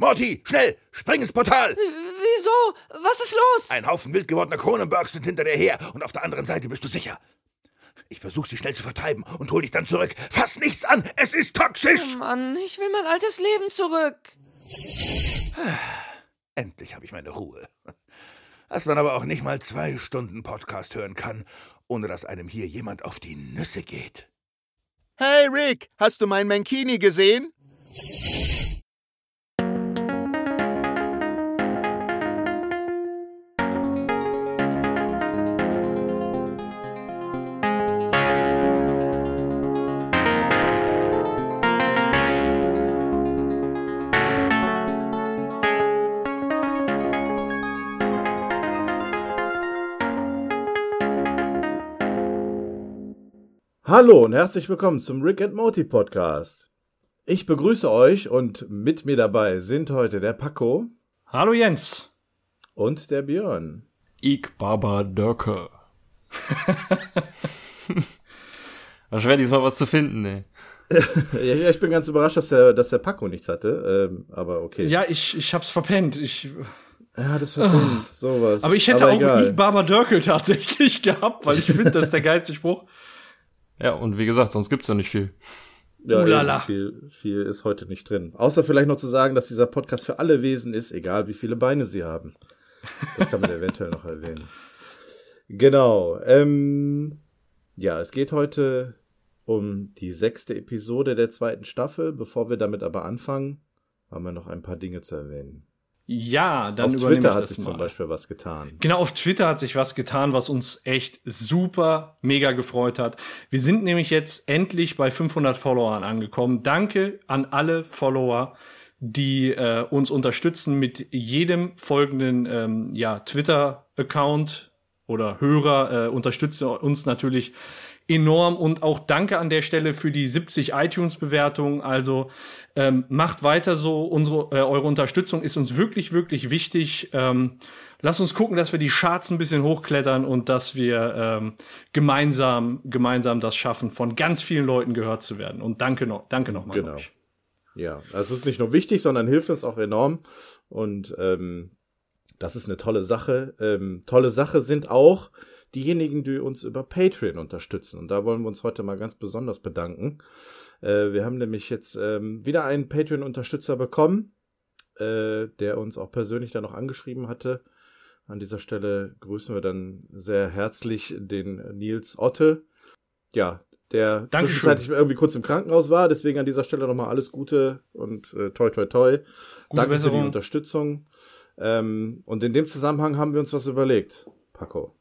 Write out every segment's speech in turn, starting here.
Morty, schnell, spring ins Portal! Wieso? Was ist los? Ein Haufen wild gewordener Cronenbergs sind hinter dir her und auf der anderen Seite bist du sicher. Ich versuche sie schnell zu vertreiben und hol dich dann zurück. Fass nichts an, es ist toxisch! Oh Mann, ich will mein altes Leben zurück. Endlich habe ich meine Ruhe. Dass man aber auch nicht mal zwei Stunden Podcast hören kann, ohne dass einem hier jemand auf die Nüsse geht. Hey Rick, hast du mein Mankini gesehen? Hallo und herzlich willkommen zum Rick and Morty Podcast. Ich begrüße euch und mit mir dabei sind heute der Paco Hallo Jens. und der Björn. Ich Baba Dörke. War schwer diesmal was zu finden, ne? Ja, ich bin ganz überrascht, dass der, dass der Paco nichts hatte, ähm, aber okay. Ja, ich, ich hab's verpennt. Ich, Ja, das verdammt, sowas. aber ich hätte auch egal. Ich Baba Dörkel tatsächlich gehabt, weil ich finde, das ist der geilste Spruch. Ja, und wie gesagt, sonst gibt's ja nicht viel. Ja, eben, viel, viel ist heute nicht drin. Außer vielleicht noch zu sagen, dass dieser Podcast für alle Wesen ist, egal wie viele Beine sie haben. Das kann man eventuell noch erwähnen. Genau. Ähm, ja, es geht heute um die sechste Episode der zweiten Staffel. Bevor wir damit aber anfangen, haben wir noch ein paar Dinge zu erwähnen. Ja, dann Auf übernehme Twitter hat sich mal. zum Beispiel was getan. Genau, auf Twitter hat sich was getan, was uns echt super mega gefreut hat. Wir sind nämlich jetzt endlich bei 500 Followern angekommen. Danke an alle Follower, die äh, uns unterstützen mit jedem folgenden ähm, ja, Twitter-Account oder Hörer äh, unterstützen uns natürlich enorm und auch danke an der Stelle für die 70 iTunes-Bewertungen. Also ähm, macht weiter so. Unsere, äh, eure Unterstützung ist uns wirklich, wirklich wichtig. Ähm, lasst uns gucken, dass wir die Charts ein bisschen hochklettern und dass wir ähm, gemeinsam, gemeinsam das schaffen, von ganz vielen Leuten gehört zu werden. Und danke noch, danke nochmal. Genau. Euch. Ja, es ist nicht nur wichtig, sondern hilft uns auch enorm. Und ähm, das ist eine tolle Sache. Ähm, tolle Sache sind auch diejenigen, die uns über Patreon unterstützen. Und da wollen wir uns heute mal ganz besonders bedanken. Äh, wir haben nämlich jetzt ähm, wieder einen Patreon-Unterstützer bekommen, äh, der uns auch persönlich da noch angeschrieben hatte. An dieser Stelle grüßen wir dann sehr herzlich den Nils Otte. Ja, der Dankeschön. zwischenzeitlich irgendwie kurz im Krankenhaus war. Deswegen an dieser Stelle nochmal alles Gute und äh, toi toi toi. Gute Danke für die Besserung. Unterstützung. Ähm, und in dem Zusammenhang haben wir uns was überlegt, Paco.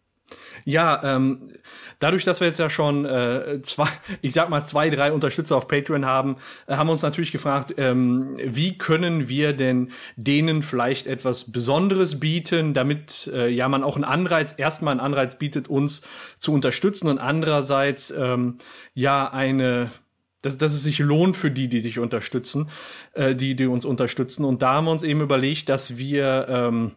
Ja, ähm, dadurch, dass wir jetzt ja schon äh, zwei, ich sag mal zwei, drei Unterstützer auf Patreon haben, äh, haben wir uns natürlich gefragt, ähm, wie können wir denn denen vielleicht etwas Besonderes bieten, damit äh, ja man auch einen Anreiz, erstmal einen Anreiz bietet, uns zu unterstützen und andererseits ähm, ja eine dass, dass es sich lohnt für die, die sich unterstützen, äh, die, die uns unterstützen. Und da haben wir uns eben überlegt, dass wir ähm,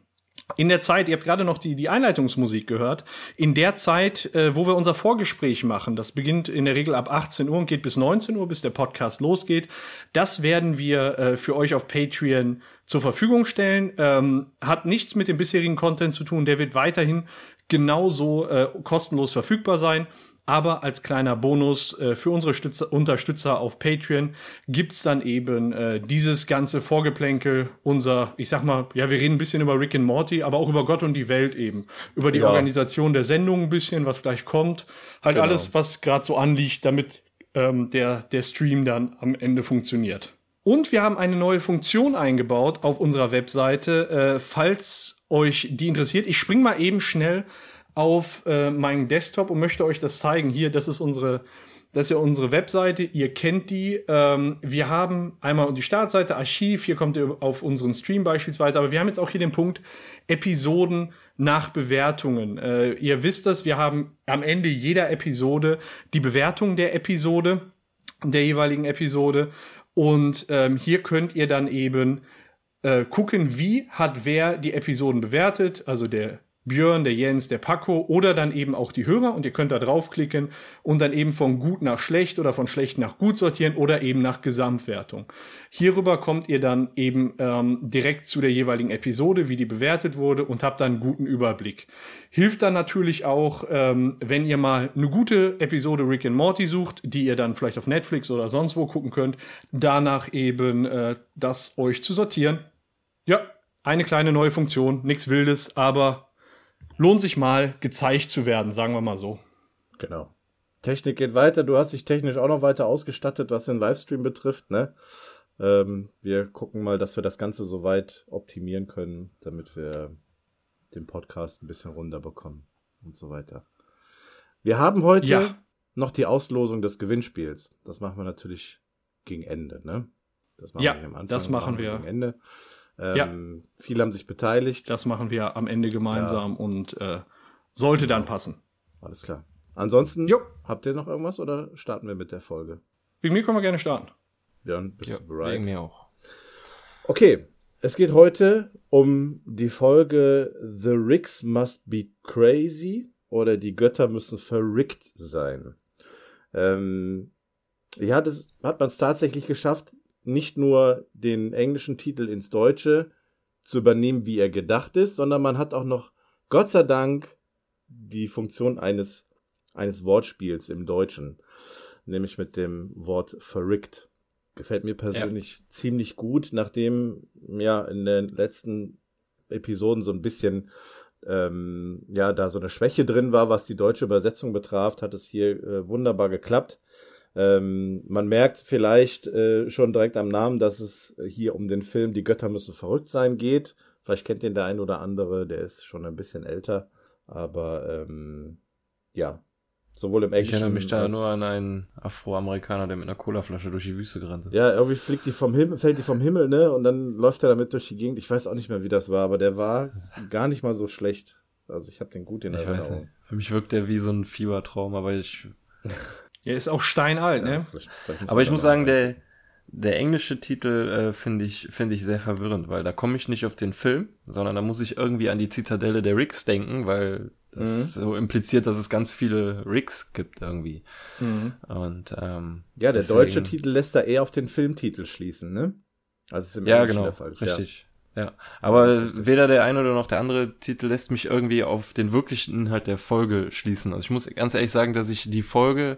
in der Zeit, ihr habt gerade noch die, die Einleitungsmusik gehört, in der Zeit, äh, wo wir unser Vorgespräch machen, das beginnt in der Regel ab 18 Uhr und geht bis 19 Uhr, bis der Podcast losgeht, das werden wir äh, für euch auf Patreon zur Verfügung stellen. Ähm, hat nichts mit dem bisherigen Content zu tun, der wird weiterhin genauso äh, kostenlos verfügbar sein. Aber als kleiner Bonus äh, für unsere Stützer, Unterstützer auf Patreon gibt's dann eben äh, dieses ganze Vorgeplänkel, unser, ich sag mal, ja, wir reden ein bisschen über Rick and Morty, aber auch über Gott und die Welt eben. Über die Ja. Organisation der Sendung ein bisschen, was gleich kommt. Halt Genau. alles, was gerade so anliegt, damit ähm, der, der Stream dann am Ende funktioniert. Und wir haben eine neue Funktion eingebaut auf unserer Webseite, äh, falls euch die interessiert. Ich spring mal eben schnell auf äh, meinen Desktop und möchte euch das zeigen. Hier, das ist unsere, das ist ja unsere Webseite. Ihr kennt die. Ähm, wir haben einmal die Startseite, Archiv. Hier kommt ihr auf unseren Stream beispielsweise. Aber wir haben jetzt auch hier den Punkt Episoden nach Bewertungen. Äh, ihr wisst das, wir haben am Ende jeder Episode die Bewertung der Episode, der jeweiligen Episode. Und ähm, hier könnt ihr dann eben äh, gucken, wie hat wer die Episoden bewertet, also der Björn, der Jens, der Paco oder dann eben auch die Hörer und ihr könnt da draufklicken und dann eben von gut nach schlecht oder von schlecht nach gut sortieren oder eben nach Gesamtwertung. Hierüber kommt ihr dann eben ähm, direkt zu der jeweiligen Episode, wie die bewertet wurde und habt dann einen guten Überblick. Hilft dann natürlich auch, ähm, wenn ihr mal eine gute Episode Rick and Morty sucht, die ihr dann vielleicht auf Netflix oder sonst wo gucken könnt, danach eben äh, das euch zu sortieren. Ja, eine kleine neue Funktion, nichts Wildes, aber lohnt sich mal gezeigt zu werden, sagen wir mal so. Genau. Technik geht weiter. Du hast dich technisch auch noch weiter ausgestattet, was den Livestream betrifft, ne? Ähm, wir gucken mal, dass wir das Ganze so weit optimieren können, damit wir den Podcast ein bisschen runterbekommen und so weiter. Wir haben heute ja. noch die Auslosung des Gewinnspiels. Das machen wir natürlich gegen Ende, ne? Das machen ja, wir am Anfang. Das machen wir. Gegen Ende. Ähm, ja. Viele haben sich beteiligt. Das machen wir am Ende gemeinsam ja. und äh, sollte dann passen. Alles klar. Ansonsten, jo. habt ihr noch irgendwas oder starten wir mit der Folge? Wegen mir können wir gerne starten. Björn, bist ja, du bereit? Wegen mir auch. Okay, es geht heute um die Folge The Ricks Must Be Crazy oder die Götter müssen verrickt sein. Ähm, hier hat, es, hat man es tatsächlich geschafft, nicht nur den englischen Titel ins Deutsche zu übernehmen, wie er gedacht ist, sondern man hat auch noch, Gott sei Dank, die Funktion eines, eines Wortspiels im Deutschen, nämlich mit dem Wort verrickt. Gefällt mir persönlich ja. ziemlich gut, nachdem ja in den letzten Episoden so ein bisschen ähm, ja da so eine Schwäche drin war, was die deutsche Übersetzung betraf, hat es hier äh, wunderbar geklappt. Ähm, man merkt vielleicht äh, schon direkt am Namen, dass es hier um den Film Die Götter müssen verrückt sein geht. Vielleicht kennt den der ein oder andere, der ist schon ein bisschen älter. Aber ähm, ja, sowohl im Englischen. Ich erinnere mich da nur an einen Afroamerikaner, der mit einer Colaflasche durch die Wüste gerannt ist. Ja, irgendwie fliegt die vom Himmel, fällt die vom Himmel, ne? Und dann läuft er damit durch die Gegend. Ich weiß auch nicht mehr, wie das war, aber der war gar nicht mal so schlecht. Also ich habe den gut in Erinnerung. Für mich wirkt der wie so ein Fiebertraum, aber ich Ja, ist auch steinalt, ja, ne? Vielleicht, vielleicht Aber ich muss sagen, der, der englische Titel äh, finde ich, finde ich sehr verwirrend, weil da komme ich nicht auf den Film, sondern da muss ich irgendwie an die Zitadelle der Ricks denken, weil das mhm. so impliziert, dass es ganz viele Ricks gibt irgendwie. Mhm. Und ähm, ja, der deswegen, deutsche Titel lässt da eher auf den Filmtitel schließen, ne? Also ist im ja, genau, der Fall. Richtig. Ja. Ja, aber weder der eine oder noch der andere Titel lässt mich irgendwie auf den wirklichen Inhalt der Folge schließen. Also ich muss ganz ehrlich sagen, dass ich die Folge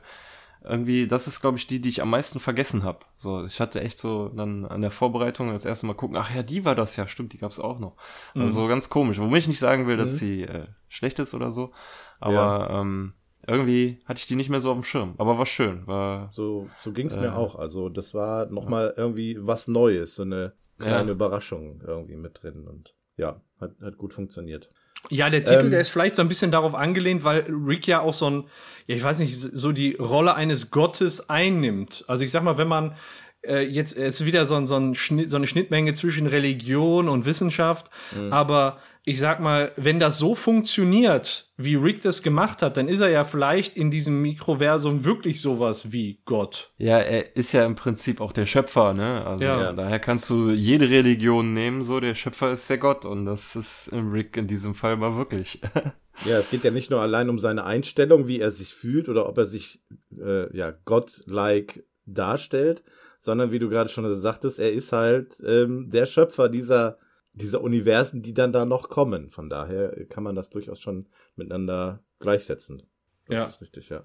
irgendwie, das ist, glaube ich, die, die ich am meisten vergessen habe. So, ich hatte echt so dann an der Vorbereitung das erste Mal gucken, ach ja, die war das ja, stimmt, die gab's auch noch. Mhm. Also ganz komisch. Womit ich nicht sagen will, dass mhm. sie äh, schlecht ist oder so, aber ja. ähm, irgendwie hatte ich die nicht mehr so auf dem Schirm. Aber war schön. War, so so ging's äh, mir auch. Also das war nochmal irgendwie was Neues, so eine kleine ja. Überraschung irgendwie mit drin und ja, hat, hat gut funktioniert. Ja, der Titel, ähm, der ist vielleicht so ein bisschen darauf angelehnt, weil Rick ja auch so ein, ja, ich weiß nicht, so die Rolle eines Gottes einnimmt. Also ich sag mal, wenn man äh, jetzt es ist wieder so, ein, so, ein Schnitt, so eine Schnittmenge zwischen Religion und Wissenschaft, mhm. aber ich sag mal, wenn das so funktioniert, wie Rick das gemacht hat, dann ist er ja vielleicht in diesem Mikroversum wirklich sowas wie Gott. Ja, er ist ja im Prinzip auch der Schöpfer, ne? Also ja. ja. daher kannst du jede Religion nehmen, so der Schöpfer ist der Gott und das ist im Rick in diesem Fall mal wirklich. ja, es geht ja nicht nur allein um seine Einstellung, wie er sich fühlt oder ob er sich äh, ja Gott-like darstellt, sondern wie du gerade schon sagtest, er ist halt ähm, der Schöpfer dieser dieser Universen, die dann da noch kommen. Von daher kann man das durchaus schon miteinander gleichsetzen. Das ja. ist richtig, ja.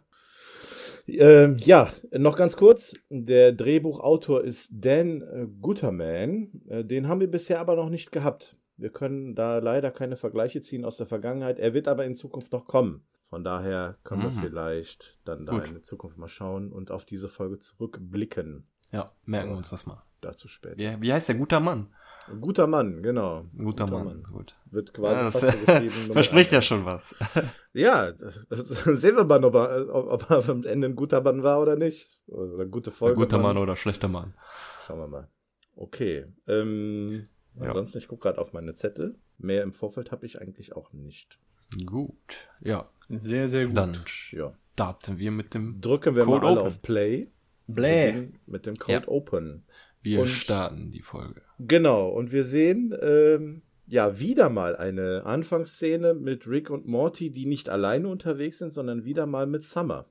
Ähm, ja, noch ganz kurz. Der Drehbuchautor ist Dan äh, Guterman. Äh, den haben wir bisher aber noch nicht gehabt. Wir können da leider keine Vergleiche ziehen aus der Vergangenheit. Er wird aber in Zukunft noch kommen. Von daher können mhm. wir vielleicht dann da Gut. in der Zukunft mal schauen und auf diese Folge zurückblicken. Ja, merken wir uns das mal. Dazu später. Wie, wie heißt der guter Mann? Guter Mann, genau. Guter, guter Mann. Mann. gut. Wird quasi ja, fast so geschrieben. Verspricht ja schon was. ja, das, das sehen wir mal, ob er, ob er am Ende ein guter Mann war oder nicht. Oder eine gute Folge. Ein guter Mann oder schlechter Mann. Schauen wir mal. Okay. Ähm, ja. Ansonsten, ich gucke gerade auf meine Zettel. Mehr im Vorfeld habe ich eigentlich auch nicht. Gut. Ja. Sehr, sehr gut. Dann ja. starten wir mit dem Drücken wir Code mal alle Open. auf Play. Play. Mit dem Code ja. Open. Wir und starten die Folge. Genau, und wir sehen ähm, ja, wieder mal eine Anfangsszene mit Rick und Morty, die nicht alleine unterwegs sind, sondern wieder mal mit Summer.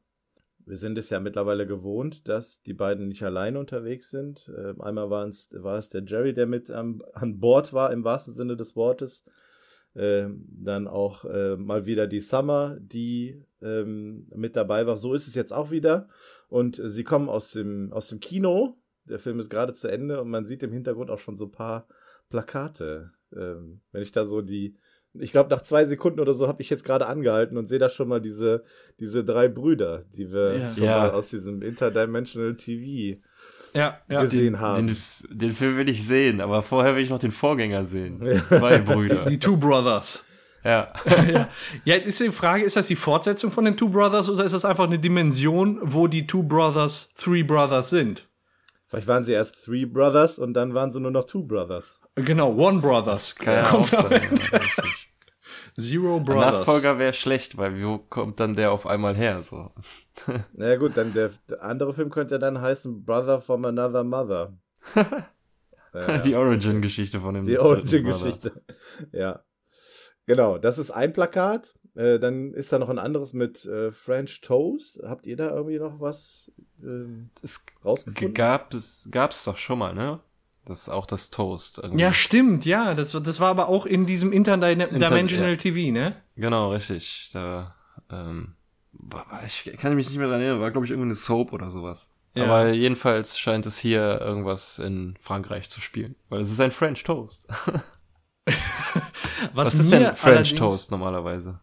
Wir sind es ja mittlerweile gewohnt, dass die beiden nicht alleine unterwegs sind. Äh, einmal war es der Jerry, der mit am, an Bord war, im wahrsten Sinne des Wortes. Äh, dann auch äh, mal wieder die Summer, die ähm, mit dabei war. So ist es jetzt auch wieder. Und sie kommen aus dem, aus dem Kino. Der Film ist gerade zu Ende und man sieht im Hintergrund auch schon so ein paar Plakate ähm, wenn ich da so die, ich glaube, nach zwei Sekunden oder so habe ich jetzt gerade angehalten und sehe da schon mal diese, diese drei Brüder, die wir ja. schon ja. mal aus diesem Interdimensional TV ja, ja. gesehen den, haben. Den, den, Film will ich sehen, aber vorher will ich noch den Vorgänger sehen. Zwei Brüder. Die, die Two Brothers. Ja. ja. ja, ist die Frage, ist das die Fortsetzung von den Two Brothers oder ist das einfach eine Dimension, wo die Two Brothers Three Brothers sind? Vielleicht waren sie erst Three Brothers und dann waren sie nur noch Two Brothers. Genau, One Brothers. Kann ja auch sein. Zero Brothers. Nachfolger wäre schlecht, weil wo kommt dann der auf einmal her? So. naja gut, dann der, der andere Film könnte dann heißen Brother from Another Mother. ja, die Origin-Geschichte von dem. Die Origin-Geschichte. Ja. Genau, das ist ein Plakat. Äh, dann ist da noch ein anderes mit äh, French Toast. Habt ihr da irgendwie noch was ähm, das rausgefunden? Gab es, gab es doch schon mal, ne? Das ist auch das Toast. Irgendwie. Ja, stimmt, ja. Das, das war aber auch in diesem Interdimensional Inter. TV, ne? Genau, richtig. Da, ähm, ich kann mich nicht mehr dran erinnern, war, glaube ich, irgendeine Soap oder sowas. Ja. Aber jedenfalls scheint es hier irgendwas in Frankreich zu spielen. Weil es ist ein French Toast. Was, Was ist denn French Toast normalerweise?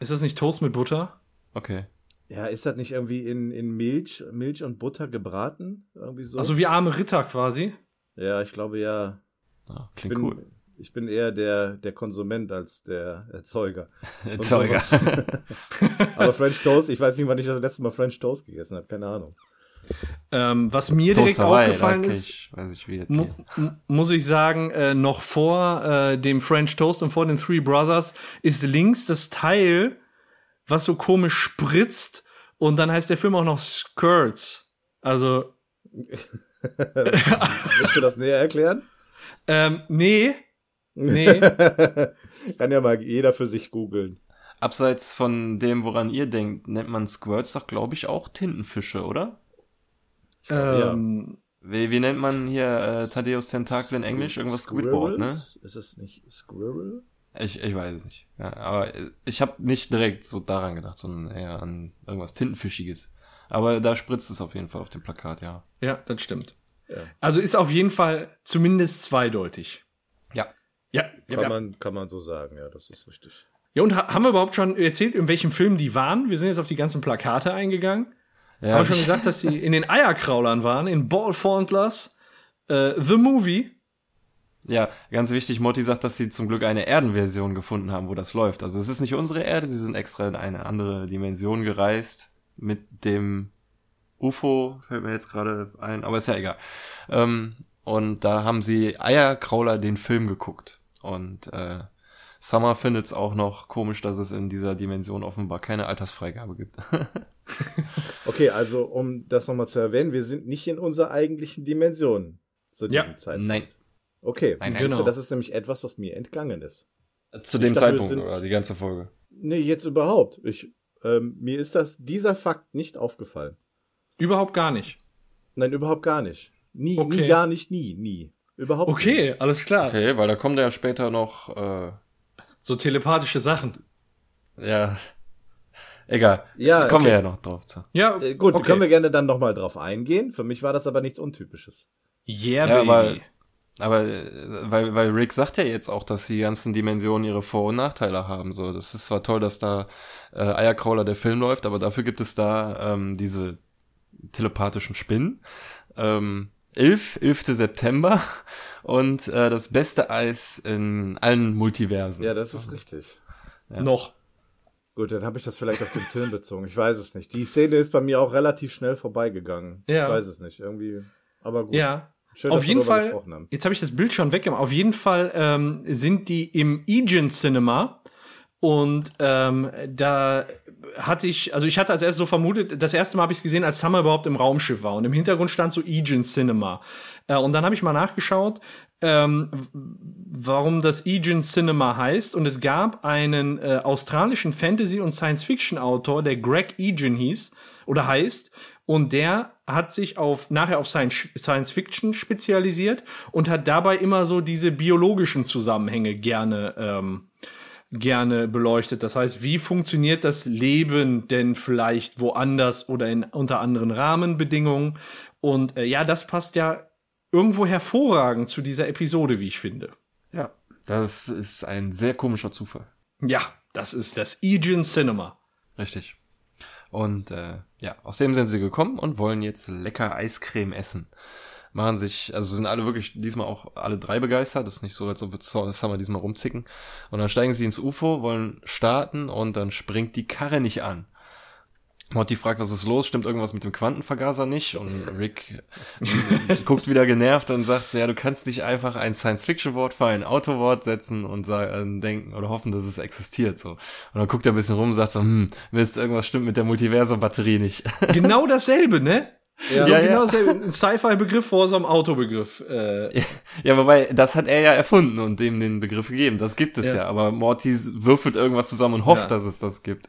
Ist das nicht Toast mit Butter? Okay. Ja, ist das nicht irgendwie in, in Milch, Milch und Butter gebraten? Irgendwie so? Also wie arme Ritter quasi? Ja, ich glaube ja. Ah, klingt ich bin, cool. Ich bin eher der, der Konsument als der Erzeuger. Erzeuger. Aber French Toast, ich weiß nicht, wann ich das letzte Mal French Toast gegessen habe, keine Ahnung. Ähm, was mir direkt Toast aufgefallen ist, ich, weiß ich, wie mu muss ich sagen, äh, noch vor äh, dem French Toast und vor den Three Brothers ist links das Teil, was so komisch spritzt und dann heißt der Film auch noch Skirts. Also Willst du das näher erklären? Ähm, nee. Nee. Kann ja mal jeder für sich googeln. Abseits von dem, woran ihr denkt, nennt man Squirts doch, glaube ich, auch Tintenfische, oder? Ähm, ja. wie, wie nennt man hier äh, Thaddeus Tentakel in Englisch? Irgendwas Squidboard, ne? Ist es nicht Squirrel? Ich, ich weiß es nicht. Ja, aber ich habe nicht direkt so daran gedacht, sondern eher an irgendwas Tintenfischiges. Aber da spritzt es auf jeden Fall auf dem Plakat, ja. Ja, das stimmt. Ja. Also ist auf jeden Fall zumindest zweideutig. Ja. Ja, kann, ja. Man, kann man so sagen, ja, das ist richtig. Ja, und haben wir überhaupt schon erzählt, in welchem Film die waren? Wir sind jetzt auf die ganzen Plakate eingegangen. Ja, haben wir schon gesagt, dass die in den Eierkraulern waren, in Ballfondlers, äh, The Movie. Ja, ganz wichtig, Motti sagt, dass sie zum Glück eine Erdenversion gefunden haben, wo das läuft. Also es ist nicht unsere Erde, sie sind extra in eine andere Dimension gereist mit dem UFO, fällt mir jetzt gerade ein, aber ist ja egal. Ähm, und da haben sie Eierkrauler den Film geguckt. Und äh, Summer findet es auch noch komisch, dass es in dieser Dimension offenbar keine Altersfreigabe gibt. okay, also um das nochmal zu erwähnen, wir sind nicht in unserer eigentlichen Dimension zu diesem ja, Zeitpunkt. Nein. Okay, nein, nein, genau. das ist nämlich etwas, was mir entgangen ist. Zu dem dachte, Zeitpunkt sind, oder die ganze Folge? Nee, jetzt überhaupt. Ich ähm, mir ist das, dieser Fakt nicht aufgefallen. Überhaupt gar nicht. Nein, überhaupt gar nicht. Nie, okay. nie, gar nicht, nie, nie. Überhaupt Okay, nicht. alles klar. Okay, weil da kommen ja später noch äh, so telepathische Sachen. Ja. Egal. Ja, kommen okay. wir ja noch drauf zu. Ja, äh, gut, okay. können wir gerne dann nochmal drauf eingehen. Für mich war das aber nichts Untypisches. Yeah, ja, baby. Aber, aber äh, weil, weil Rick sagt ja jetzt auch, dass die ganzen Dimensionen ihre Vor- und Nachteile haben. So, das ist zwar toll, dass da äh, Eiercrawler der Film läuft, aber dafür gibt es da ähm, diese telepathischen Spinnen. Ähm, 11, 11. September und äh, das beste Eis in allen Multiversen. Ja, das ist richtig. Ja. Noch. Gut, dann habe ich das vielleicht auf den Film bezogen. Ich weiß es nicht. Die Szene ist bei mir auch relativ schnell vorbeigegangen. Ja. Ich weiß es nicht. Irgendwie. Aber gut. Ja. Schön, auf jeden Fall. Jetzt habe ich das Bild schon weggemacht. Auf jeden Fall ähm, sind die im Aegean Cinema Und ähm, da hatte ich, also ich hatte als erstes so vermutet, das erste Mal habe ich es gesehen, als Summer überhaupt im Raumschiff war. Und im Hintergrund stand so Aegean Cinema. Äh, und dann habe ich mal nachgeschaut, ähm, warum das Aegean Cinema heißt. Und es gab einen äh, australischen Fantasy- und Science-Fiction-Autor, der Greg Aegean hieß oder heißt. Und der hat sich auf, nachher auf Science Fiction spezialisiert und hat dabei immer so diese biologischen Zusammenhänge gerne ähm, gerne beleuchtet. Das heißt, wie funktioniert das Leben denn vielleicht woanders oder in unter anderen Rahmenbedingungen? Und äh, ja, das passt ja irgendwo hervorragend zu dieser Episode, wie ich finde. Ja, das ist ein sehr komischer Zufall. Ja, das ist das Aegean Cinema. Richtig. Und äh, ja, aus dem sind sie gekommen und wollen jetzt lecker Eiscreme essen machen sich, also sind alle wirklich diesmal auch alle drei begeistert. Das ist nicht so, als ob wir Summer diesmal rumzicken. Und dann steigen sie ins UFO, wollen starten und dann springt die Karre nicht an. Morty fragt, was ist los? Stimmt irgendwas mit dem Quantenvergaser nicht? Und Rick guckt wieder genervt und sagt, ja, du kannst nicht einfach ein Science-Fiction-Wort für ein Autowort setzen und sagen, denken oder hoffen, dass es existiert, so. Und dann guckt er ein bisschen rum und sagt so, hm, Mist, irgendwas stimmt mit der Multiversum-Batterie nicht. Genau dasselbe, ne? Ja, so ja, genau ja. ein Sci-Fi-Begriff vor so einem Autobegriff. Äh. Ja, ja, wobei, das hat er ja erfunden und dem den Begriff gegeben. Das gibt es ja. ja. Aber Morty würfelt irgendwas zusammen und hofft, dass es das gibt.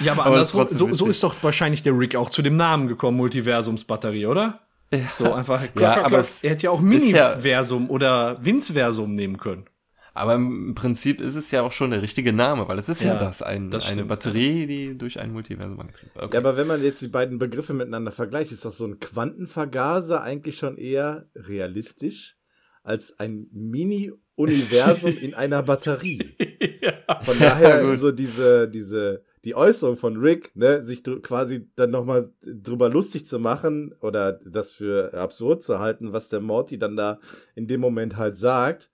Ja, aber, aber andersrum, so, so ist doch wahrscheinlich der Rick auch zu dem Namen gekommen, Multiversumsbatterie, oder? Ja. So einfach, klock, ja, klock, aber klock. er hätte ja auch Miniversum oder Vinceversum nehmen können. Aber im Prinzip ist es ja auch schon der richtige Name, weil es ist ja, ja das, ein, das eine Batterie, die durch ein Multiversum angetrieben wird. Okay. Ja, aber wenn man jetzt die beiden Begriffe miteinander vergleicht, ist doch so ein Quantenvergaser eigentlich schon eher realistisch als ein Mini-Universum in einer Batterie. ja. Von daher ja, so diese, diese, die Äußerung von Rick, ne, sich quasi dann nochmal drüber lustig zu machen oder das für absurd zu halten, was der Morty dann da in dem Moment halt sagt.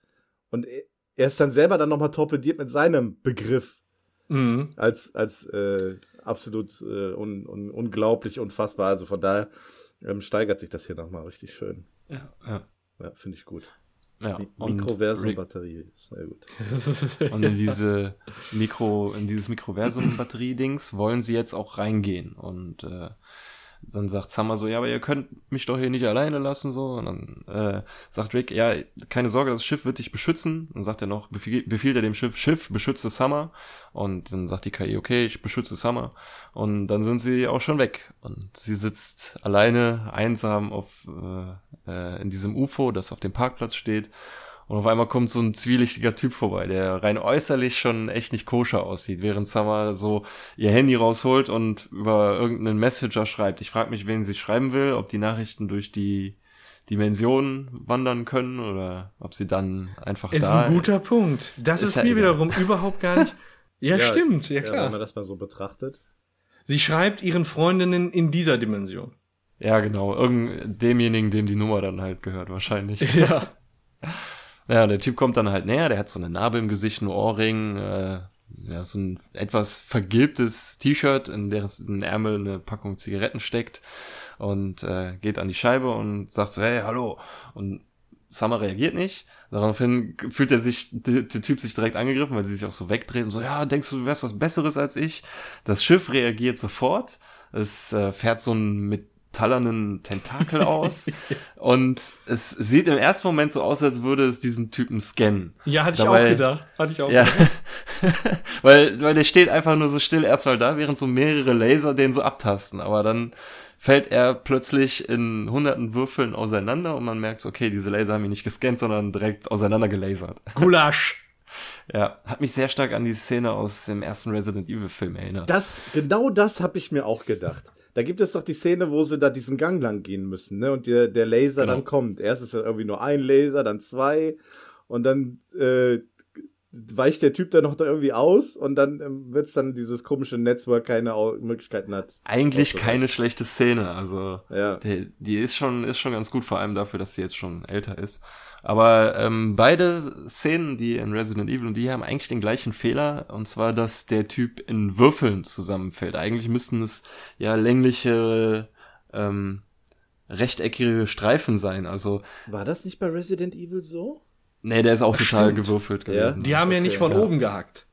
Und er ist dann selber dann nochmal torpediert mit seinem Begriff. Mhm. Als, als äh, absolut äh, un, un, unglaublich, unfassbar. Also von daher ähm, steigert sich das hier nochmal richtig schön. Ja, ja. Ja, finde ich gut. Ja, Mikroversum-Batterie ist sehr gut. und in diese Mikro, in dieses Mikroversum-Batterie-Dings wollen sie jetzt auch reingehen und äh, dann sagt Summer so, ja, aber ihr könnt mich doch hier nicht alleine lassen, so. Und dann äh, sagt Rick, ja, keine Sorge, das Schiff wird dich beschützen. Und sagt er noch, befiehl, befiehlt er dem Schiff, Schiff, beschütze Summer. Und dann sagt die KI, okay, ich beschütze Summer. Und dann sind sie auch schon weg. Und sie sitzt alleine, einsam auf äh, äh, in diesem UFO, das auf dem Parkplatz steht. Und auf einmal kommt so ein zwielichtiger Typ vorbei, der rein äußerlich schon echt nicht koscher aussieht, während Summer so ihr Handy rausholt und über irgendeinen Messenger schreibt. Ich frage mich, wen sie schreiben will, ob die Nachrichten durch die Dimensionen wandern können oder ob sie dann einfach ist da. Ist ein guter Punkt. Das ist, ist mir wiederum überhaupt gar nicht. Ja, ja stimmt, ja klar. Ja, wenn man das mal so betrachtet. Sie schreibt ihren Freundinnen in dieser Dimension. Ja, genau. Irgend demjenigen, dem die Nummer dann halt gehört, wahrscheinlich. Ja. Ja, der Typ kommt dann halt näher, der hat so eine Narbe im Gesicht, ein Ohrring, äh, ja, so ein etwas vergilbtes T-Shirt, in dessen Ärmel eine Packung Zigaretten steckt und äh, geht an die Scheibe und sagt so, hey, hallo. Und Summer reagiert nicht. Daraufhin fühlt er sich, der, der, Typ sich direkt angegriffen, weil sie sich auch so wegdreht und so, ja, denkst du, du wärst was Besseres als ich? Das Schiff reagiert sofort. Es äh, fährt so ein mit metallernen Tentakel aus. und es sieht im ersten Moment so aus, als würde es diesen Typen scannen. Ja, hatte Dabei, ich auch gedacht. Hatte ich auch ja, gedacht. weil, weil der steht einfach nur so still erstmal da, während so mehrere Laser den so abtasten. Aber dann fällt er plötzlich in hunderten Würfeln auseinander und man merkt, okay, diese Laser haben ihn nicht gescannt, sondern direkt auseinander gelasert. Gulasch. Ja, hat mich sehr stark an die Szene aus dem ersten Resident Evil Film erinnert. Das, genau das habe ich mir auch gedacht. Da gibt es doch die Szene, wo sie da diesen Gang lang gehen müssen, ne? Und der, der Laser genau. dann kommt. Erst ist ja irgendwie nur ein Laser, dann zwei. Und dann äh, weicht der Typ dann noch da irgendwie aus und dann ähm, wird's dann dieses komische Netzwerk keine Au Möglichkeiten hat. Eigentlich keine schlechte Szene, also ja. die, die ist schon ist schon ganz gut, vor allem dafür, dass sie jetzt schon älter ist. Aber ähm, beide Szenen, die in Resident Evil, und die haben eigentlich den gleichen Fehler, und zwar, dass der Typ in Würfeln zusammenfällt. Eigentlich müssten es ja längliche, ähm, rechteckige Streifen sein. Also war das nicht bei Resident Evil so? Nee, der ist auch Ach, total stimmt. gewürfelt gewesen. Ja? Die haben okay, ja nicht von ja. oben gehackt.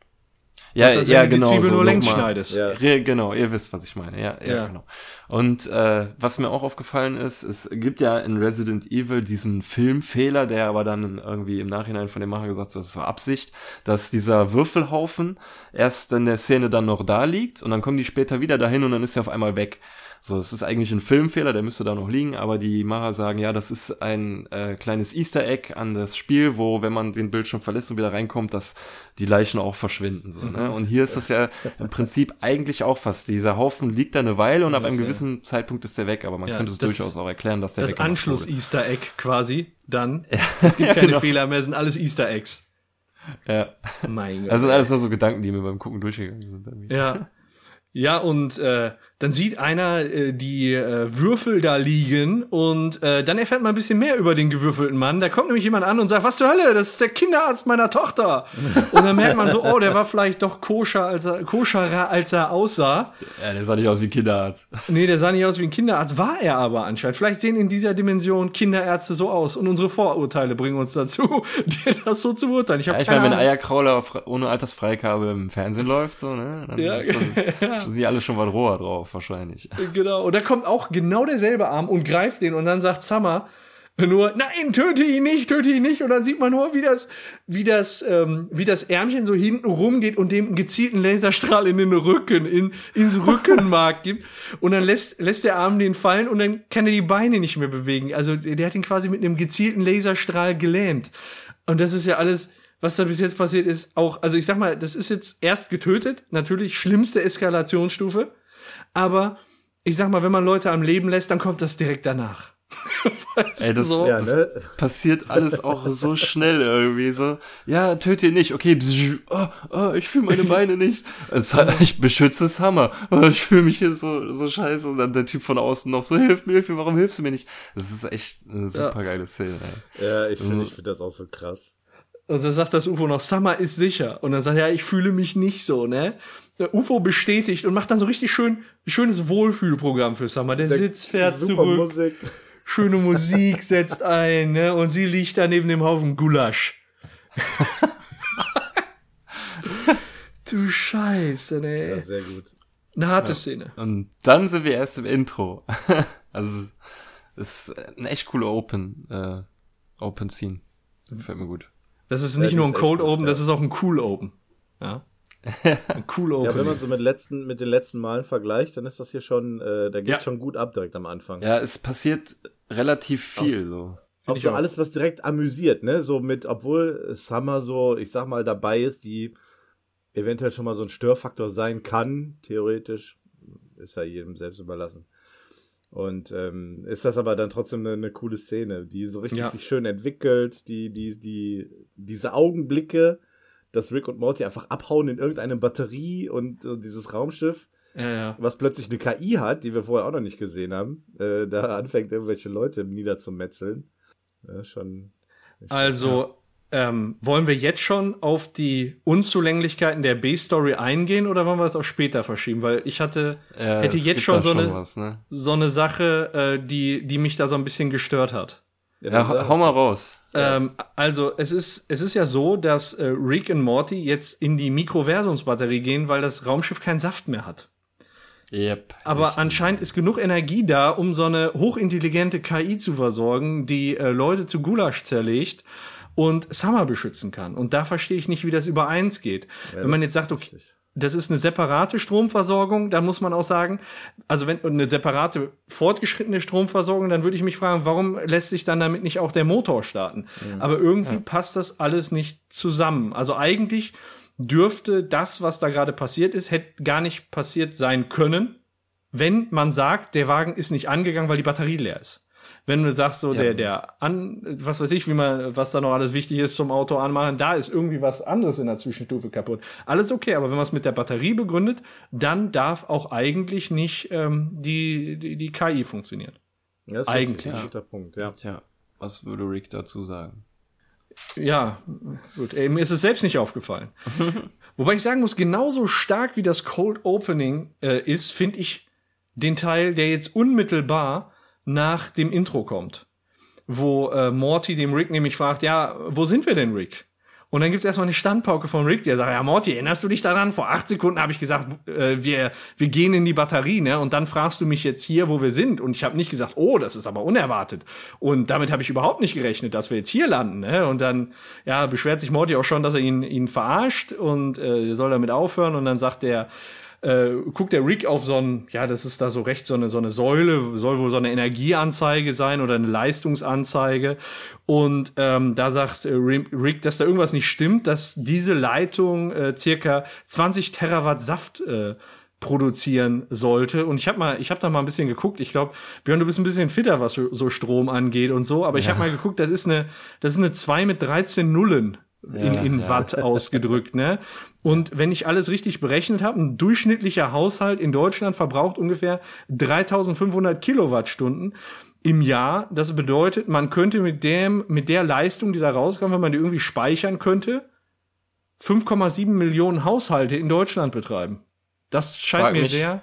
Ja, das heißt, ja, wenn du genau. Die Zwiebel so nur längs schneidest. Ja. Ja, genau, ihr wisst, was ich meine. Ja, ja, Ja. genau. Und äh, was mir auch aufgefallen ist, es gibt ja in Resident Evil diesen Filmfehler, der aber dann irgendwie im Nachhinein von dem Macher gesagt wird, das war Absicht, dass dieser Würfelhaufen erst in der Szene dann noch da liegt und dann kommen die später wieder dahin und dann ist er auf einmal weg. So, es ist eigentlich ein Filmfehler, der müsste da noch liegen, aber die Macher sagen, ja, das ist ein äh, kleines Easter Egg an das Spiel, wo, wenn man den Bildschirm verlässt und wieder reinkommt, dass die Leichen auch verschwinden. So, ne? Und hier ist das ja im Prinzip eigentlich auch fast. Dieser Haufen liegt da eine Weile und ab einem ja. gewissen Zeitpunkt ist der weg, aber man Ja, könnte es das- durchaus auch erklären, dass der Das weggemacht Anschluss-Easter Egg quasi dann. Es gibt keine genau. Fehler mehr, es sind alles Easter Eggs. Ja. Mein Gott. Das sind alles nur so Gedanken, die mir beim Gucken durchgegangen sind. Irgendwie. Ja. Ja, und äh, dann sieht einer äh, die äh, Würfel da liegen und äh, dann erfährt man ein bisschen mehr über den gewürfelten Mann. Da kommt nämlich jemand an und sagt, was zur Hölle, das ist der Kinderarzt meiner Tochter. Und dann merkt man so, oh, der war vielleicht doch koscher, als er, koscherer, als er aussah. Ja, der sah nicht aus wie ein Kinderarzt. Nee, der sah nicht aus wie ein Kinderarzt, war er aber anscheinend. Vielleicht sehen in dieser Dimension Kinderärzte so aus und unsere Vorurteile bringen uns dazu, dir das so zu beurteilen. Ich, Ja, ich meine, wenn Ahnung. Eierkrauler fre- ohne Altersfreigabe im Fernsehen läuft, so, ne, dann Ja, ist dann, sind die alle schon was roher drauf, wahrscheinlich. Genau. Und da kommt auch genau derselbe Arm und greift den und dann sagt Summer nur, nein, töte ihn nicht, töte ihn nicht. Und dann sieht man nur, wie das, wie das, ähm, wie das Ärmchen so hinten rumgeht und dem gezielten Laserstrahl in den Rücken, in, ins Rückenmark gibt. Und dann lässt, lässt der Arm den fallen und dann kann er die Beine nicht mehr bewegen. Also der hat ihn quasi mit einem gezielten Laserstrahl gelähmt. Und das ist ja alles, was da bis jetzt passiert ist, auch, also ich sag mal, das ist jetzt erst getötet, natürlich schlimmste Eskalationsstufe. Aber ich sag mal, wenn man Leute am Leben lässt, dann kommt das direkt danach. Weißt Ey, das- so? Ja, ne? Passiert alles auch so schnell irgendwie so. Ja, töte ihn nicht. Okay, bzz, oh, oh, ich fühle meine Beine nicht. Es, ich beschütze das Hammer. Oh, ich fühle mich hier so, so scheiße. Und dann der Typ von außen noch so, hilf mir, hilf mir, warum hilfst du mir nicht? Das ist echt eine super geile Szene, ey. Ja, ich Mhm. finde ich find das auch so krass. Und dann sagt das UFO noch, Summer ist sicher. Und dann sagt er, ja, ich fühle mich nicht so, ne? Der UFO bestätigt und macht dann so richtig schön, schönes Wohlfühlprogramm für Summer. Der, Sitz fährt zurück, Musik. schöne Musik setzt ein, ne? Und sie liegt da neben dem Haufen Gulasch. du Scheiße, ne? Ja, sehr gut. Eine harte Szene. Und dann sind wir erst im Intro. also, es ist eine echt coole Open, äh, Open Scene. Gefällt mir gut. Das ist Ja, nicht die nur ein Cold gut, Open, ja. das ist auch ein Cool Open. Ja. Cool Open. Ja, wenn man so mit, letzten, mit den letzten Malen vergleicht, dann ist das hier schon, äh, da geht Ja. schon gut ab direkt am Anfang. Ja, es passiert relativ viel, Aus- so. Auch so auch. alles, was direkt amüsiert, ne? So mit, obwohl Summer so, ich sag mal, dabei ist, die eventuell schon mal so ein Störfaktor sein kann, theoretisch, ist ja jedem selbst überlassen. Und ähm, ist das aber dann trotzdem eine, eine coole Szene, die so richtig Ja. sich schön entwickelt, die, die, die, diese Augenblicke, dass Rick und Morty einfach abhauen in irgendeine Batterie und äh, dieses Raumschiff, ja, ja. was plötzlich eine KI hat, die wir vorher auch noch nicht gesehen haben, äh, da anfängt irgendwelche Leute niederzumetzeln. Ja, schon. Also, ähm, wollen wir jetzt schon auf die Unzulänglichkeiten der B-Story eingehen oder wollen wir das auch später verschieben? Weil ich hatte, Ja, hätte jetzt schon so eine, was, ne? so eine Sache, äh, die, die mich da so ein bisschen gestört hat. Ja, dann hau- mal raus. Ähm, also, es ist, es ist ja so, dass äh, Rick und Morty jetzt in die Mikroversumsbatterie gehen, weil das Raumschiff keinen Saft mehr hat. Yep. Aber richtig. anscheinend ist genug Energie da, um so eine hochintelligente KI zu versorgen, die äh, Leute zu Gulasch zerlegt und Summer beschützen kann. Und da verstehe ich nicht, wie das über eins geht. Ja, Wenn man jetzt sagt, okay, richtig. Das ist eine separate Stromversorgung, dann muss man auch sagen, also wenn eine separate fortgeschrittene Stromversorgung, dann würde ich mich fragen, warum lässt sich dann damit nicht auch der Motor starten? Aber irgendwie passt das alles nicht zusammen. Also eigentlich dürfte das, was da gerade passiert ist, hätte gar nicht passiert sein können, wenn man sagt, der Wagen ist nicht angegangen, weil die Batterie leer ist. Wenn du sagst, so Ja. der, der an, was weiß ich, wie man, was da noch alles wichtig ist zum Auto anmachen, da ist irgendwie was anderes in der Zwischenstufe kaputt. Alles okay, aber wenn man es mit der Batterie begründet, dann darf auch eigentlich nicht ähm, die, die, die KI funktionieren. Ja, das ist Eigentlich, ja. ein guter Punkt, ja. Tja, was würde Rick dazu sagen? Ja, gut. Ey, mir ist es selbst nicht aufgefallen. Wobei ich sagen muss, genauso stark wie das Cold Opening äh, ist, finde ich den Teil, der jetzt unmittelbar nach dem Intro kommt. Wo äh, Morty dem Rick nämlich fragt, ja, wo sind wir denn, Rick? Und dann gibt's erstmal eine Standpauke von Rick, der sagt, ja Morty, erinnerst du dich daran? Vor acht Sekunden habe ich gesagt, äh, wir, wir gehen in die Batterie, ne? Und dann fragst du mich jetzt hier, wo wir sind. Und ich habe nicht gesagt, oh, das ist aber unerwartet. Und damit habe ich überhaupt nicht gerechnet, dass wir jetzt hier landen. Ne? Und dann ja, beschwert sich Morty auch schon, dass er ihn, ihn verarscht und äh, soll damit aufhören. Und dann sagt der, äh, guckt der Rick auf so ein, ja, das ist da so recht so eine, so eine Säule, soll wohl so eine Energieanzeige sein oder eine Leistungsanzeige. Und ähm, da sagt äh, Rick, dass da irgendwas nicht stimmt, dass diese Leitung äh, circa 20 Terawatt Saft äh, produzieren sollte. Und ich habe mal, ich habe da mal ein bisschen geguckt. Ich glaube, Björn, du bist ein bisschen fitter, was so Strom angeht und so. Aber ich ja. habe mal geguckt, das ist eine, das ist eine 2 mit 13 Nullen in, in ja. Watt ausgedrückt, ne? Und wenn ich alles richtig berechnet habe, ein durchschnittlicher Haushalt in Deutschland verbraucht ungefähr 3500 Kilowattstunden im Jahr. Das bedeutet, man könnte mit dem, mit der Leistung, die da rauskommt, wenn man die irgendwie speichern könnte, 5,7 Millionen Haushalte in Deutschland betreiben. Das scheint mir mich, sehr.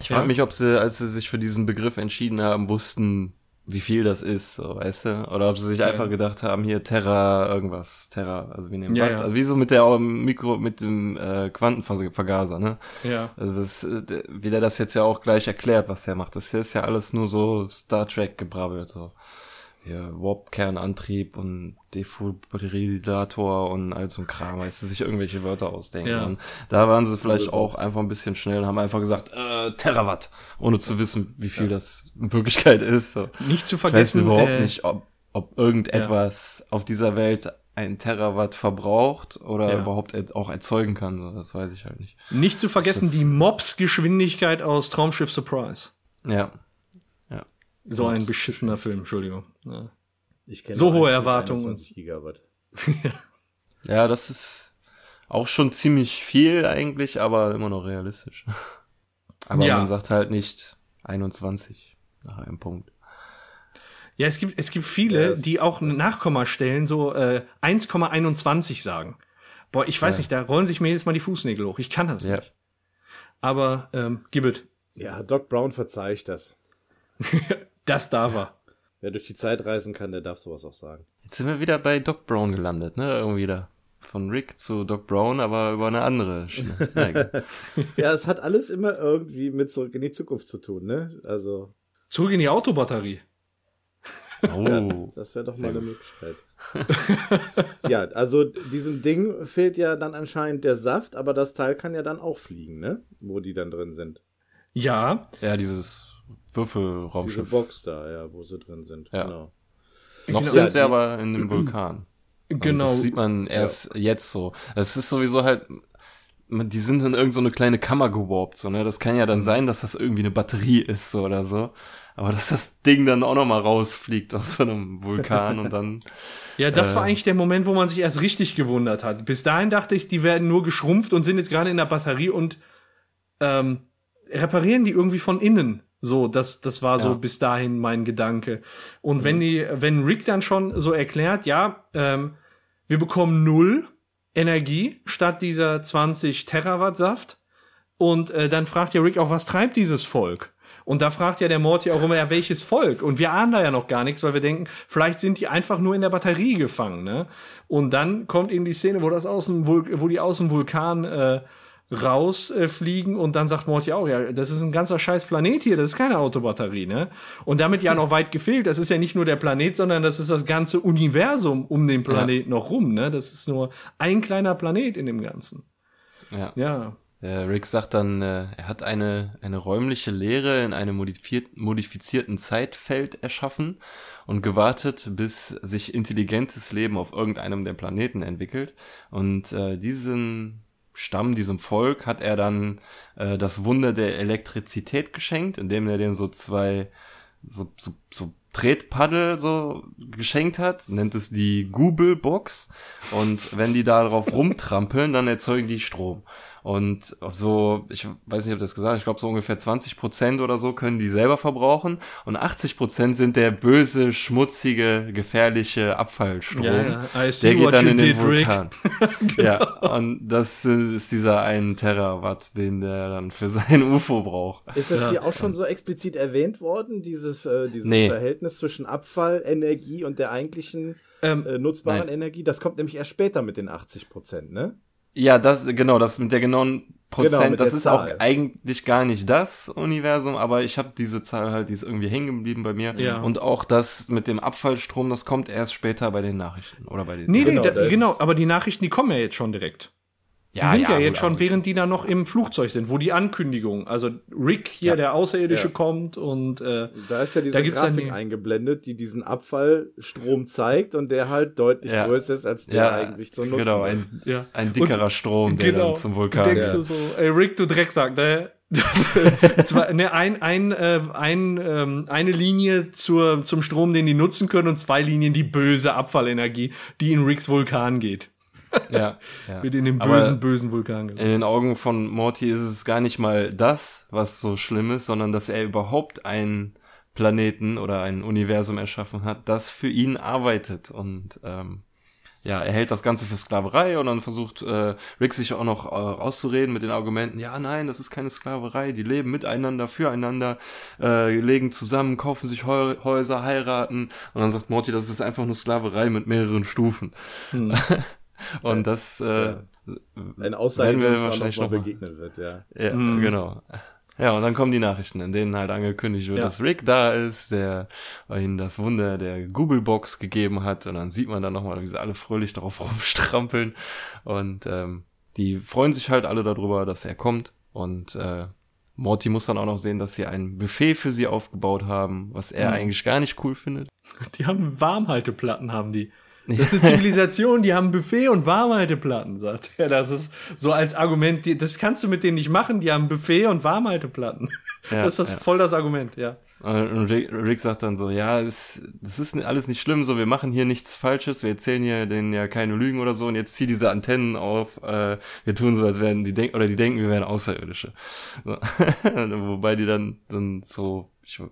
Ich frage ja. mich, ob sie, als sie sich für diesen Begriff entschieden haben, wussten, wie viel das ist, so, weißt du? Oder ob sie sich ja. einfach gedacht haben, hier Terra, irgendwas, Terra, also wie nehmen ja, ja. Also wie so mit der Mikro, mit dem äh, Quantenvergaser, ne? Ja. Also das, äh, wie der das jetzt ja auch gleich erklärt, was der macht. Das hier ist ja alles nur so Star Trek gebrabbelt, so ja, Warp-Kernantrieb und Defibrillator und all so ein Kram, weißt du, sich irgendwelche Wörter ausdenken. Ja. Und da waren sie vielleicht auch einfach ein bisschen schnell, haben einfach gesagt, äh, Terawatt, ohne zu wissen, wie viel ja. das in Wirklichkeit ist. So. Nicht zu vergessen. Ich weiß überhaupt äh, nicht, ob, ob irgendetwas ja. auf dieser Welt ein Terawatt verbraucht oder ja. überhaupt auch erzeugen kann. Das weiß ich halt nicht. Nicht zu vergessen das die Mobs-Geschwindigkeit aus Traumschiff Surprise. Ja. So ein beschissener Film, Entschuldigung. Ja. so hohe Erwartungen. Gigawatt. ja, das ist auch schon ziemlich viel eigentlich, aber immer noch realistisch. aber ja. man sagt halt nicht 21 nach einem Punkt. Ja, es gibt, es gibt viele, ja, die auch Nachkommastellen so äh, 1,21 sagen. Boah, ich weiß ja. nicht, da rollen sich mir jedes Mal die Fußnägel hoch. Ich kann das ja. nicht. Aber ähm, Gibbet. Ja, Doc Brown verzeiht das. Das darf er. Wer durch die Zeit reisen kann, der darf sowas auch sagen. Jetzt sind wir wieder bei Doc Brown gelandet, ne? Irgendwie da. Von Rick zu Doc Brown, aber über eine andere ja, es hat alles immer irgendwie mit zurück in die Zukunft zu tun, ne? Also. Zurück in die Autobatterie. Oh. Ja, das wäre doch mal eine Möglichkeit. ja, also diesem Ding fehlt ja dann anscheinend der Saft, aber das Teil kann ja dann auch fliegen, ne? Wo die dann drin sind. Ja. Ja, dieses Würfelraumschiff. Diese Box da, ja, wo sie drin sind. Ja. Genau. Noch genau. sind sie aber in dem Vulkan. Genau. Und das sieht man erst ja. jetzt so. Es ist sowieso halt, die sind in irgendeine so kleine Kammer gewarpt, so, ne? Das kann ja dann mhm. sein, dass das irgendwie eine Batterie ist, so oder so. Aber dass das Ding dann auch nochmal rausfliegt aus so einem Vulkan und dann. Ja, das äh, war eigentlich der Moment, wo man sich erst richtig gewundert hat. Bis dahin dachte ich, die werden nur geschrumpft und sind jetzt gerade in der Batterie und ähm, reparieren die irgendwie von innen. So, das, das war so ja. bis dahin mein Gedanke. Und mhm. wenn die, wenn Rick dann schon so erklärt, ja, ähm, wir bekommen null Energie statt dieser 20 Terawatt Saft. Und äh, dann fragt ja Rick auch, was treibt dieses Volk? Und da fragt ja der Morty auch immer, ja, welches Volk? Und wir ahnen da ja noch gar nichts, weil wir denken, vielleicht sind die einfach nur in der Batterie gefangen, ne? Und dann kommt eben die Szene, wo das aus dem Vul wo die aus dem Vulkan äh, rausfliegen äh, und dann sagt Morty auch, ja, das ist ein ganzer scheiß Planet hier, das ist keine Autobatterie, ne? Und damit ja noch weit gefehlt, das ist ja nicht nur der Planet, sondern das ist das ganze Universum um den Planeten ja. noch rum, ne? Das ist nur ein kleiner Planet in dem Ganzen. Ja. Ja. Rick sagt dann, äh, er hat eine, eine räumliche Lehre in einem modifizierten Zeitfeld erschaffen und gewartet, bis sich intelligentes Leben auf irgendeinem der Planeten entwickelt. Und äh, diesen Stamm, diesem Volk, hat er dann äh, das Wunder der Elektrizität geschenkt, indem er denen so zwei so, so, so Tretpaddel so geschenkt hat, nennt es die Google Box und wenn die da drauf rumtrampeln, dann erzeugen die Strom. Und so, ich weiß nicht, ob das gesagt ich glaube so ungefähr 20 Prozent oder so können die selber verbrauchen und 80 Prozent sind der böse, schmutzige, gefährliche Abfallstrom. Ja, ja. Der geht dann in den Vulkan. genau. Ja, und das ist dieser ein Terawatt, den der dann für sein UFO braucht. Ist das ja. hier auch schon so explizit erwähnt worden, dieses, äh, dieses nee. Verhältnis zwischen Abfallenergie und der eigentlichen ähm, äh, nutzbaren nein. Energie? Das kommt nämlich erst später mit den 80 Prozent, ne? Ja, das, genau, das mit der genauen Prozent, genau, das ist Zahl. auch eigentlich gar nicht das Universum, aber ich habe diese Zahl halt, die ist irgendwie hängen geblieben bei mir. Ja. Und auch das mit dem Abfallstrom, das kommt erst später bei den Nachrichten oder bei den. Nee, nee, genau, da, genau aber die Nachrichten, die kommen ja jetzt schon direkt. Die ja, sind ja, ja jetzt schon, während die da noch im Flugzeug sind, wo die Ankündigung, also Rick hier, ja, der Außerirdische, kommt und äh, da ist ja diese Grafik eingeblendet, die diesen Abfallstrom zeigt und der halt deutlich größer ist, als der eigentlich zu nutzen Genau, ein, ein dickerer und, Strom, der genau, dann zum Vulkan. Denkst du so, ey Rick, du Drecksack, ne? Zwar, ne, ein, ein, äh, ein, ähm, eine Linie zur, zum Strom, den die nutzen können und zwei Linien die böse Abfallenergie, die in Ricks Vulkan geht ja, ja. Wird in den bösen, Aber bösen Vulkan gelangt. In den Augen von Morty ist es gar nicht mal das, was so schlimm ist, sondern dass er überhaupt einen Planeten oder ein Universum erschaffen hat, das für ihn arbeitet und ähm, ja, er hält das Ganze für Sklaverei und dann versucht äh, Rick sich auch noch äh, rauszureden mit den Argumenten, ja, nein, das ist keine Sklaverei, die leben miteinander, füreinander, äh, legen zusammen, kaufen sich Heu Häuser, heiraten und dann sagt Morty, das ist einfach nur Sklaverei mit mehreren Stufen. Hm. Und das äh, eine Aussage, uns wahrscheinlich noch begegnen wird, ja. Ja, mhm. genau. Ja, und dann kommen die Nachrichten, in denen halt angekündigt wird, ja. dass Rick da ist, der ihnen das Wunder der Google-Box gegeben hat. Und dann sieht man dann nochmal, wie sie alle fröhlich darauf rumstrampeln. Und ähm, die freuen sich halt alle darüber, dass er kommt. Und äh, Morty muss dann auch noch sehen, dass sie ein Buffet für sie aufgebaut haben, was er mhm. eigentlich gar nicht cool findet. Die haben Warmhalteplatten, haben die. Das ist eine Zivilisation, die haben Buffet und Warmhalteplatten, sagt er. Das ist so als Argument, das kannst du mit denen nicht machen, die haben Buffet und Warmhalteplatten. Ja, das ist das ja. voll das Argument, ja. Und Rick, Rick sagt dann so, ja, das, das ist alles nicht schlimm, so, wir machen hier nichts Falsches, wir erzählen hier denen ja keine Lügen oder so und jetzt zieh diese Antennen auf, äh, wir tun so, als wären die denken, oder die denken, wir wären Außerirdische. So. Wobei die dann, dann so ich,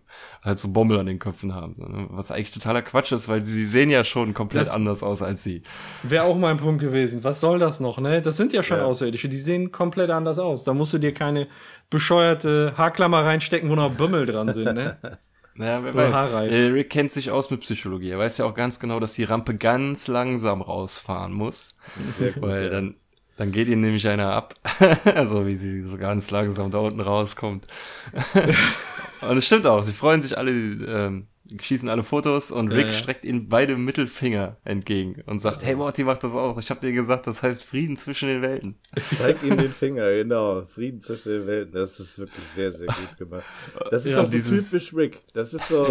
halt so Bommel an den Köpfen haben. So, ne? Was eigentlich totaler Quatsch ist, weil sie sehen ja schon komplett das anders aus als sie. Wäre auch mein Punkt gewesen. Was soll das noch, ne? Das sind ja schon ja. Außerirdische, die sehen komplett anders aus. Da musst du dir keine bescheuerte Haarklammer reinstecken, wo noch Bömmel dran sind, ne? Naja, wer weiß. Äh, Rick kennt sich aus mit Psychologie. Er weiß ja auch ganz genau, dass die Rampe ganz langsam rausfahren muss. Sehr gut, weil ja. dann dann geht ihnen nämlich einer ab. also wie sie so ganz langsam da unten rauskommt. und es stimmt auch, sie freuen sich alle, ähm, schießen alle Fotos und Rick ja, ja. streckt ihnen beide Mittelfinger entgegen und sagt, hey Morty, mach das auch. Ich hab dir gesagt, das heißt Frieden zwischen den Welten. Zeigt ihnen den Finger, genau. Frieden zwischen den Welten. Das ist wirklich sehr, sehr gut gemacht. Das ist ja, auch so typisch Rick. Das ist so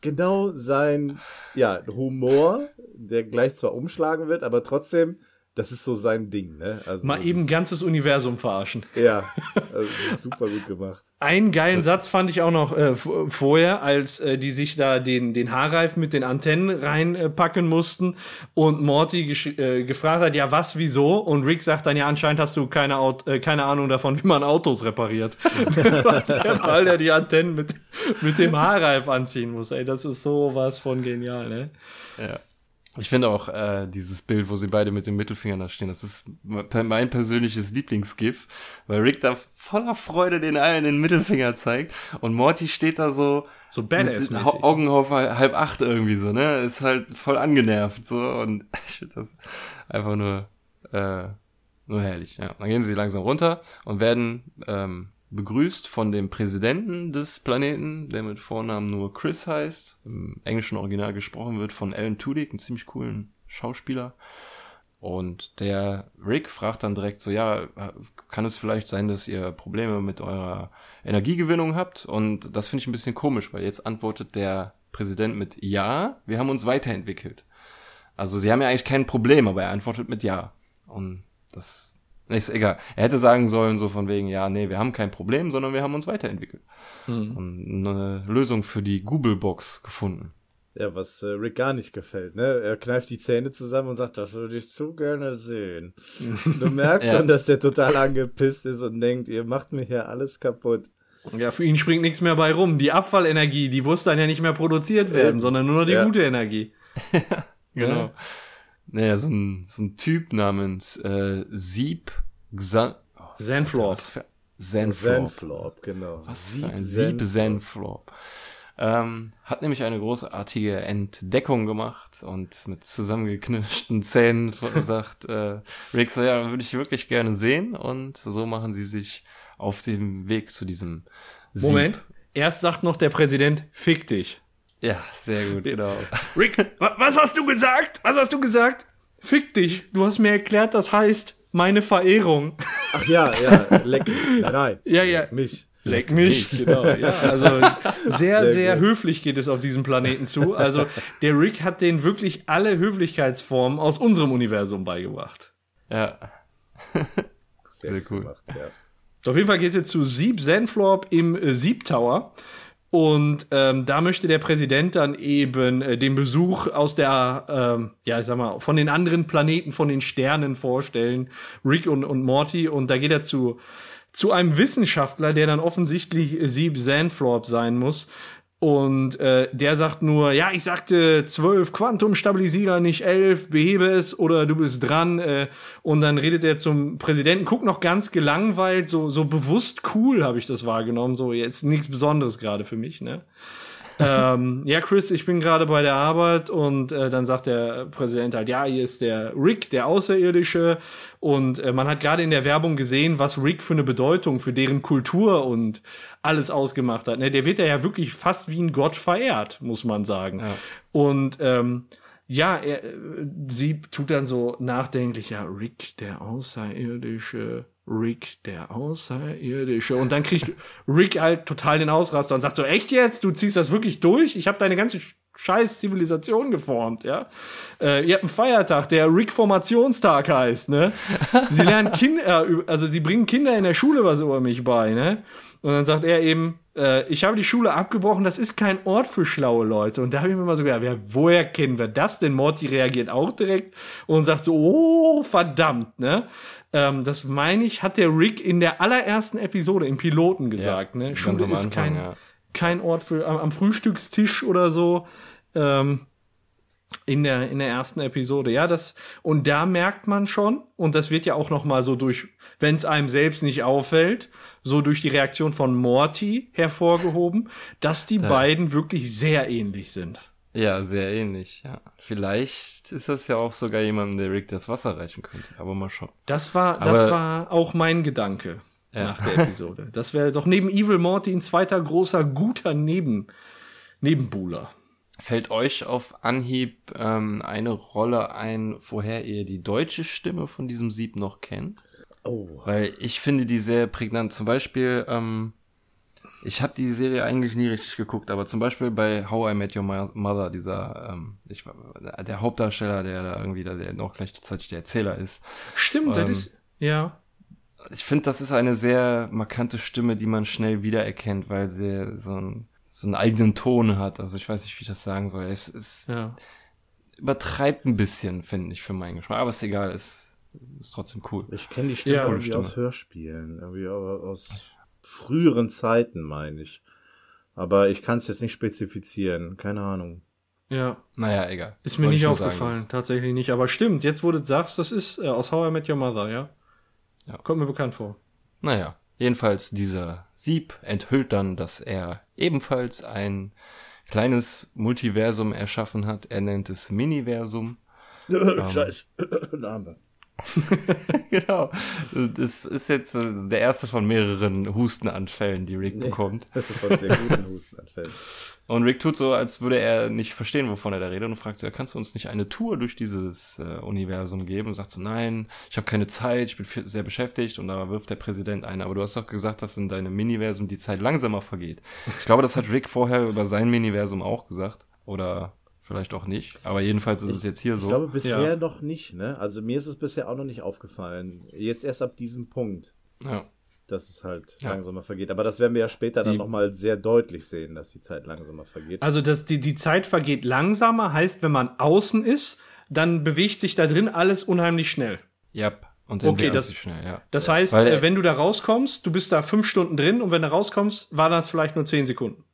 genau sein, ja, Humor, der gleich zwar umschlagen wird, aber trotzdem das ist so sein Ding, ne? Also Mal eben ganzes Universum verarschen. Ja, also super gut gemacht. Einen geilen Satz fand ich auch noch äh, vorher, als äh, die sich da den, den Haarreif mit den Antennen reinpacken äh, mussten und Morty äh, gefragt hat, ja was, wieso? Und Rick sagt dann, ja anscheinend hast du keine, Aut äh, keine Ahnung davon, wie man Autos repariert. Weil er die Antennen mit, mit dem Haarreif anziehen muss. Ey, das ist sowas von genial, ne? Ja. Ich finde auch äh, dieses Bild, wo sie beide mit dem Mittelfinger da stehen, das ist mein persönliches Lieblingsgif, weil Rick da voller Freude den allen den Mittelfinger zeigt und Morty steht da so so badass mit Augen auf halb acht irgendwie so, ne? Ist halt voll angenervt so und ich finde das einfach nur äh, nur herrlich. Ja, dann gehen sie langsam runter und werden ähm, begrüßt von dem Präsidenten des Planeten, der mit Vornamen nur Chris heißt, im englischen Original gesprochen wird von Alan Tudyk, einem ziemlich coolen Schauspieler. Und der Rick fragt dann direkt so, ja, kann es vielleicht sein, dass ihr Probleme mit eurer Energiegewinnung habt? Und das finde ich ein bisschen komisch, weil jetzt antwortet der Präsident mit Ja, wir haben uns weiterentwickelt. Also sie haben ja eigentlich kein Problem, aber er antwortet mit Ja. Und das ist egal. Er hätte sagen sollen, so von wegen, ja, nee, wir haben kein Problem, sondern wir haben uns weiterentwickelt. Mhm. Und eine Lösung für die Google-Box gefunden. Ja, was äh, Rick gar nicht gefällt, ne? Er kneift die Zähne zusammen und sagt, das würde ich zu gerne sehen. du merkst ja. schon, dass der total angepisst ist und denkt, ihr macht mir hier alles kaputt. Ja, für ihn springt nichts mehr bei rum. Die Abfallenergie, die muss dann ja nicht mehr produziert werden, ja. sondern nur noch die ja. gute Energie. genau. Naja, so ein, so ein Typ namens äh, Sieb Xan oh, Zenflorp. Zenflorp. Zenflorp, genau. Was Sieb, Sieb Zenflorp. Ähm, hat nämlich eine großartige Entdeckung gemacht und mit zusammengeknirschten Zähnen sagt äh, Rick so, ja, würde ich wirklich gerne sehen und so machen sie sich auf dem Weg zu diesem Sieb. Moment, erst sagt noch der Präsident, fick dich. Ja, sehr gut, genau. Rick, was hast du gesagt? Was hast du gesagt? Fick dich. Du hast mir erklärt, das heißt meine Verehrung. Ach ja, ja, leck mich. Nein, nein. Ja, ja. Mich. Leck mich, genau. Ja, also sehr, sehr, sehr höflich geht es auf diesem Planeten zu. Also der Rick hat denen wirklich alle Höflichkeitsformen aus unserem Universum beigebracht. Ja. Sehr, sehr cool. Gemacht, ja. Auf jeden Fall geht es jetzt zu Sieb Zenflorp im äh, Sieb Tower. Und ähm, da möchte der Präsident dann eben äh, den Besuch aus der, ähm, ja, ich sag mal, von den anderen Planeten, von den Sternen vorstellen, Rick und, und Morty. Und da geht er zu zu einem Wissenschaftler, der dann offensichtlich Sieb Sandflorp sein muss. Und äh, der sagt nur, ja, ich sagte zwölf Quantumstabilisierer, nicht elf, behebe es oder du bist dran. Äh, und dann redet er zum Präsidenten, guckt noch ganz gelangweilt, so, so bewusst cool habe ich das wahrgenommen. So, jetzt nichts Besonderes gerade für mich, ne? Ähm, ja, Chris, ich bin gerade bei der Arbeit und äh, dann sagt der Präsident halt, ja, hier ist der Rick, der Außerirdische und äh, man hat gerade in der Werbung gesehen, was Rick für eine Bedeutung für deren Kultur und alles ausgemacht hat. Ne? Der wird ja wirklich fast wie ein Gott verehrt, muss man sagen. Ja. Und ähm, ja, er, sie tut dann so nachdenklich, ja, Rick, der Außerirdische, Rick, der Außerirdische. Und dann kriegt Rick halt total den Ausraster und sagt so, echt jetzt? Du ziehst das wirklich durch? Ich habe deine ganze scheiß Zivilisation geformt, ja. Äh, ihr habt einen Feiertag, der Rick-Formationstag heißt, ne? Sie lernen Kinder, äh, also sie bringen Kinder in der Schule was über mich bei, ne? Und dann sagt er eben, äh, ich habe die Schule abgebrochen, das ist kein Ort für schlaue Leute. Und da habe ich mir mal so gedacht, ja, woher kennen wir das denn? Morty reagiert auch direkt und sagt so, oh, verdammt, ne? Ähm, das meine ich, hat der Rick in der allerersten Episode im Piloten gesagt, ja, ne? Schule ist kein, ja kein Ort für am, am Frühstückstisch oder so. Ähm, in der, in der ersten Episode. Ja, das, und da merkt man schon, und das wird ja auch noch mal so durch, wenn es einem selbst nicht auffällt, so durch die Reaktion von Morty hervorgehoben, dass die ja. beiden wirklich sehr ähnlich sind. Ja, sehr ähnlich, ja. Vielleicht ist das ja auch sogar jemandem, der Rick das Wasser reichen könnte, aber mal schauen. Das war, aber das war auch mein Gedanke ja. nach der Episode. Das wäre doch neben Evil Morty ein zweiter großer, guter Neben Nebenbuhler. Fällt euch auf Anhieb ähm, eine Rolle ein, woher ihr die deutsche Stimme von diesem Sieb noch kennt? Oh. Weil ich finde die sehr prägnant. Zum Beispiel, ähm, ich habe die Serie eigentlich nie richtig geguckt, aber zum Beispiel bei How I Met Your Mother, dieser, ähm, ich, der Hauptdarsteller, der da irgendwie, der, der noch gleichzeitig der Erzähler ist. Stimmt, ähm, das ist, ja ich finde, das ist eine sehr markante Stimme, die man schnell wiedererkennt, weil sie so, ein, so einen eigenen Ton hat. Also ich weiß nicht, wie ich das sagen soll. Es ist ja. übertreibt ein bisschen, finde ich, für meinen Geschmack. Aber ist egal, ist, ist trotzdem cool. Ich kenne die Stimme ja, irgendwie Stimme. aus Hörspielen, irgendwie aus früheren Zeiten, meine ich. Aber ich kann es jetzt nicht spezifizieren, keine Ahnung. Ja. Naja, egal. Ist mir Wollte nicht aufgefallen, sagen, tatsächlich nicht. Aber stimmt, jetzt wo du sagst, das ist äh, aus How I Met Your Mother, ja? Ja. Kommt mir bekannt vor. Naja, jedenfalls dieser Sieb enthüllt dann, dass er ebenfalls ein kleines Multiversum erschaffen hat. Er nennt es Miniversum. Scheiß, Name. genau. Das ist jetzt äh, der erste von mehreren Hustenanfällen, die Rick bekommt. von sehr guten Hustenanfällen. Und Rick tut so, als würde er nicht verstehen, wovon er da redet und fragt so, ja, kannst du uns nicht eine Tour durch dieses äh, Universum geben? Und sagt so, nein, ich habe keine Zeit, ich bin sehr beschäftigt. Und da wirft der Präsident ein. Aber du hast doch gesagt, dass in deinem Miniversum die Zeit langsamer vergeht. Ich glaube, das hat Rick vorher über sein Miniversum auch gesagt. Oder vielleicht auch nicht. Aber jedenfalls ist es jetzt hier so. Ich glaube bisher ja. noch nicht, ne? Also mir ist es bisher auch noch nicht aufgefallen. Jetzt erst ab diesem Punkt. Ja. dass es halt ja. langsamer vergeht. Aber das werden wir ja später dann nochmal sehr deutlich sehen, dass die Zeit langsamer vergeht. Also dass die, die Zeit vergeht langsamer, heißt, wenn man außen ist, dann bewegt sich da drin alles unheimlich schnell. Ja. Yep. Und okay, das, schnell, ja. das heißt, Weil, äh, wenn du da rauskommst, du bist da fünf Stunden drin und wenn du rauskommst, war das vielleicht nur zehn Sekunden.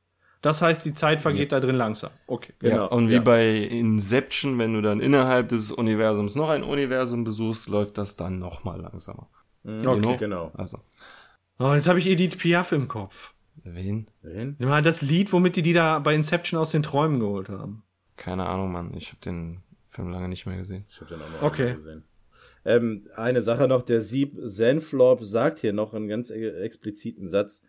Das heißt, die Zeit vergeht ja. da drin langsam. Okay. Genau. Ja, und wie ja. bei Inception, wenn du dann innerhalb des Universums noch ein Universum besuchst, läuft das dann noch mal langsamer. Mhm. Okay, genau. Also. Oh, jetzt habe ich Edith Piaf im Kopf. Wen? Wen? Ja, das Lied, womit die die da bei Inception aus den Träumen geholt haben. Keine Ahnung, Mann. Ich habe den Film lange nicht mehr gesehen. Ich habe den auch noch okay. gesehen. Ähm, eine Sache noch, der Sieb Zenflop sagt hier noch einen ganz e-, expliziten Satz,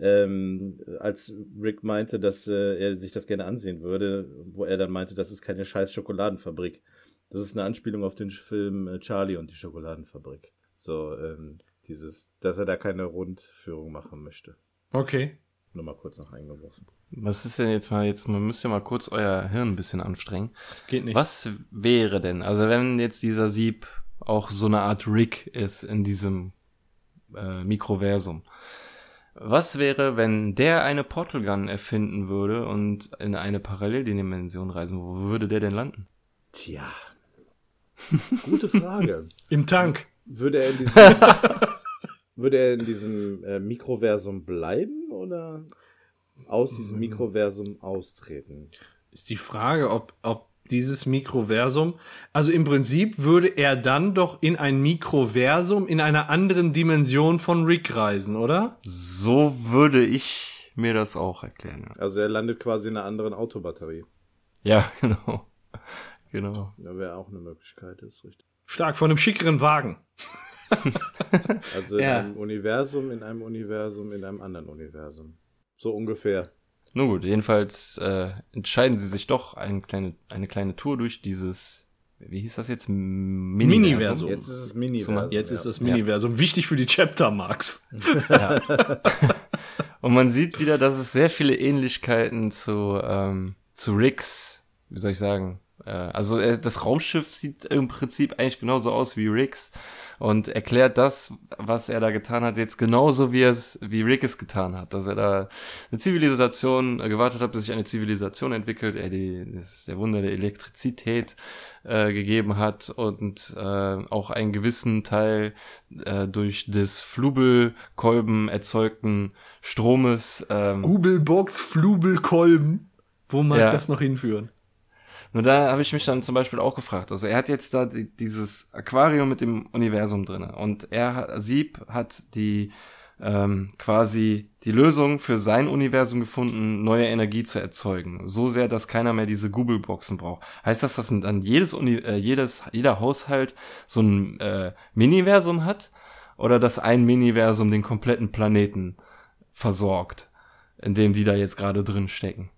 ähm, als Rick meinte, dass äh, er sich das gerne ansehen würde, wo er dann meinte, das ist keine scheiß Schokoladenfabrik. Das ist eine Anspielung auf den Film äh, Charlie und die Schokoladenfabrik. So, ähm, dieses, dass er da keine Rundführung machen möchte. Okay. Nur mal kurz noch eingeworfen. Was ist denn jetzt mal, jetzt, man müsste ja mal kurz euer Hirn ein bisschen anstrengen. Geht nicht. Was wäre denn, also wenn jetzt dieser Sieb auch so eine Art Rick ist in diesem äh, Mikroversum. Was wäre, wenn der eine Portal Gun erfinden würde und in eine Paralleldimension reisen? Wo würde der denn landen? Tja. Gute Frage. Im Tank. Würde er in diesem, würde er in diesem äh, Mikroversum bleiben oder aus diesem hm. Mikroversum austreten? Ist die Frage, ob, ob dieses Mikroversum. Also im Prinzip würde er dann doch in ein Mikroversum in einer anderen Dimension von Rick reisen, oder? So würde ich mir das auch erklären. Also er landet quasi in einer anderen Autobatterie. Ja, genau. Genau. Da wäre auch eine Möglichkeit, ist richtig. Stark, von einem schickeren Wagen. also in ja. einem Universum, in einem Universum, in einem anderen Universum. So ungefähr. Nun gut, jedenfalls äh, entscheiden sie sich doch eine kleine, eine kleine Tour durch dieses, wie hieß das jetzt? Miniversum. Jetzt ist es Miniversum. Jetzt ist das Miniversum. Ja. Wichtig für die Chapter Marks. Ja. Und man sieht wieder, dass es sehr viele Ähnlichkeiten zu, ähm, zu Ricks, wie soll ich sagen, also äh, das Raumschiff sieht im Prinzip eigentlich genauso aus wie Ricks und erklärt das, was er da getan hat, jetzt genauso wie es, wie Rick es getan hat, dass er da eine Zivilisation äh, gewartet hat, bis sich eine Zivilisation entwickelt, er die, das der Wunder der Elektrizität äh, gegeben hat und äh, auch einen gewissen Teil äh, durch des Flubelkolben erzeugten Stromes. Ähm, Googlebox Flubelkolben. Wo mag ja. das noch hinführen? Nur da habe ich mich dann zum Beispiel auch gefragt. Also er hat jetzt da die, dieses Aquarium mit dem Universum drinne und er Sieb hat die ähm, quasi die Lösung für sein Universum gefunden, neue Energie zu erzeugen. So sehr, dass keiner mehr diese Google-Boxen braucht. Heißt das, dass dann jedes, Uni äh, jedes jeder Haushalt so ein äh, Miniversum hat? Oder dass ein Miniversum den kompletten Planeten versorgt, in dem die da jetzt gerade drin stecken?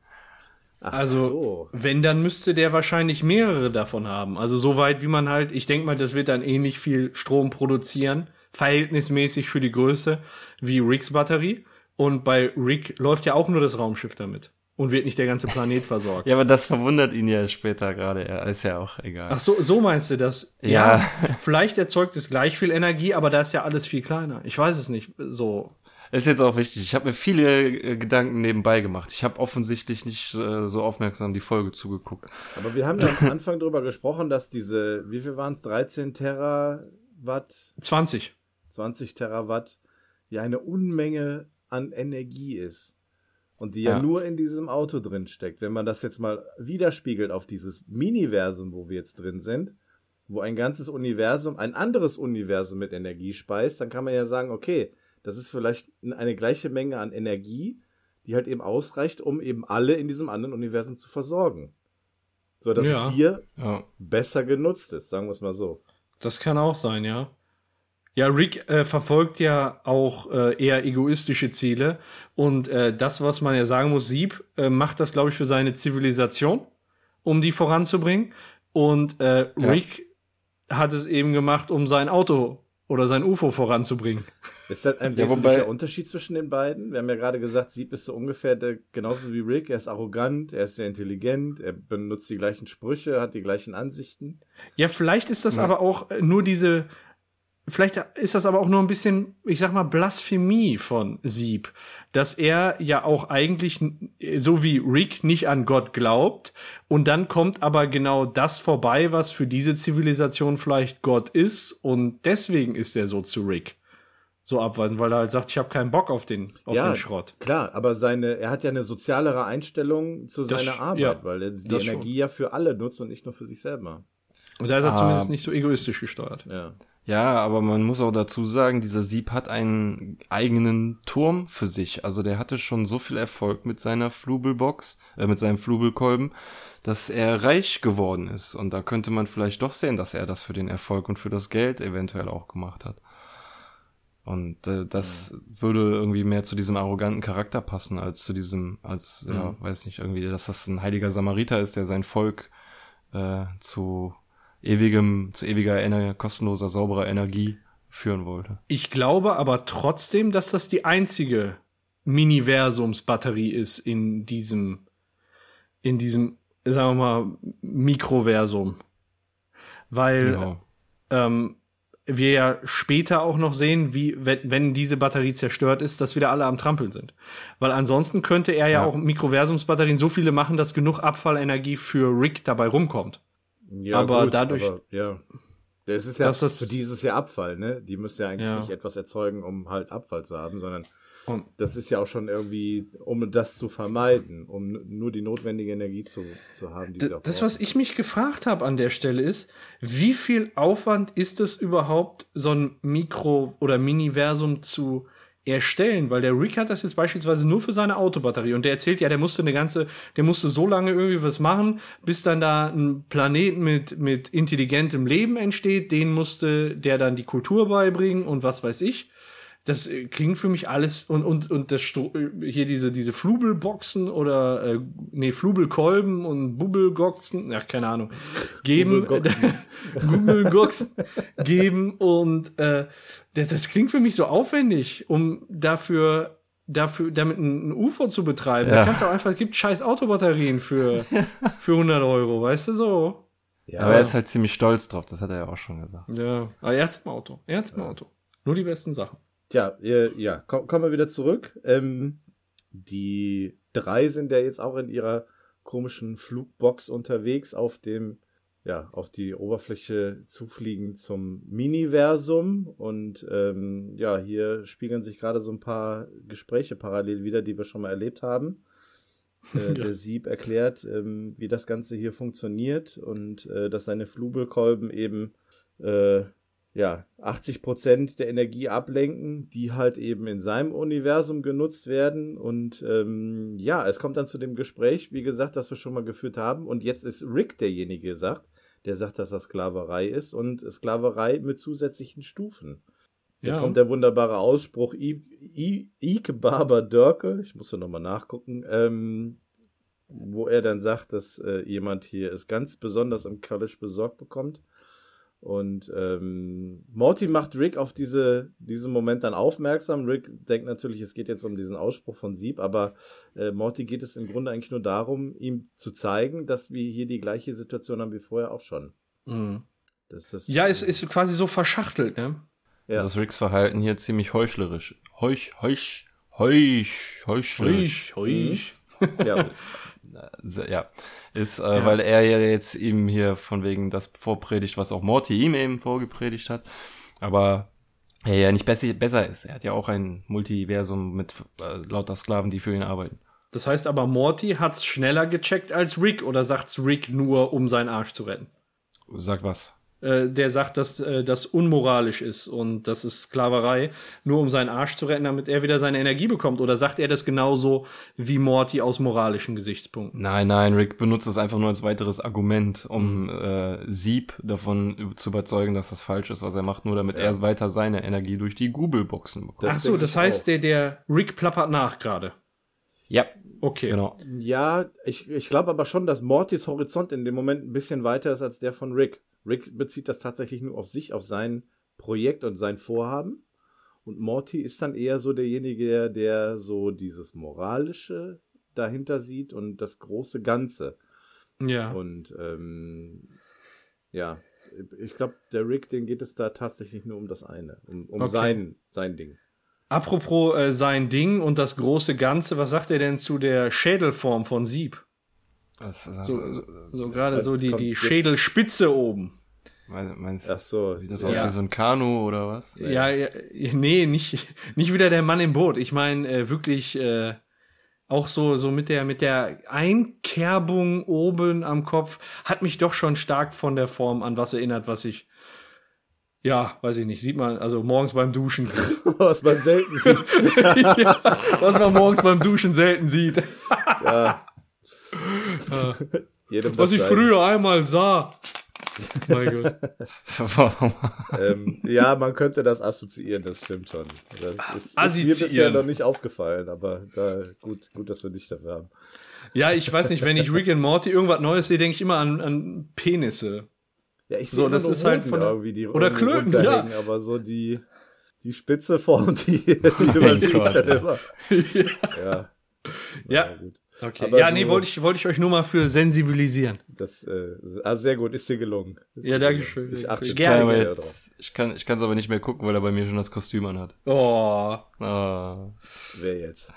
Ach also, so. wenn, dann müsste der wahrscheinlich mehrere davon haben. Also so weit, wie man halt, ich denke mal, das wird dann ähnlich viel Strom produzieren, verhältnismäßig für die Größe, wie Ricks Batterie. Und bei Rick läuft ja auch nur das Raumschiff damit. Und wird nicht der ganze Planet versorgt. ja, aber das verwundert ihn ja später gerade. Ja, ist ja auch egal. Ach so, so meinst du das? Ja. ja. Vielleicht erzeugt es gleich viel Energie, aber da ist ja alles viel kleiner. Ich weiß es nicht so ist jetzt auch wichtig. Ich habe mir viele äh, Gedanken nebenbei gemacht. Ich habe offensichtlich nicht äh, so aufmerksam die Folge zugeguckt. Aber wir haben ja am Anfang drüber gesprochen, dass diese, wie viel waren es, 13 Terawatt? 20. 20 Terawatt ja eine Unmenge an Energie ist. Und die ja, ja, nur in diesem Auto drin steckt. Wenn man das jetzt mal widerspiegelt auf dieses Miniversum, wo wir jetzt drin sind, wo ein ganzes Universum, ein anderes Universum mit Energie speist, dann kann man ja sagen, okay, das ist vielleicht eine gleiche Menge an Energie, die halt eben ausreicht, um eben alle in diesem anderen Universum zu versorgen. So dass ja. es hier ja. besser genutzt ist, sagen wir es mal so. Das kann auch sein, ja. Ja, Rick äh, verfolgt ja auch äh, eher egoistische Ziele und äh, das, was man ja sagen muss, Sieb äh, macht das, glaube ich, für seine Zivilisation, um die voranzubringen. Und äh, Rick ja. hat es eben gemacht, um sein Auto oder sein UFO voranzubringen. Ist das ein wesentlicher ja, Unterschied zwischen den beiden? Wir haben ja gerade gesagt, Sieb ist so ungefähr der, genauso wie Rick. Er ist arrogant, er ist sehr intelligent, er benutzt die gleichen Sprüche, hat die gleichen Ansichten. Ja, vielleicht ist das ja. aber auch nur diese vielleicht ist das aber auch nur ein bisschen, ich sag mal, Blasphemie von Sieb, dass er ja auch eigentlich, so wie Rick, nicht an Gott glaubt. Und dann kommt aber genau das vorbei, was für diese Zivilisation vielleicht Gott ist. Und deswegen ist er so zu Rick so abweisen, weil er halt sagt, ich habe keinen Bock auf den, auf ja, den Schrott. Klar, aber seine, er hat ja eine sozialere Einstellung zu das, seiner Arbeit, ja, weil er die Energie schon. ja für alle nutzt und nicht nur für sich selber. Und da ist er ah, zumindest nicht so egoistisch gesteuert. Ja. Ja, aber man muss auch dazu sagen, dieser Sieb hat einen eigenen Turm für sich. Also der hatte schon so viel Erfolg mit seiner Flubelbox, äh, mit seinem Flubelkolben, dass er reich geworden ist. Und da könnte man vielleicht doch sehen, dass er das für den Erfolg und für das Geld eventuell auch gemacht hat. Und äh, das mhm. würde irgendwie mehr zu diesem arroganten Charakter passen, als zu diesem, als, mhm. ja, weiß nicht, irgendwie, dass das ein heiliger Samariter ist, der sein Volk äh, zu ewigem, zu ewiger, ener kostenloser, sauberer Energie führen wollte. Ich glaube aber trotzdem, dass das die einzige Miniversumsbatterie ist in diesem, in diesem, sagen wir mal, Mikroversum. Weil genau. ähm, wir ja später auch noch sehen, wie, wenn, diese Batterie zerstört ist, dass wieder alle am Trampeln sind. Weil ansonsten könnte er ja, ja. auch Mikroversumsbatterien so viele machen, dass genug Abfallenergie für Rick dabei rumkommt. Ja, aber gut, dadurch. Aber, ja. Das ist ja das für dieses Jahr Abfall, ne? Die müssen ja eigentlich ja. nicht etwas erzeugen, um halt Abfall zu haben, sondern und das ist ja auch schon irgendwie, um das zu vermeiden, um nur die notwendige Energie zu, zu haben. Die das, was ich mich gefragt habe an der Stelle ist, wie viel Aufwand ist es überhaupt, so ein Mikro- oder Miniversum zu erstellen? Weil der Rick hat das jetzt beispielsweise nur für seine Autobatterie und der erzählt ja, der musste eine ganze, der musste so lange irgendwie was machen, bis dann da ein Planet mit, mit intelligentem Leben entsteht, den musste der dann die Kultur beibringen und was weiß ich das äh, klingt für mich alles und und und das äh, hier diese diese Flubelboxen oder äh, nee Flubelkolben und Bubbelgoxen, ja keine Ahnung, geben Bubbelgoxen geben und äh, das, das klingt für mich so aufwendig, um dafür dafür damit ein, ein UFO zu betreiben. Ja. Da kannst du auch einfach gibt scheiß Autobatterien für für 100 Euro, weißt du so. Ja. Aber er ist halt ziemlich stolz drauf, das hat er ja auch schon gesagt. Ja, aber er hat's im Auto. Er hat's im ja. Auto. Nur die besten Sachen. Tja, ja, komm, kommen wir wieder zurück. Ähm, die drei sind ja jetzt auch in ihrer komischen Flugbox unterwegs auf dem, ja, auf die Oberfläche zufliegen zum Miniversum. Und ähm, ja, hier spiegeln sich gerade so ein paar Gespräche parallel wieder, die wir schon mal erlebt haben. Äh, ja. Der Sieb erklärt, ähm, wie das Ganze hier funktioniert und äh, dass seine Flubelkolben eben äh, ja, 80 Prozent der Energie ablenken, die halt eben in seinem Universum genutzt werden. Und ähm, ja, es kommt dann zu dem Gespräch, wie gesagt, das wir schon mal geführt haben. Und jetzt ist Rick derjenige, der sagt, der sagt, dass das Sklaverei ist und Sklaverei mit zusätzlichen Stufen. Jetzt ja. kommt der wunderbare Ausspruch Ike Barber Dörkel, ich musste nochmal nachgucken, ähm, wo er dann sagt, dass äh, jemand hier es ganz besonders im College besorgt bekommt. Und ähm, Morty macht Rick auf diese, diesen Moment dann aufmerksam. Rick denkt natürlich, es geht jetzt um diesen Ausspruch von Sieb, aber äh, Morty geht es im Grunde eigentlich nur darum, ihm zu zeigen, dass wir hier die gleiche Situation haben wie vorher auch schon. Mhm. Das ist, ja, es ist quasi so verschachtelt, ne? Ja. Das Ricks Verhalten hier ziemlich heuchlerisch. Heuch, heuch, heuch, heuchlerisch. Heuch, heuch. Mhm. Ja. ja, ist, äh, ja. weil er ja jetzt ihm hier von wegen das vorpredigt, was auch Morty ihm eben vorgepredigt hat, aber er ja nicht besser, besser ist. Er hat ja auch ein Multiversum mit äh, lauter Sklaven, die für ihn arbeiten. Das heißt aber, Morty hat's schneller gecheckt als Rick oder sagt's Rick nur, um seinen Arsch zu retten? Sag was. Äh, der sagt, dass äh, das unmoralisch ist und das ist Sklaverei, nur um seinen Arsch zu retten, damit er wieder seine Energie bekommt? Oder sagt er das genauso wie Morty aus moralischen Gesichtspunkten? Nein, nein, Rick benutzt es einfach nur als weiteres Argument, um mhm. äh, Sieb davon zu überzeugen, dass das falsch ist, was er macht, nur damit ja. er weiter seine Energie durch die Google-Boxen bekommt. Ach so, das heißt, der, der Rick plappert nach gerade. Ja. Okay. Genau. Ja, ich, ich glaube aber schon, dass Mortys Horizont in dem Moment ein bisschen weiter ist als der von Rick. Rick bezieht das tatsächlich nur auf sich, auf sein Projekt und sein Vorhaben. Und Morty ist dann eher so derjenige, der, der so dieses Moralische dahinter sieht und das große Ganze. Ja. Und ähm, ja, ich glaube, der Rick, den geht es da tatsächlich nur um das eine, um, um okay. sein, sein Ding. Apropos äh, sein Ding und das große Ganze, was sagt er denn zu der Schädelform von Sieb? Was, was, so, so, so gerade so die, die Schädelspitze oben. Meinst du, Ach so, sieht das aus ja. wie so ein Kanu oder was? Ja, ja, nee, nicht, nicht wieder der Mann im Boot. Ich meine, äh, wirklich äh, auch so, so mit der, mit der Einkerbung oben am Kopf hat mich doch schon stark von der Form an was erinnert, was ich ja, weiß ich nicht, sieht man, also morgens beim Duschen sieht. was man selten sieht. ja, was man morgens beim Duschen selten sieht. ja. Was ich früher einmal sah. Mein Gott. ähm, ja, man könnte das assoziieren, das stimmt schon. Das ist, ist mir bisher noch nicht aufgefallen, aber da, gut, gut, dass wir dich dafür haben. Ja, ich weiß nicht, wenn ich Rick and Morty irgendwas Neues sehe, denke ich immer an, an Penisse. Ja, ich sehe so, das ist halt von irgendwie die oder Klöten, ja. aber so die die spitze Form, die, die übersehe ich dann immer. ja. Ja. ja. Okay. Aber ja, nee, wollte ich, wollte ich euch nur mal für sensibilisieren. Das, äh, ah, sehr gut, ist dir gelungen. Ist ja, danke schön. Ich achte gerne jetzt, Ich kann, ich kann es aber nicht mehr gucken, weil er bei mir schon das Kostüm anhat. Oh. oh. Wer jetzt?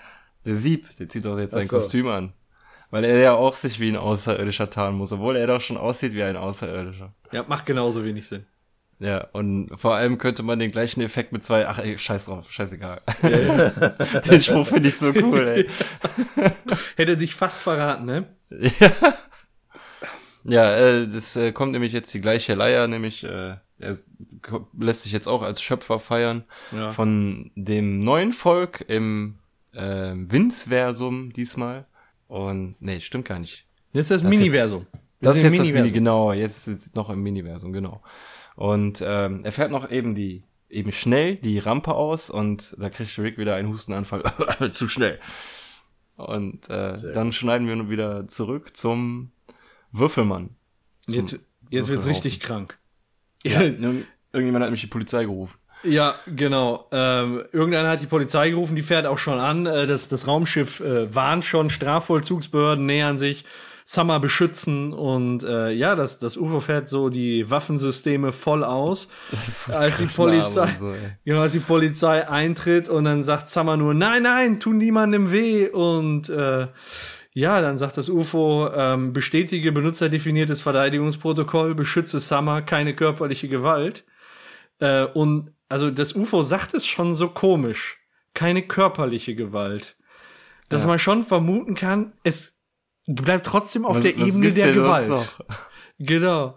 Der Sieb, der zieht doch jetzt sein so. Kostüm an. Weil er ja auch sich wie ein Außerirdischer tarnen muss, obwohl er doch schon aussieht wie ein Außerirdischer. Ja, macht genauso wenig Sinn. Ja, und vor allem könnte man den gleichen Effekt mit zwei, ach ey, scheiß drauf, scheißegal. Ja, ja. den Spruch finde ich so cool, ey. Hätte sich fast verraten, ne? Ja. Ja, äh, das äh, kommt nämlich jetzt die gleiche Leier, nämlich äh, er lässt sich jetzt auch als Schöpfer feiern ja. von dem neuen Volk im äh, Winzversum diesmal. Und nee, stimmt gar nicht. Das ist das, das Miniversum. Das, das ist jetzt Miniversum. das Mini, genau, jetzt ist es noch im Miniversum, genau. Und ähm, er fährt noch eben die eben schnell die Rampe aus und da kriegt Rick wieder einen Hustenanfall. Zu schnell. Und äh, dann schneiden wir wieder zurück zum Würfelmann. Zum jetzt jetzt wird's richtig krank. Ja, irgendjemand hat mich die Polizei gerufen. Ja, genau. Ähm, irgendeiner hat die Polizei gerufen, die fährt auch schon an. Äh, das, das Raumschiff äh, warnt schon, Strafvollzugsbehörden nähern sich. Summer beschützen und äh, ja, das, das UFO fährt so die Waffensysteme voll aus, als die Polizei, so, genau, als die Polizei eintritt und dann sagt Summer nur, nein, nein, tun niemandem weh und äh, ja, dann sagt das UFO, ähm, bestätige benutzerdefiniertes Verteidigungsprotokoll, beschütze Summer, keine körperliche Gewalt. Äh, und also das UFO sagt es schon so komisch, keine körperliche Gewalt. Dass ja. man schon vermuten kann, es bleibt trotzdem auf was, der Ebene der Gewalt. Genau.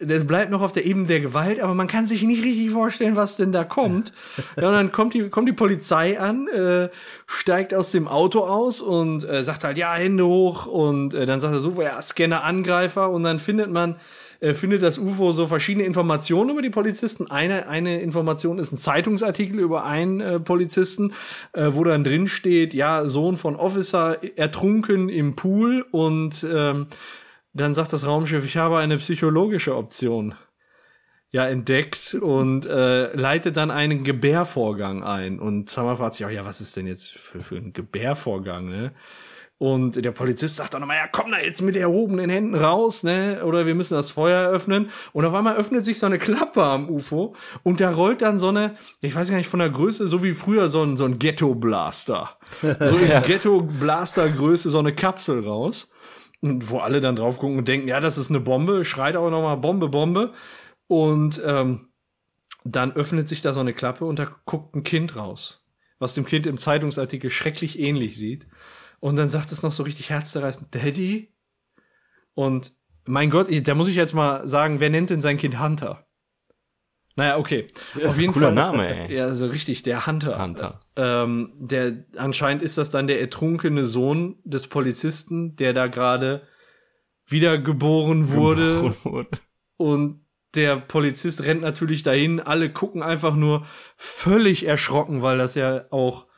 Das bleibt noch auf der Ebene der Gewalt, aber man kann sich nicht richtig vorstellen, was denn da kommt. ja, und dann kommt die, kommt die Polizei an, äh, steigt aus dem Auto aus und äh, sagt halt, ja, Hände hoch. Und äh, dann sagt er so, ja, Scanner Angreifer. Und dann findet man äh, findet das UFO so verschiedene Informationen über die Polizisten. Eine, eine Information ist ein Zeitungsartikel über einen äh, Polizisten, äh, wo dann drin steht, ja, Sohn von Officer ertrunken im Pool und ähm, dann sagt das Raumschiff, ich habe eine psychologische Option ja entdeckt und äh, leitet dann einen Gebärvorgang ein. Und Summer fragt sich auch, ja, was ist denn jetzt für, für ein Gebärvorgang, ne? Und der Polizist sagt dann nochmal, ja, komm da jetzt mit erhobenen Händen raus, ne? Oder wir müssen das Feuer öffnen. Und auf einmal öffnet sich so eine Klappe am UFO und da rollt dann so eine, ich weiß gar nicht von der Größe, so wie früher so ein, so ein Ghetto-Blaster. So in ja. Ghetto-Blaster-Größe so eine Kapsel raus. Und wo alle dann drauf gucken und denken, ja, das ist eine Bombe, schreit aber nochmal Bombe, Bombe. Und ähm, dann öffnet sich da so eine Klappe und da guckt ein Kind raus. Was dem Kind im Zeitungsartikel schrecklich ähnlich sieht. Und dann sagt es noch so richtig herzzerreißend, Daddy? Und mein Gott, da muss ich jetzt mal sagen, wer nennt denn sein Kind Hunter? Naja, okay. Das Auf jeden Fall. Name, ey. Ja, so richtig, der Hunter. Hunter. Ähm, der, anscheinend ist das dann der ertrunkene Sohn des Polizisten, der da gerade wiedergeboren wurde. Geboren wurde. Und der Polizist rennt natürlich dahin. Alle gucken einfach nur völlig erschrocken, weil das ja auch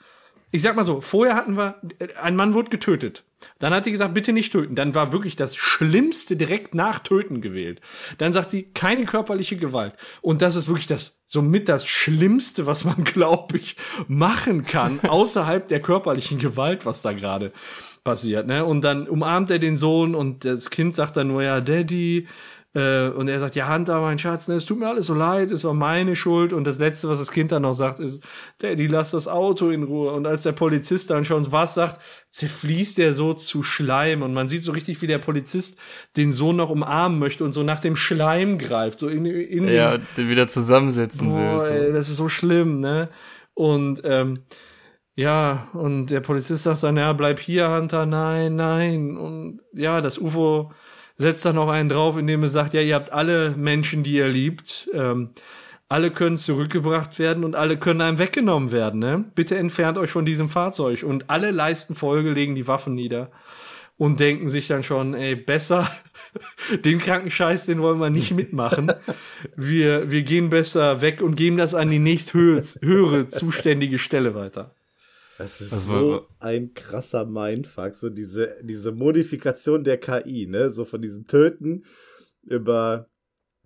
ich sag mal so, vorher hatten wir, ein Mann wurde getötet. Dann hat sie gesagt, bitte nicht töten. Dann war wirklich das Schlimmste direkt nach Töten gewählt. Dann sagt sie, keine körperliche Gewalt. Und das ist wirklich das, somit das Schlimmste, was man, glaube ich, machen kann, außerhalb der körperlichen Gewalt, was da gerade passiert. Ne? Und dann umarmt er den Sohn und das Kind sagt dann nur, ja, Daddy, Äh, und er sagt, ja, Hunter, mein Schatz, ne, es tut mir alles so leid, es war meine Schuld. Und das Letzte, was das Kind dann noch sagt, ist, Daddy, lass das Auto in Ruhe. Und als der Polizist dann schon was sagt, zerfließt er so zu Schleim. Und man sieht so richtig, wie der Polizist den Sohn noch umarmen möchte und so nach dem Schleim greift. So in, in ja, den wieder zusammensetzen boah, will. So. Ey, das ist so schlimm, ne? Und ähm, ja, und der Polizist sagt dann, ja, bleib hier, Hunter, nein, nein. Und ja, das UFO setzt dann noch einen drauf, indem er sagt, ja, ihr habt alle Menschen, die ihr liebt, ähm, alle können zurückgebracht werden und alle können einem weggenommen werden. Ne? Bitte entfernt euch von diesem Fahrzeug. Und alle leisten Folge, legen die Waffen nieder und denken sich dann schon, ey, besser, den kranken Scheiß, den wollen wir nicht mitmachen. Wir, wir gehen besser weg und geben das an die nächsthöhere zuständige Stelle weiter. Das ist also, so ein krasser Mindfuck, so diese, diese Modifikation der KI, ne, so von diesem Töten über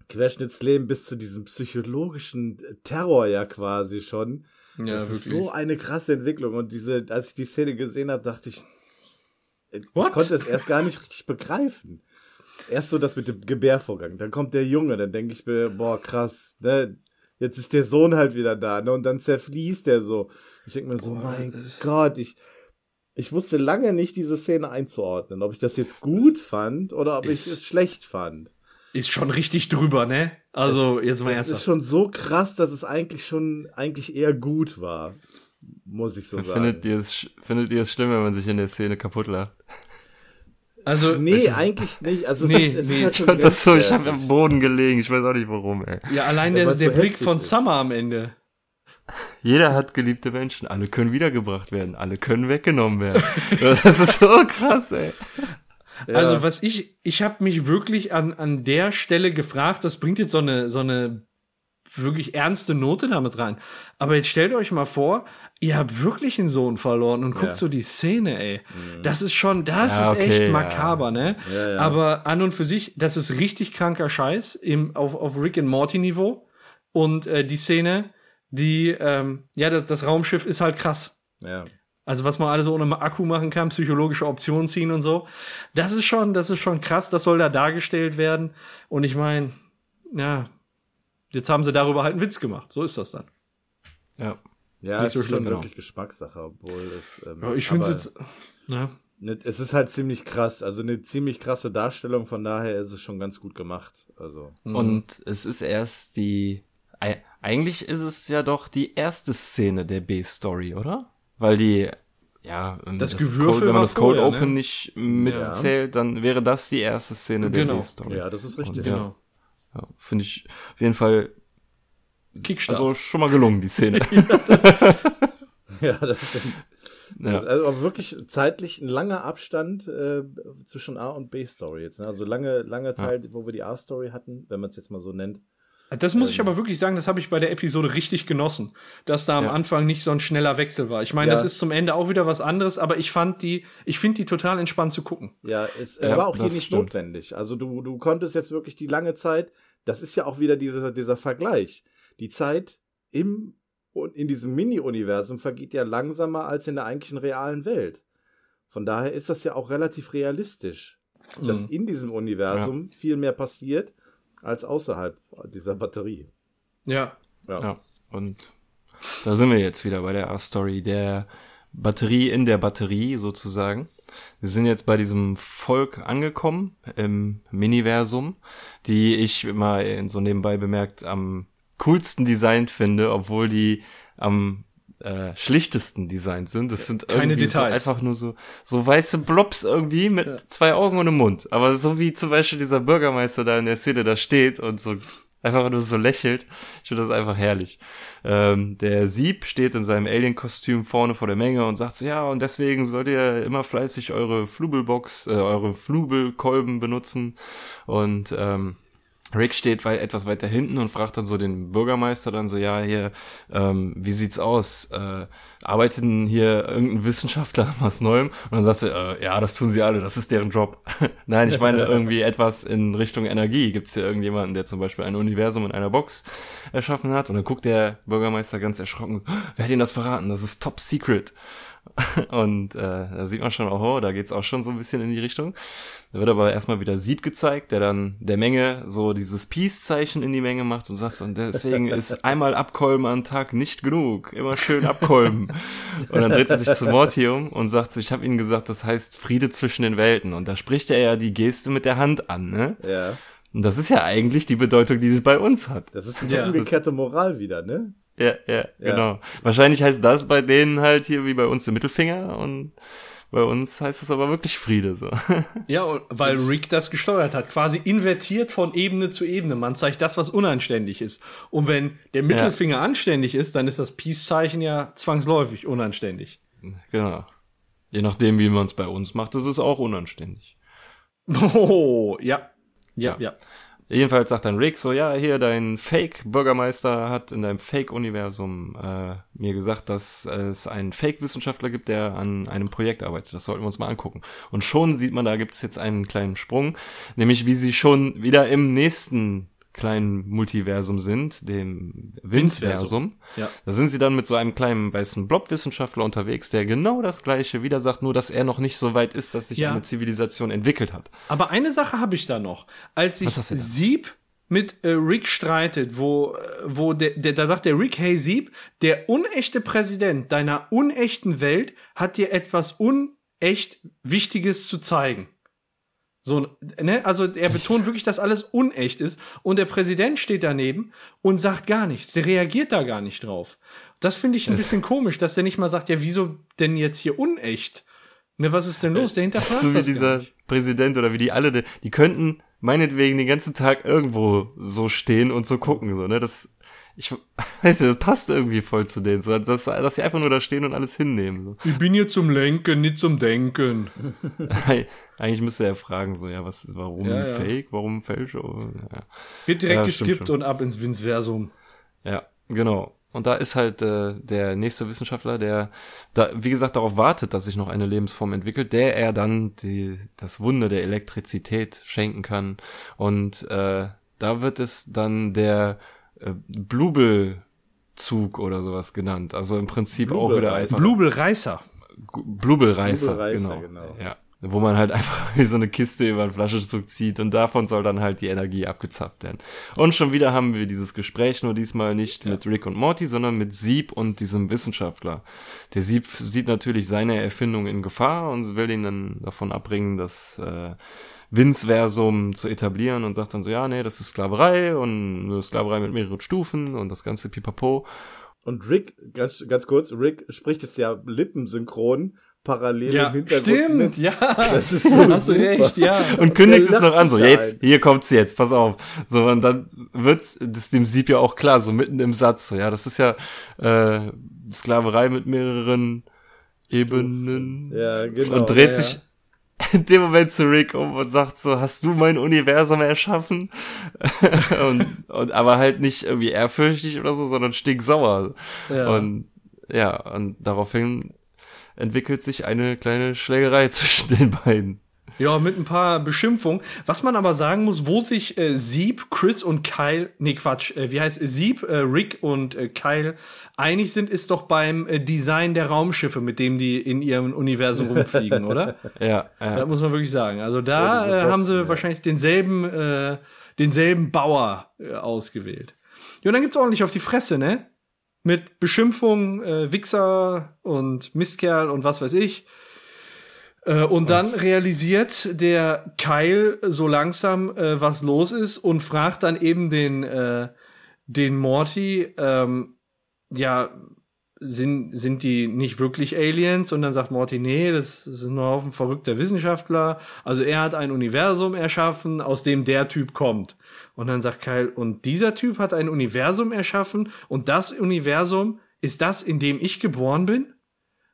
Querschnittsleben bis zu diesem psychologischen Terror ja quasi schon. Ja, das wirklich. ist so eine krasse Entwicklung und diese, als ich die Szene gesehen habe, dachte ich, What? ich konnte es erst gar nicht richtig begreifen. Erst so das mit dem Gebärvorgang, dann kommt der Junge, dann denke ich mir, boah, krass, ne, jetzt ist der Sohn halt wieder da, ne? Und dann zerfließt der so. Ich denke mir so, Boah, mein Gott, ich, ich wusste lange nicht, diese Szene einzuordnen, ob ich das jetzt gut fand oder ob ist, ich es schlecht fand. Ist schon richtig drüber, ne? Also, es, jetzt mal ernsthaft. Es ist schon so krass, dass es eigentlich schon, eigentlich eher gut war. Muss ich so sagen. Findet ihr es, findet ihr es schlimm, wenn man sich in der Szene kaputt lacht? Also nee, eigentlich nicht. Also nee, es, es nee. ist halt schon das so, ich habe am Boden gelegen. Ich weiß auch nicht warum. Ey. Ja, allein der, der so Blick von ist. Summer am Ende. Jeder hat geliebte Menschen. Alle können wiedergebracht werden. Alle können weggenommen werden. das ist so krass, ey. Ja. Also was ich, ich habe mich wirklich an, an der Stelle gefragt, das bringt jetzt so eine, so eine wirklich ernste Note damit rein. Aber jetzt stellt euch mal vor, ihr habt wirklich einen Sohn verloren und guckt ja. so die Szene, ey. Mhm. Das ist schon, das ja, ist okay, echt makaber, ne? Ja, Aber an und für sich, das ist richtig kranker Scheiß im, auf, auf Rick and Morty Niveau. Und äh, die Szene, die, ähm, ja, das, das Raumschiff ist halt krass. Ja. Also was man alles so ohne Akku machen kann, psychologische Optionen ziehen und so. Das ist schon, das ist schon krass, das soll da dargestellt werden. Und ich meine, ja, jetzt haben sie darüber halt einen Witz gemacht. So ist das dann. Ja. Ja, es so ist schlimm, schon wirklich Geschmackssache, obwohl es. Ähm, ja, ich finde es jetzt. Ja. Ne, es ist halt ziemlich krass, also eine ziemlich krasse Darstellung, von daher ist es schon ganz gut gemacht. Also. Mhm. Und es ist erst die. Eigentlich ist es ja doch die erste Szene der B-Story, oder? Weil die ja, das, das Cold, wenn man das Cold vorher, Open ne? nicht mitzählt, ja. dann wäre das die erste Szene genau. der B-Story. Ja, das ist richtig. Und, genau. Ja, Finde ich auf jeden Fall Kickstart. Also schon mal gelungen, die Szene. ja, das stimmt. Ja. Das ist also wirklich zeitlich ein langer Abstand äh, zwischen A und B-Story jetzt. Ne? Also lange, lange Teil, ja. wo wir die A-Story hatten, wenn man es jetzt mal so nennt. Das muss ich ähm. aber wirklich sagen, das habe ich bei der Episode richtig genossen, dass da am ja. Anfang nicht so ein schneller Wechsel war. Ich meine, ja. das ist zum Ende auch wieder was anderes, aber ich fand die, ich finde die total entspannt zu gucken. Ja, es, es ja, war auch hier nicht stimmt. notwendig. Also du, du konntest jetzt wirklich die lange Zeit, das ist ja auch wieder dieser, dieser Vergleich. Die Zeit im in diesem Mini-Universum vergeht ja langsamer als in der eigentlichen realen Welt. Von daher ist das ja auch relativ realistisch, mhm. dass in diesem Universum viel mehr passiert als außerhalb dieser Batterie. Ja. Ja. ja. Und da sind wir jetzt wieder bei der A-Story, der Batterie in der Batterie sozusagen. Wir sind jetzt bei diesem Volk angekommen im Miniversum, die ich immer so nebenbei bemerkt am coolsten designt finde, obwohl die am äh, schlichtesten designt sind. Das sind Keine irgendwie. So einfach nur so, so weiße Blobs irgendwie mit ja. zwei Augen und einem Mund. Aber so wie zum Beispiel dieser Bürgermeister da in der Szene da steht und so einfach nur so lächelt. Ich finde das einfach herrlich. Ähm, der Sieb steht in seinem Alien-Kostüm vorne vor der Menge und sagt so, ja, und deswegen sollt ihr immer fleißig eure Flubelbox, äh, eure Flubelkolben benutzen und ähm, Rick steht weit, etwas weiter hinten und fragt dann so den Bürgermeister dann so, ja, hier, ähm, wie sieht's aus? Äh, arbeiten hier irgendein Wissenschaftler was Neuem? Und dann sagt er, äh, ja, das tun sie alle, das ist deren Job. Nein, ich meine irgendwie etwas in Richtung Energie. Gibt's hier irgendjemanden, der zum Beispiel ein Universum in einer Box erschaffen hat? Und dann guckt der Bürgermeister ganz erschrocken, wer hat Ihnen das verraten? Das ist top secret. Und äh, da sieht man schon, oh, da geht's auch schon so ein bisschen in die Richtung. Da wird aber erstmal wieder Sieb gezeigt, der dann der Menge so dieses Peace-Zeichen in die Menge macht und sagt, und deswegen ist einmal abkolben am Tag nicht genug. Immer schön abkolben. und dann dreht er sich zu Morty um und sagt so, ich habe ihnen gesagt, das heißt Friede zwischen den Welten. Und da spricht er ja die Geste mit der Hand an, ne? Ja. Und das ist ja eigentlich die Bedeutung, die es bei uns hat. Das ist die ja, umgekehrte Moral wieder, ne? Ja, ja, ja, genau. Wahrscheinlich heißt das bei denen halt hier wie bei uns der Mittelfinger und bei uns heißt es aber wirklich Friede so. Ja, weil Rick das gesteuert hat, quasi invertiert von Ebene zu Ebene. Man zeigt das, was unanständig ist. Und wenn der Mittelfinger ja. anständig ist, dann ist das Peace-Zeichen ja zwangsläufig unanständig. Genau. Je nachdem, wie man es bei uns macht, ist es auch unanständig. Oh, ja. Ja, ja. ja. Jedenfalls sagt dann Rick so, ja, hier dein Fake-Bürgermeister hat in deinem Fake-Universum äh, mir gesagt, dass es einen Fake-Wissenschaftler gibt, der an einem Projekt arbeitet. Das sollten wir uns mal angucken. Und schon sieht man, da gibt es jetzt einen kleinen Sprung, nämlich wie sie schon wieder im nächsten kleinen Multiversum sind, dem Winzversum. Ja. Da sind sie dann mit so einem kleinen weißen Blob-Wissenschaftler unterwegs, der genau das gleiche wieder sagt, nur dass er noch nicht so weit ist, dass sich ja. eine Zivilisation entwickelt hat. Aber eine Sache habe ich da noch. Als sich Sieb mit äh, Rick streitet, wo, äh, wo der, der, da sagt der Rick, hey Sieb, der unechte Präsident deiner unechten Welt hat dir etwas unecht Wichtiges zu zeigen. So, ne? Also er betont wirklich, dass alles unecht ist. Und der Präsident steht daneben und sagt gar nichts. Der reagiert da gar nicht drauf. Das finde ich ein bisschen komisch, dass der nicht mal sagt, ja, wieso denn jetzt hier unecht? Ne, was ist denn los? Der hinterfragt so wie das dieser Präsident oder wie die alle, die könnten meinetwegen den ganzen Tag irgendwo so stehen und so gucken, so, ne? Das ich weiß nicht, das passt irgendwie voll zu denen, so, dass, dass sie einfach nur da stehen und alles hinnehmen. So. Ich bin hier zum Lenken, nicht zum Denken. Eigentlich müsste er fragen, so, ja, was, warum ja, ja. Fake, warum Fälsch? Oh, ja. Wird direkt geskippt und ab ins Vinceversum. Ja, genau. Und da ist halt äh, der nächste Wissenschaftler, der da, wie gesagt, darauf wartet, dass sich noch eine Lebensform entwickelt, der er dann die, das Wunder der Elektrizität schenken kann. Und äh, da wird es dann der äh, Blubelzug oder sowas genannt. Also im Prinzip auch wieder einfach. Blubelreißer. Blubelreißer, genau. genau. Ja. Wo man halt einfach wie so eine Kiste über einen Flaschenzug zieht und davon soll dann halt die Energie abgezapft werden. Und schon wieder haben wir dieses Gespräch, nur diesmal nicht ja. mit Rick und Morty, sondern mit Sieb und diesem Wissenschaftler. Der Sieb sieht natürlich seine Erfindung in Gefahr und will ihn dann davon abbringen, dass äh, Vince-Versum zu etablieren und sagt dann so, ja, nee, das ist Sklaverei und Sklaverei mit mehreren Stufen und das ganze Pipapo. Und Rick, ganz, ganz kurz, Rick spricht es ja lippensynchron parallel ja, im Hintergrund stimmt, mit. ja. Das ist so Hast super. Recht, ja. Und kündigt es noch an, so, jetzt, hier kommt's jetzt, pass auf. So, und dann wird das dem Sieb ja auch klar, so mitten im Satz, so, ja, das ist ja, äh, Sklaverei mit mehreren Ebenen. Ja, genau. Und dreht ja, sich, in dem Moment zu Rick um und sagt so, hast du mein Universum erschaffen? und, und aber halt nicht irgendwie ehrfürchtig oder so, sondern stinksauer. Ja. Und ja, und daraufhin entwickelt sich eine kleine Schlägerei zwischen den beiden. Ja, mit ein paar Beschimpfungen. Was man aber sagen muss, wo sich äh, Sieb, Chris und Kyle, nee Quatsch, äh, wie heißt Sieb, äh, Rick und äh, Kyle einig sind, ist doch beim äh, Design der Raumschiffe, mit dem die in ihrem Universum rumfliegen, oder? Ja, ja. Das muss man wirklich sagen. Also da ja, äh, haben sie ja. wahrscheinlich denselben, äh, denselben Bauer äh, ausgewählt. Ja, und dann gibt's ordentlich auf die Fresse, ne? Mit Beschimpfungen, äh, Wichser und Mistkerl und was weiß ich. Äh, und dann realisiert der Keil so langsam, äh, was los ist und fragt dann eben den, äh, den Morty, ähm, ja, sind, sind die nicht wirklich Aliens? Und dann sagt Morty, nee, das, das ist nur ein verrückter Wissenschaftler. Also er hat ein Universum erschaffen, aus dem der Typ kommt. Und dann sagt Kyle, und dieser Typ hat ein Universum erschaffen und das Universum ist das, in dem ich geboren bin?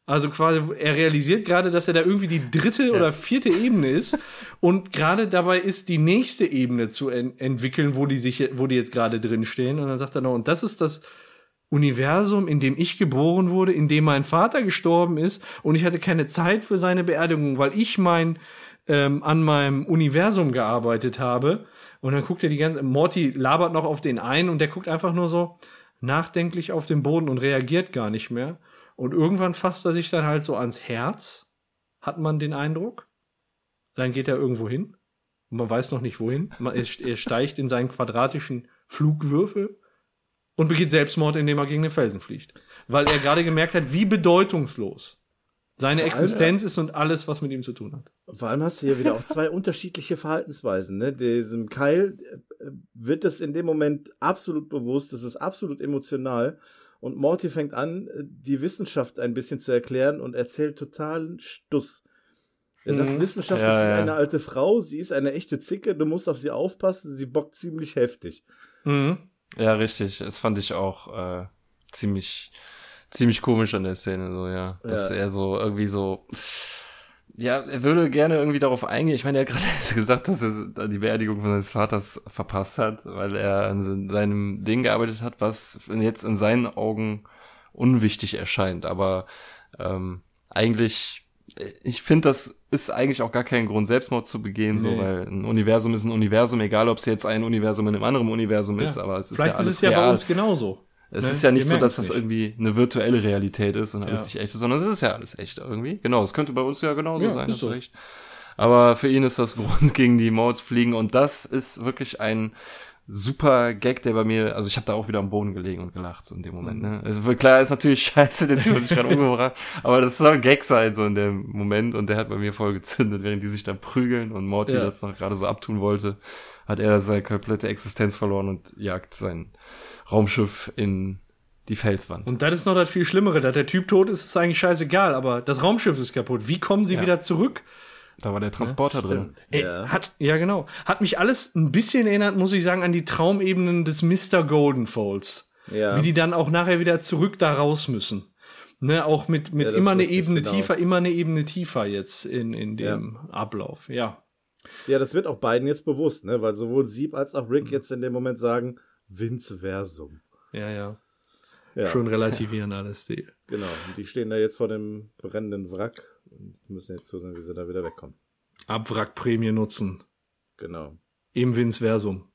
Also quasi, er realisiert gerade, dass er da irgendwie die dritte ja. oder vierte Ebene ist und gerade dabei ist, die nächste Ebene zu en entwickeln, wo die sich, wo die jetzt gerade drin stehen. Und dann sagt er noch, und das ist das Universum, in dem ich geboren wurde, in dem mein Vater gestorben ist und ich hatte keine Zeit für seine Beerdigung, weil ich mein ähm, an meinem Universum gearbeitet habe. Und dann guckt er die ganze, Morty labert noch auf den ein und der guckt einfach nur so nachdenklich auf den Boden und reagiert gar nicht mehr. Und irgendwann fasst er sich dann halt so ans Herz, hat man den Eindruck. Dann geht er irgendwo hin. Und man weiß noch nicht wohin. Er steigt in seinen quadratischen Flugwürfel und begeht Selbstmord, indem er gegen den Felsen fliegt. Weil er gerade gemerkt hat, wie bedeutungslos seine allem, Existenz ist und alles, was mit ihm zu tun hat. Vor allem hast du hier wieder auch zwei unterschiedliche Verhaltensweisen. Ne? Diesem Keil äh, wird es in dem Moment absolut bewusst, das ist absolut emotional. Und Morty fängt an, die Wissenschaft ein bisschen zu erklären und erzählt totalen Stuss. Er sagt, mhm. Wissenschaft ja, ist wie ja. eine alte Frau, sie ist eine echte Zicke, du musst auf sie aufpassen, sie bockt ziemlich heftig. Mhm. Ja, richtig. Das fand ich auch äh, ziemlich, ziemlich komisch an der Szene, so, ja. Dass ja. er so irgendwie so. Ja, er würde gerne irgendwie darauf eingehen. Ich meine, er hat gerade gesagt, dass er die Beerdigung von seines Vaters verpasst hat, weil er an seinem Ding gearbeitet hat, was jetzt in seinen Augen unwichtig erscheint. Aber ähm, eigentlich ich finde, das ist eigentlich auch gar kein Grund, Selbstmord zu begehen, nee. so, weil ein Universum ist ein Universum, egal ob es jetzt ein Universum in einem anderen Universum ja. ist, aber es ist Vielleicht ja alles ist es ja bei uns genauso. Es ne? ist ja nicht so, dass das nicht. irgendwie eine virtuelle Realität ist und alles ja. nicht echt ist, sondern es ist ja alles echt irgendwie. Genau, es könnte bei uns ja genauso ja, sein, ist so. recht. Aber für ihn ist das Grund, gegen die Mauer zu fliegen und das ist wirklich ein super Gag, der bei mir, also ich habe da auch wieder am Boden gelegen und gelacht so in dem Moment. Ne? Also klar ist natürlich scheiße, der Typ hat sich gerade umgebracht, aber das soll ein Gag sein so in dem Moment und der hat bei mir voll gezündet, während die sich da prügeln und Morty ja. das noch gerade so abtun wollte, hat er seine komplette Existenz verloren und jagt sein Raumschiff in die Felswand. Und das ist noch das viel Schlimmere, dass der Typ tot ist, ist eigentlich scheißegal, aber das Raumschiff ist kaputt. Wie kommen sie ja. wieder zurück? Da war der Transporter ja, drin. Ey, ja. Hat, ja, genau. Hat mich alles ein bisschen erinnert, muss ich sagen, an die Traumebenen des Mr. Goldenfolds. Ja. Wie die dann auch nachher wieder zurück da raus müssen. Ne, auch mit, mit ja, immer eine Ebene genau. tiefer, immer eine Ebene tiefer jetzt in, in dem ja. Ablauf, ja. Ja, das wird auch beiden jetzt bewusst, ne, weil sowohl Sieb als auch Rick mhm. jetzt in dem Moment sagen, Vince Versum. Ja, ja. ja. Schon relativieren alles, die. Genau, und die stehen da jetzt vor dem brennenden Wrack und müssen jetzt so sein, wie sie da wieder wegkommen. Abwrackprämie nutzen. Genau. Im Vinsversum.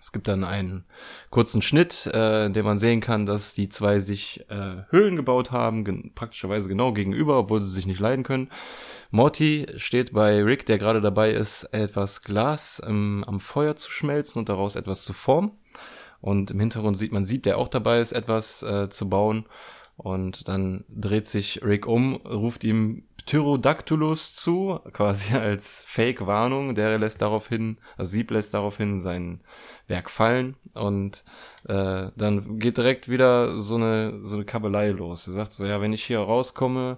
Es gibt dann einen kurzen Schnitt, äh, in dem man sehen kann, dass die zwei sich äh, Höhlen gebaut haben, gen praktischerweise genau gegenüber, obwohl sie sich nicht leiden können. Morty steht bei Rick, der gerade dabei ist, etwas Glas ähm, am Feuer zu schmelzen und daraus etwas zu formen. Und im Hintergrund sieht man Sieb, der auch dabei ist, etwas äh, zu bauen. Und dann dreht sich Rick um, ruft ihm Pterodactylus zu, quasi als Fake-Warnung. Der lässt daraufhin, also Sieb lässt daraufhin sein Werk fallen und äh, dann geht direkt wieder so eine so eine Kabelei los. Er sagt so, ja, wenn ich hier rauskomme,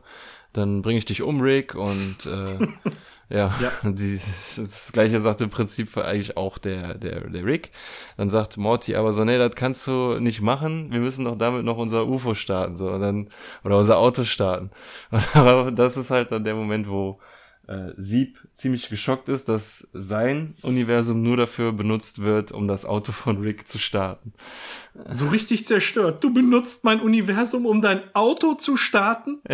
dann bringe ich dich um, Rick, und äh, ja, ja. Die, das gleiche sagt im Prinzip eigentlich auch der, der, der Rick. Dann sagt Morty aber so, nee, das kannst du nicht machen, wir müssen doch damit noch unser UFO starten, so, und dann, oder unser Auto starten. Aber das ist halt dann der Moment, wo äh, Sieb ziemlich geschockt ist, dass sein Universum nur dafür benutzt wird, um das Auto von Rick zu starten. So richtig zerstört. Du benutzt mein Universum, um dein Auto zu starten?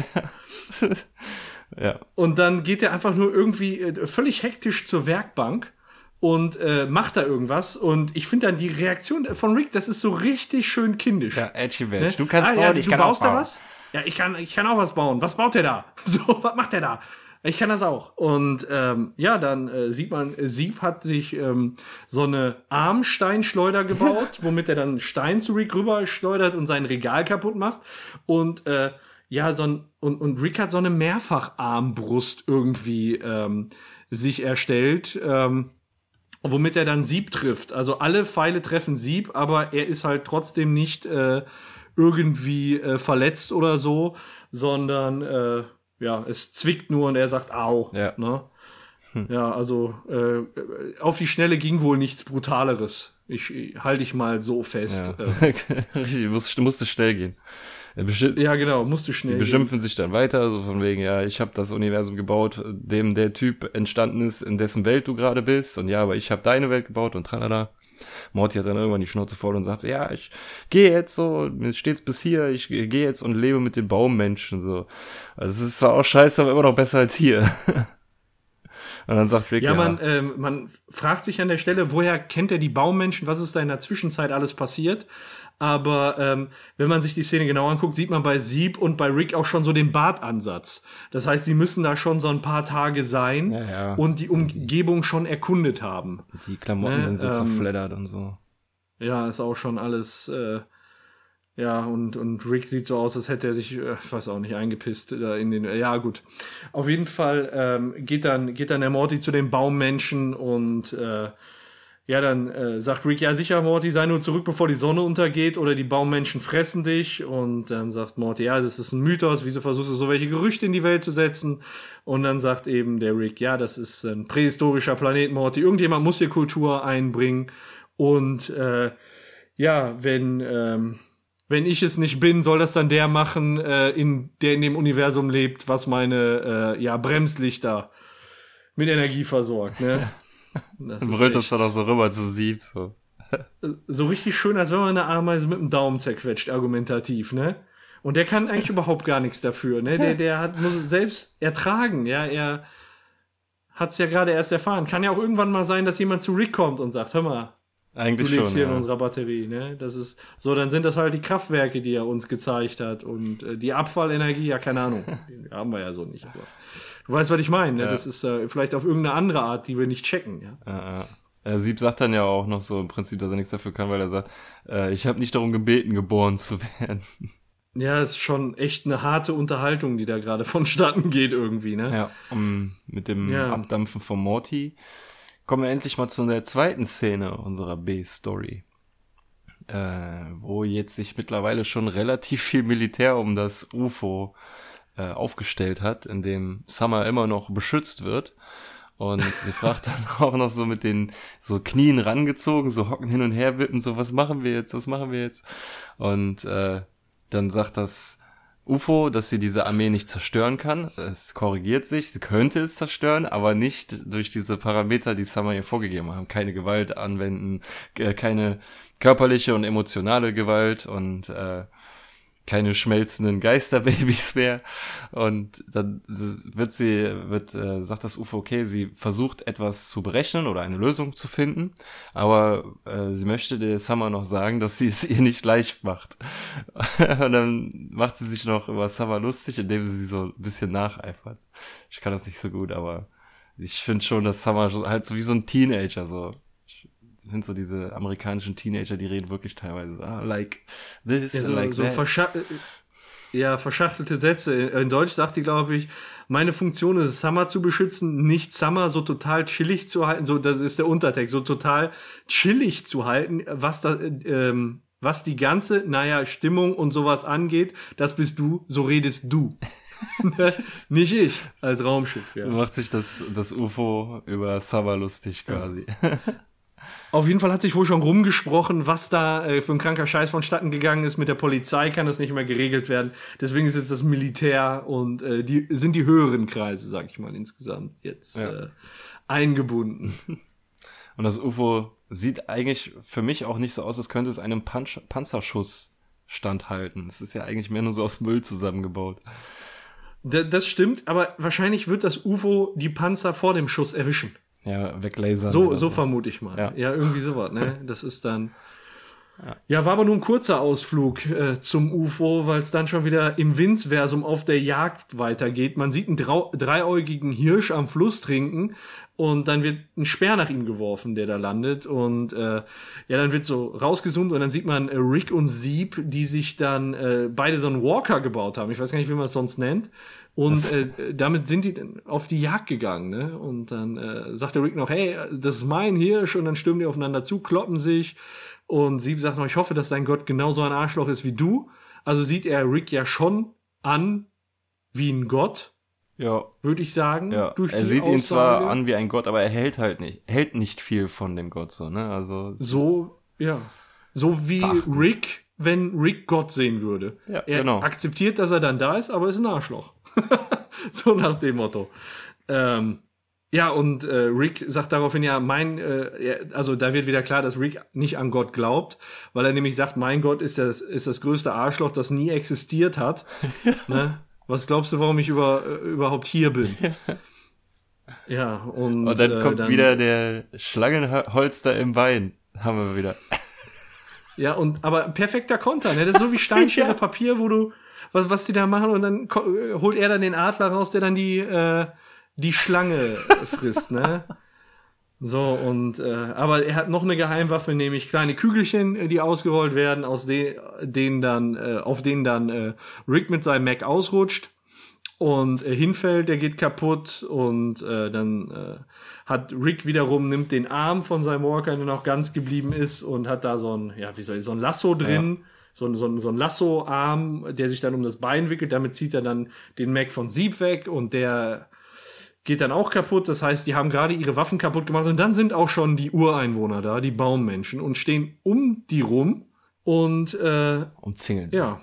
Ja. ja. Und dann geht er einfach nur irgendwie äh, völlig hektisch zur Werkbank und äh, macht da irgendwas. Und ich finde dann die Reaktion von Rick, das ist so richtig schön kindisch. Ja, edgy ne? Du kannst ah, bauen, ja, ich du kann baust da was? Ja, ich kann, ich kann auch was bauen. Was baut der da? So, was macht der da? Ich kann das auch. Und ähm, ja, dann äh, sieht man, Sieb hat sich ähm, so eine Armsteinschleuder gebaut, womit er dann Stein zu Rick rüber schleudert und sein Regal kaputt macht. Und äh, ja, so ein, und, und Rick hat so eine Mehrfacharmbrust irgendwie ähm, sich erstellt, ähm, womit er dann Sieb trifft. Also alle Pfeile treffen Sieb, aber er ist halt trotzdem nicht äh, irgendwie äh, verletzt oder so, sondern äh, ja, es zwickt nur und er sagt au. Ja. Ne? Hm. Ja, also äh, auf die Schnelle ging wohl nichts Brutaleres. Ich, ich halte ich mal so fest. Ja. Äh. Richtig, musste, musste schnell gehen. Ja, genau, musste schnell. Die beschimpfen gehen. sich dann weiter, so von wegen, ja, ich habe das Universum gebaut, dem der Typ entstanden ist, in dessen Welt du gerade bist, und ja, aber ich habe deine Welt gebaut und tralala. Morty hat dann irgendwann die Schnauze voll und sagt so, ja, ich gehe jetzt so, mir steht's bis hier, ich gehe jetzt und lebe mit den Baummenschen so. Also es ist zwar auch scheiße, aber immer noch besser als hier. Und dann sagt Rick, ja, ja. Man, äh, man fragt sich an der Stelle, woher kennt er die Baumenschen, was ist da in der Zwischenzeit alles passiert? Aber ähm, wenn man sich die Szene genau anguckt, sieht man bei Sieb und bei Rick auch schon so den Bartansatz. Das heißt, die müssen da schon so ein paar Tage sein ja, ja. und die Umgebung schon erkundet haben. Die Klamotten ne? sind so ähm, zerfleddert und so. Ja, ist auch schon alles. Äh, ja, und, und Rick sieht so aus, als hätte er sich, äh, ich weiß auch nicht, eingepisst da in den. Ja, gut. Auf jeden Fall ähm, geht, dann, geht dann der Morty zu den Baummenschen und äh, ja, dann äh, sagt Rick, ja sicher, Morty, sei nur zurück, bevor die Sonne untergeht oder die Baummenschen fressen dich. Und dann sagt Morty, ja, das ist ein Mythos, wieso versuchst du so welche Gerüchte in die Welt zu setzen? Und dann sagt eben der Rick, ja, das ist ein prähistorischer Planet, Morty. Irgendjemand muss hier Kultur einbringen. Und äh, ja, wenn, ähm, wenn ich es nicht bin, soll das dann der machen, äh, in, der in dem Universum lebt, was meine äh, ja, Bremslichter mit Energie versorgt. Ne? Das dann brüllt das dann auch so rüber zu Sieb. So. so richtig schön, als wenn man eine Ameise mit dem Daumen zerquetscht, argumentativ, ne? Und der kann eigentlich überhaupt gar nichts dafür, ne? Der, der hat, muss es selbst ertragen, ja? Er hat es ja gerade erst erfahren. Kann ja auch irgendwann mal sein, dass jemand zu Rick kommt und sagt, hör mal, eigentlich du lebst schon, hier ja. in unserer Batterie, ne? Das ist so, dann sind das halt die Kraftwerke, die er uns gezeigt hat und äh, die Abfallenergie, ja keine Ahnung, die haben wir ja so nicht. Aber du weißt, was ich meine. Ne? Ja. Das ist äh, vielleicht auf irgendeine andere Art, die wir nicht checken. Ja. ja, ja. Sieb sagt dann ja auch noch so im Prinzip, dass er nichts dafür kann, weil er sagt, äh, ich habe nicht darum gebeten, geboren zu werden. Ja, ist schon echt eine harte Unterhaltung, die da gerade vonstatten geht irgendwie, ne? Ja, um, mit dem. Abdampfen von Morty kommen wir endlich mal zu der zweiten Szene unserer B-Story. Äh, wo jetzt sich mittlerweile schon relativ viel Militär um das UFO äh, aufgestellt hat, in dem Summer immer noch beschützt wird. Und sie fragt dann auch noch so mit den so Knien rangezogen, so hocken hin und her wippen, so was machen wir jetzt, was machen wir jetzt? Und äh, dann sagt das UFO, dass sie diese Armee nicht zerstören kann. Es korrigiert sich, sie könnte es zerstören, aber nicht durch diese Parameter, die Summer ihr vorgegeben haben. Keine Gewalt anwenden, äh, keine körperliche und emotionale Gewalt und äh, keine schmelzenden Geisterbabys mehr. Und dann wird sie, wird, äh, sagt das UFO, okay, sie versucht etwas zu berechnen oder eine Lösung zu finden, aber äh, sie möchte der Summer noch sagen, dass sie es ihr nicht leicht macht. Und dann macht sie sich noch über Summer lustig, indem sie sie so ein bisschen nacheifert. Ich kann das nicht so gut, aber ich finde schon, dass Summer halt so wie so ein Teenager so finde so diese amerikanischen Teenager, die reden wirklich teilweise so, ah, like this, ja, so, like so that. ja, verschachtelte Sätze. In Deutsch dachte ich, glaube ich, meine Funktion ist es, Summer zu beschützen, nicht Summer so total chillig zu halten. So, das ist der Untertext, so total chillig zu halten, was da, ähm, was die ganze, naja, Stimmung und sowas angeht, das bist du, so redest du. nicht ich als Raumschiff, ja. Macht sich das, das UFO über Summer lustig quasi. Auf jeden Fall hat sich wohl schon rumgesprochen, was da äh, für ein kranker Scheiß vonstatten gegangen ist. Mit der Polizei kann das nicht mehr geregelt werden. Deswegen ist jetzt das Militär und äh, die sind die höheren Kreise, sag ich mal, insgesamt jetzt ja. äh, eingebunden. Und das UFO sieht eigentlich für mich auch nicht so aus, als könnte es einem Panz Panzerschuss standhalten. Es ist ja eigentlich mehr nur so aus Müll zusammengebaut. das stimmt, aber wahrscheinlich wird das UFO die Panzer vor dem Schuss erwischen. Ja, weglasern. So, so, so vermute ich mal. Ja, ja irgendwie sowas, ne? Das ist dann. Ja. ja, war aber nur ein kurzer Ausflug äh, zum UFO, weil es dann schon wieder im Winzversum auf der Jagd weitergeht. Man sieht einen dreiäugigen Hirsch am Fluss trinken und dann wird ein Speer nach ihm geworfen, der da landet. Und äh, ja, dann wird so rausgezoomt und dann sieht man äh, Rick und Sieb, die sich dann äh, beide so einen Walker gebaut haben. Ich weiß gar nicht, wie man es sonst nennt. Und äh, damit sind die dann auf die Jagd gegangen, ne? Und dann äh, sagt der Rick noch, hey, das ist mein Hirsch, und dann stürmen die aufeinander zu, kloppen sich. Und Sieb sagt noch, ich hoffe, dass dein Gott genauso ein Arschloch ist wie du. Also sieht er Rick ja schon an wie ein Gott. Ja. Würde ich sagen. Ja. er sieht Aussage. ihn zwar an wie ein Gott, aber er hält halt nicht, hält nicht viel von dem Gott so, ne? Also. So, ja. So wie verachten. Rick, wenn Rick Gott sehen würde. Ja, er genau. akzeptiert, dass er dann da ist, aber ist ein Arschloch. so nach dem Motto. Ähm, ja, und äh, Rick sagt daraufhin ja, mein, äh, also da wird wieder klar, dass Rick nicht an Gott glaubt, weil er nämlich sagt, mein Gott ist das, ist das größte Arschloch, das nie existiert hat. ne? Was glaubst du, warum ich über, äh, überhaupt hier bin? Ja, und, und dann äh, kommt dann, wieder der Schlangenholster im Bein. Haben wir wieder. Ja, und aber perfekter Konter, ne? Das ist so wie Steinschere ja. Papier, wo du, was, was die da machen, und dann holt er dann den Adler raus, der dann die, äh, die Schlange frisst, ne? So, und äh, aber er hat noch eine Geheimwaffe, nämlich kleine Kügelchen, äh, die ausgerollt werden, aus de denen dann, äh, auf denen dann äh, Rick mit seinem Mac ausrutscht und äh, hinfällt, der geht kaputt und äh, dann äh, hat Rick wiederum nimmt den Arm von seinem Walker, der noch ganz geblieben ist und hat da so ein, ja, wie soll ich, so ein Lasso drin. Ja. So ein, so, so ein Lasso-Arm, der sich dann um das Bein wickelt. Damit zieht er dann den Mac von Sieb weg und der geht dann auch kaputt. Das heißt, die haben gerade ihre Waffen kaputt gemacht und dann sind auch schon die Ureinwohner da, die Baummenschen und stehen um die rum und äh, umzingeln sie. Ja.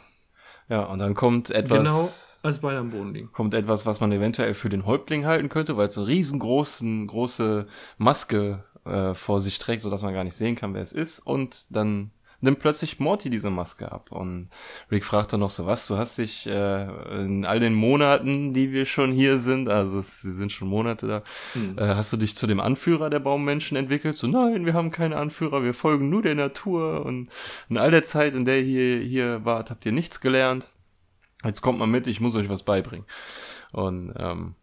Ja, und dann kommt etwas. Genau als Bein am Boden liegen. Kommt etwas, was man eventuell für den Häuptling halten könnte, weil es eine riesengroßen, große Maske äh, vor sich trägt, so dass man gar nicht sehen kann, wer es ist. Und dann nimmt plötzlich Morty diese Maske ab. Und Rick fragt dann noch so, was, du hast dich äh, in all den Monaten, die wir schon hier sind, also sie sind schon Monate da, hm. äh, hast du dich zu dem Anführer der Baummenschen entwickelt? So, nein, wir haben keine Anführer, wir folgen nur der Natur. Und in all der Zeit, in der ihr hier wart, habt ihr nichts gelernt jetzt kommt mal mit, ich muss euch was beibringen. Und ähm,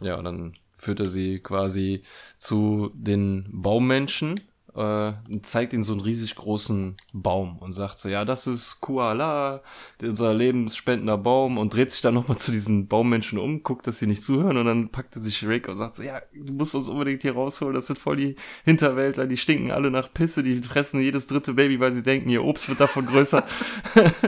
ja, dann führt er sie quasi zu den Baummenschen äh, zeigt ihnen so einen riesig großen Baum und sagt so, ja, das ist Kuala, unser lebensspendender Baum und dreht sich dann nochmal zu diesen Baummenschen um, guckt, dass sie nicht zuhören und dann packt er sich Rick und sagt so, ja, du musst uns unbedingt hier rausholen, das sind voll die Hinterwäldler, die stinken alle nach Pisse, die fressen jedes dritte Baby, weil sie denken, ihr Obst wird davon größer.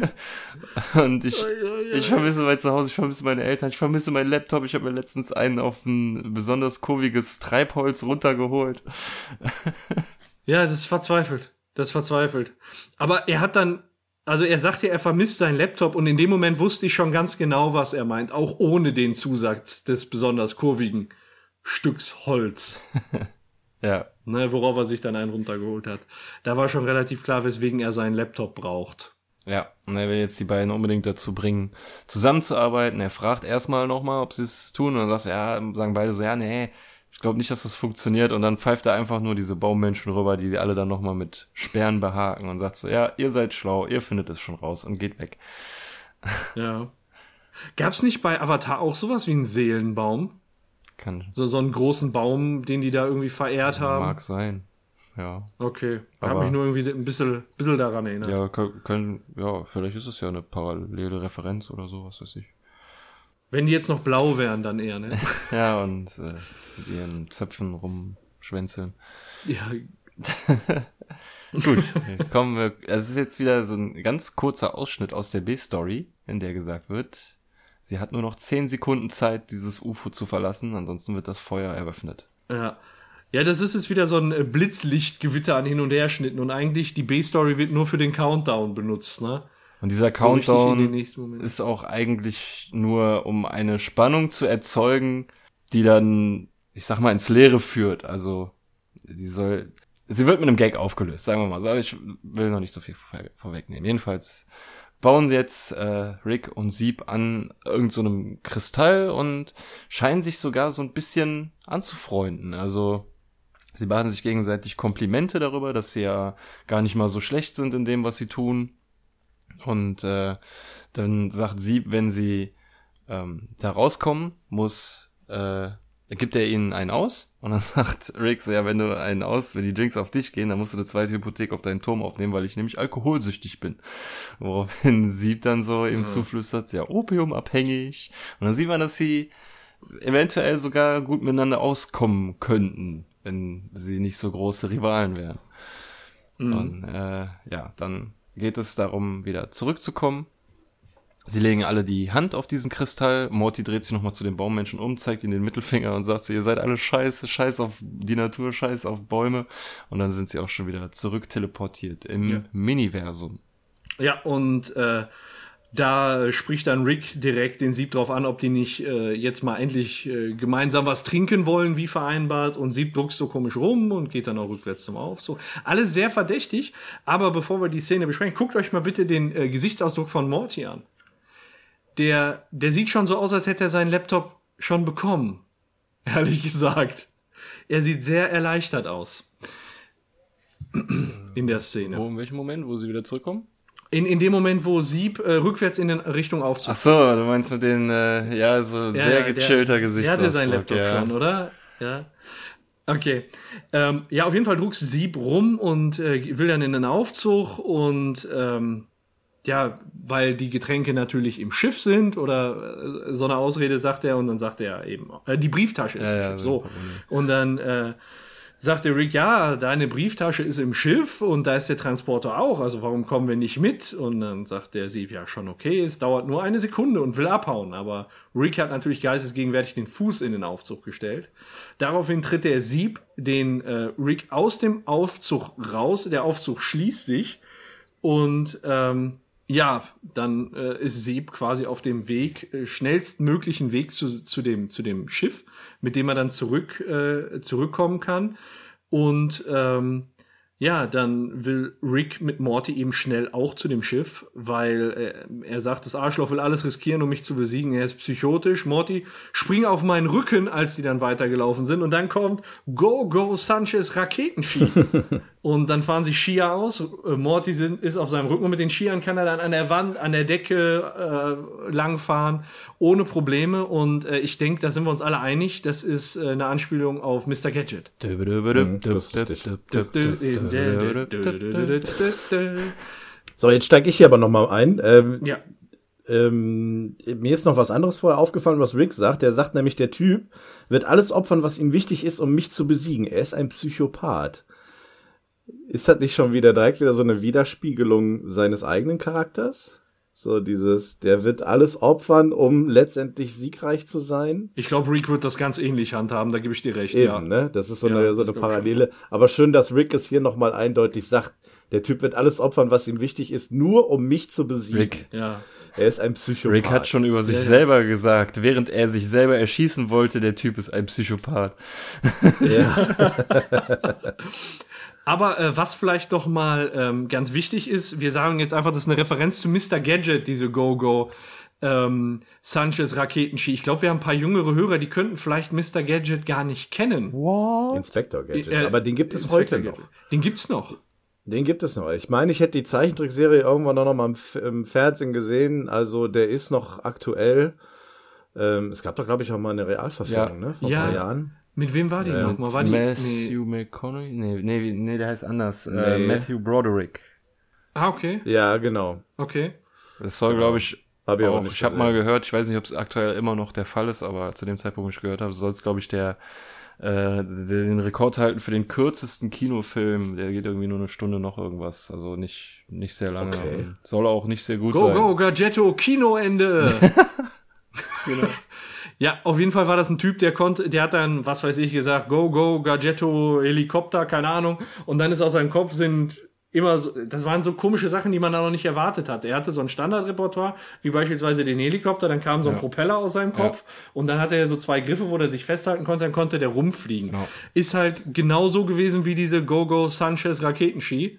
und ich, ich vermisse mein Zuhause, ich vermisse meine Eltern, ich vermisse meinen Laptop, ich habe mir letztens einen auf ein besonders kurviges Treibholz runtergeholt. Ja, das ist verzweifelt. Das ist verzweifelt. Aber er hat dann, also er sagte, er vermisst seinen Laptop und in dem Moment wusste ich schon ganz genau, was er meint, auch ohne den Zusatz des besonders kurvigen Stücks Holz. ja. Ne, worauf er sich dann einen runtergeholt hat. Da war schon relativ klar, weswegen er seinen Laptop braucht. Ja, und er will jetzt die beiden unbedingt dazu bringen, zusammenzuarbeiten. Er fragt erstmal nochmal, ob sie es tun, und dann sagt ja, sagen beide so, ja, nee, ich glaube nicht, dass das funktioniert. Und dann pfeift er einfach nur diese Baummenschen rüber, die alle dann nochmal mit Sperren behaken und sagt so, ja, ihr seid schlau, ihr findet es schon raus und geht weg. Ja. Gab's nicht bei Avatar auch sowas wie einen Seelenbaum? Kann. So, so einen großen Baum, den die da irgendwie verehrt haben? Mag sein. Ja. Okay. Ich habe mich nur irgendwie ein bisschen, bisschen daran erinnert. Ja, können, ja, vielleicht ist es ja eine parallele Referenz oder so, was weiß ich. Wenn die jetzt noch blau wären, dann eher, ne? ja, und äh, mit ihren Zöpfen rumschwänzeln. Ja. Gut, kommen wir. Es ist jetzt wieder so ein ganz kurzer Ausschnitt aus der B-Story, in der gesagt wird, sie hat nur noch 10 Sekunden Zeit, dieses UFO zu verlassen, ansonsten wird das Feuer eröffnet. Ja. Ja, das ist jetzt wieder so ein äh, Blitzlichtgewitter an Hin- und Herschnitten und eigentlich die B-Story wird nur für den Countdown benutzt, ne? Und dieser Countdown ist auch eigentlich nur, um eine Spannung zu erzeugen, die dann, ich sag mal, ins Leere führt. Also, sie soll, sie wird mit einem Gag aufgelöst, sagen wir mal so. Aber ich will noch nicht so viel vor, vorwegnehmen. Jedenfalls bauen sie jetzt äh, Rick und Sieb an irgendeinem so Kristall und scheinen sich sogar so ein bisschen anzufreunden. Also, sie machen sich gegenseitig Komplimente darüber, dass sie ja gar nicht mal so schlecht sind in dem, was sie tun und äh, dann sagt sie, wenn sie ähm, da rauskommen, muss, äh, gibt er ihnen einen aus. Und dann sagt Rick so, ja, wenn du einen aus, wenn die Drinks auf dich gehen, dann musst du eine zweite Hypothek auf deinen Turm aufnehmen, weil ich nämlich alkoholsüchtig bin. Woraufhin Sieb dann so ihm ja. zuflüstert, ja, opiumabhängig. Und dann sieht man, dass sie eventuell sogar gut miteinander auskommen könnten, wenn sie nicht so große Rivalen wären. Mhm. Und äh, ja, dann geht es darum, wieder zurückzukommen. Sie legen alle die Hand auf diesen Kristall. Morty dreht sich nochmal zu den Baummenschen um, zeigt ihnen den Mittelfinger und sagt, ihr seid alle scheiße, scheiß auf die Natur, scheiß auf Bäume. Und dann sind sie auch schon wieder zurück teleportiert im ja. Miniversum. Ja, und äh, da spricht dann Rick direkt den Sieb drauf an, ob die nicht äh, jetzt mal endlich äh, gemeinsam was trinken wollen, wie vereinbart. Und Sieb druckst so komisch rum und geht dann auch rückwärts zum Aufzug. Alles sehr verdächtig. Aber bevor wir die Szene besprechen, guckt euch mal bitte den äh, Gesichtsausdruck von Morty an. Der, der sieht schon so aus, als hätte er seinen Laptop schon bekommen. ehrlich gesagt. Er sieht sehr erleichtert aus. In der Szene. Wo, in welchem Moment, wo sie wieder zurückkommen? In, in dem Moment, wo Sieb äh, rückwärts in den Richtung Aufzug. Ach so, du meinst mit den, äh, ja, so ja, sehr gechillter Gesichtsausdruck. Er hatte seinen Laptop ja. schon, oder? Ja. Okay. Ähm, ja, auf jeden Fall druckst Sieb rum und äh, will dann in den Aufzug und ähm, ja, weil die Getränke natürlich im Schiff sind oder äh, so eine Ausrede sagt er und dann sagt er eben, äh, die Brieftasche ist ja, im Schiff, so. Und dann äh, sagte Rick, ja, deine Brieftasche ist im Schiff und da ist der Transporter auch, also warum kommen wir nicht mit? Und dann sagt der Sieb, ja, schon okay, es dauert nur eine Sekunde und will abhauen. Aber Rick hat natürlich geistesgegenwärtig den Fuß in den Aufzug gestellt. Daraufhin tritt der Sieb den äh, Rick aus dem Aufzug raus, der Aufzug schließt sich und ähm, ja, dann äh, ist Seb quasi auf dem Weg, äh, schnellstmöglichen Weg zu, zu, dem, zu dem Schiff, mit dem er dann zurück, äh, zurückkommen kann. Und ähm, ja, dann will Rick mit Morty eben schnell auch zu dem Schiff, weil äh, er sagt, das Arschloch will alles riskieren, um mich zu besiegen. Er ist psychotisch. Morty, spring auf meinen Rücken, als die dann weitergelaufen sind. Und dann kommt Go, Go, Sanchez Raketenski. und dann fahren sie Skier aus. Äh, Morty ist auf seinem Rücken mit den Skiern kann er dann an der Wand, an der Decke äh, langfahren, ohne Probleme. Und äh, ich denke, da sind wir uns alle einig, das ist äh, eine Anspielung auf Mr. Gadget. So, jetzt steige ich hier aber nochmal ein. Ähm, ja. Ähm, mir ist noch was anderes vorher aufgefallen, was Rick sagt. Der sagt nämlich, der Typ wird alles opfern, was ihm wichtig ist, um mich zu besiegen. Er ist ein Psychopath. Ist das nicht schon wieder direkt wieder so eine Widerspiegelung seines eigenen Charakters? So dieses, der wird alles opfern, um letztendlich siegreich zu sein. Ich glaube, Rick wird das ganz ähnlich handhaben, da gebe ich dir recht. Eben, ja. ne? Das ist so ja, eine, so eine Parallele. Aber schön, dass Rick es hier nochmal eindeutig sagt. Der Typ wird alles opfern, was ihm wichtig ist, nur um mich zu besiegen. Rick, ja. Er ist ein Psychopath. Rick hat schon über sich ja, selber gesagt, während er sich selber erschießen wollte, der Typ ist ein Psychopath. Ja. Aber äh, was vielleicht doch mal ähm, ganz wichtig ist, wir sagen jetzt einfach, das ist eine Referenz zu Mr. Gadget, diese Go-Go. Ähm, Sanchez Raketenski. Ich glaube, wir haben ein paar jüngere Hörer, die könnten vielleicht Mr. Gadget gar nicht kennen. What? Inspector Gadget. Äh, Aber den gibt es Inspector heute Gadget. noch. Den gibt's noch. Den gibt es noch. Ich meine, ich hätte die Zeichentrickserie irgendwann noch mal im, im Fernsehen gesehen. Also der ist noch aktuell. Ähm, es gab doch, glaube ich, auch mal eine Realverfilmung, ja. ne? Vor ja. ein paar Jahren. Mit wem war die äh, nochmal? War die, Matthew nee. McConaughey? Nee, nee, nee, der heißt anders. Äh, nee. Äh, Matthew Broderick. Ah, okay. Ja, genau. Okay. Das soll, glaube ich, hab ich auch, nicht ich habe mal gehört, ich weiß nicht, ob es aktuell immer noch der Fall ist, aber zu dem Zeitpunkt, wo ich gehört habe, soll es, glaube ich, der äh, den Rekord halten für den kürzesten Kinofilm. Der geht irgendwie nur eine Stunde noch irgendwas. Also nicht, nicht sehr lange. Okay. Soll auch nicht sehr gut go, sein. Go, go, Gadgetto, Kinoende! genau. Ja, auf jeden Fall war das ein Typ, der konnte, der hat dann, was weiß ich, gesagt, go, go, Gadgetto, Helikopter, keine Ahnung. Und dann ist aus seinem Kopf sind immer so, das waren so komische Sachen, die man da noch nicht erwartet hat. Er hatte so ein Standardrepertoire, wie beispielsweise den Helikopter, dann kam so ein ja. Propeller aus seinem Kopf ja. und dann hatte er so zwei Griffe, wo er sich festhalten konnte, dann konnte der rumfliegen. Genau. Ist halt genau so gewesen wie diese Go-Go Sanchez Raketenski.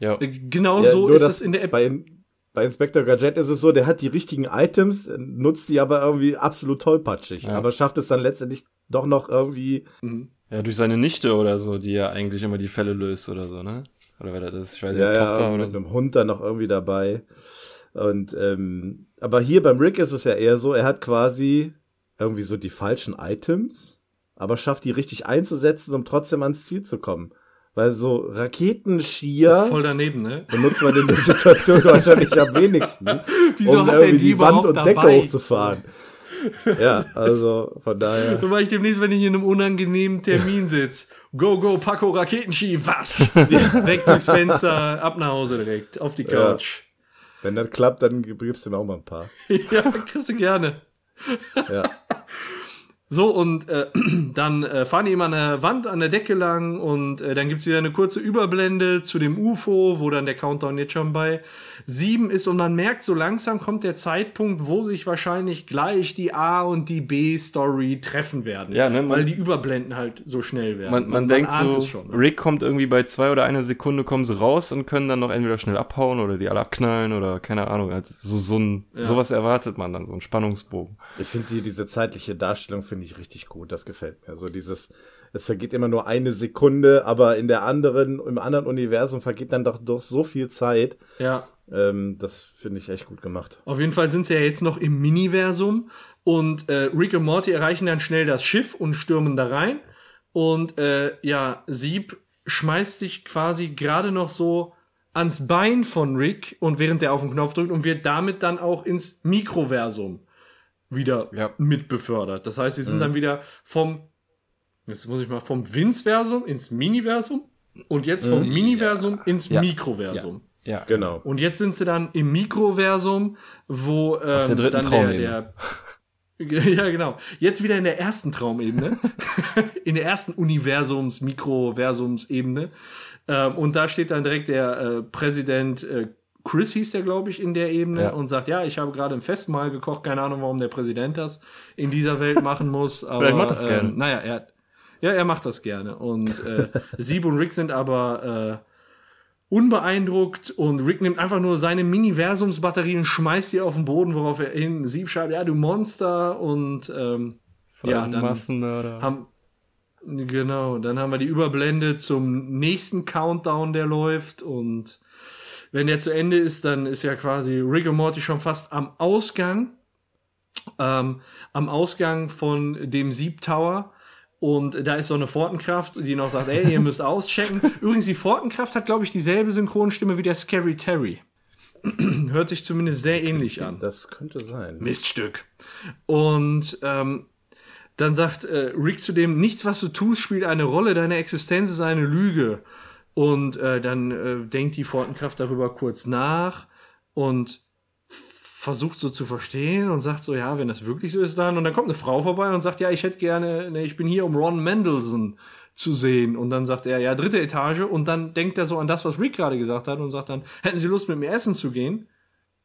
Ja. Genau ja, so ist es in der App. Bei, bei Inspector Gadget ist es so, der hat die richtigen Items, nutzt die aber irgendwie absolut tollpatschig, ja. aber schafft es dann letztendlich doch noch irgendwie. Mhm. Ja, durch seine Nichte oder so, die ja eigentlich immer die Fälle löst oder so, ne? Oder wer das ist, ich weiß nicht, ja, Tochter ja, oder. Mit einem Hund dann noch irgendwie dabei. Und ähm, aber hier beim Rick ist es ja eher so, er hat quasi irgendwie so die falschen Items, aber schafft die richtig einzusetzen, um trotzdem ans Ziel zu kommen. Weil so Raketenskier. Das ist voll daneben, ne? Benutzt man in der Situation wahrscheinlich am wenigsten. Wieso um irgendwie die, Wand und Decke hochzufahren. Ja, also von daher. So war ich demnächst, wenn ich in einem unangenehmen Termin sitze. Go, go, Paco, Raketenski, wasch! Weg durchs Fenster, ab nach Hause direkt, auf die Couch. Ja. Wenn das klappt, dann gibst du mir auch mal ein paar. ja, kriegst du gerne. Ja. So, und äh, dann äh, fahren die immer an der Wand, an der Decke lang und äh, dann gibt's wieder eine kurze Überblende zu dem UFO, wo dann der Countdown jetzt schon bei sieben ist und man merkt, so langsam kommt der Zeitpunkt, wo sich wahrscheinlich gleich die A- und die B-Story treffen werden. Ja, ne, man, weil die Überblenden halt so schnell werden. Man, man, man denkt so, schon, ne? Rick kommt irgendwie bei zwei oder einer Sekunde, kommen sie raus und können dann noch entweder schnell abhauen oder die alle abknallen oder keine Ahnung. Also so, so ein, ja. sowas erwartet man dann, so ein Spannungsbogen. Ich finde die, diese zeitliche Darstellung finde finde ich richtig gut. Das gefällt mir. So dieses, es vergeht immer nur eine Sekunde, aber in der anderen, im anderen Universum vergeht dann doch, doch so viel Zeit. Ja. Ähm, das finde ich echt gut gemacht. Auf jeden Fall sind sie ja jetzt noch im Miniversum und äh, Rick und Morty erreichen dann schnell das Schiff und stürmen da rein. Und äh, ja, Sieb schmeißt sich quasi gerade noch so ans Bein von Rick und während der auf den Knopf drückt und wird damit dann auch ins Mikroversum wieder ja. mit befördert. Das heißt, sie sind mhm. dann wieder vom, jetzt muss ich mal, vom Vince-Versum ins Miniversum und jetzt vom mhm. Miniversum ja. ins ja. Mikroversum. Ja. genau. Und jetzt sind sie dann im Mikroversum, wo ähm, Auf der dritten dann der, der ja, genau. Jetzt wieder in der ersten Traumebene. in der ersten Universums, Mikroversumsebene. Ähm, und da steht dann direkt der äh, Präsident äh, Chris hieß der, glaube ich, in der Ebene ja. und sagt, ja, ich habe gerade ein Festmahl gekocht, keine Ahnung, warum der Präsident das in dieser Welt machen muss. Aber, Vielleicht macht das äh, gerne. Naja, er, ja, er macht das gerne. Und äh, Sieb und Rick sind aber äh, unbeeindruckt und Rick nimmt einfach nur seine Miniversumsbatterie und schmeißt sie auf den Boden, worauf er hin Sieb schreibt, ja, du Monster und ähm, so ja, dann Massenmörder. haben genau, dann haben wir die Überblende zum nächsten Countdown, der läuft und wenn der zu Ende ist, dann ist ja quasi Rick und Morty schon fast am Ausgang, ähm, am Ausgang von dem Sieb Tower und da ist so eine Fortenkraft, die noch sagt, ey, ihr müsst auschecken. Übrigens, die Fortenkraft hat, glaube ich, dieselbe Synchronstimme wie der Scary Terry. Hört sich zumindest sehr ähnlich an. Das könnte sein. Miststück. Und ähm, dann sagt äh, Rick zu dem, nichts, was du tust, spielt eine Rolle, deine Existenz ist eine Lüge. Und äh, dann äh, denkt die Fortenkraft darüber kurz nach und versucht so zu verstehen und sagt so, ja, wenn das wirklich so ist, dann. Und dann kommt eine Frau vorbei und sagt, ja, ich hätte gerne, ne, ich bin hier, um Ron Mendelssohn zu sehen. Und dann sagt er, ja, dritte Etage. Und dann denkt er so an das, was Rick gerade gesagt hat und sagt dann, hätten Sie Lust, mit mir essen zu gehen?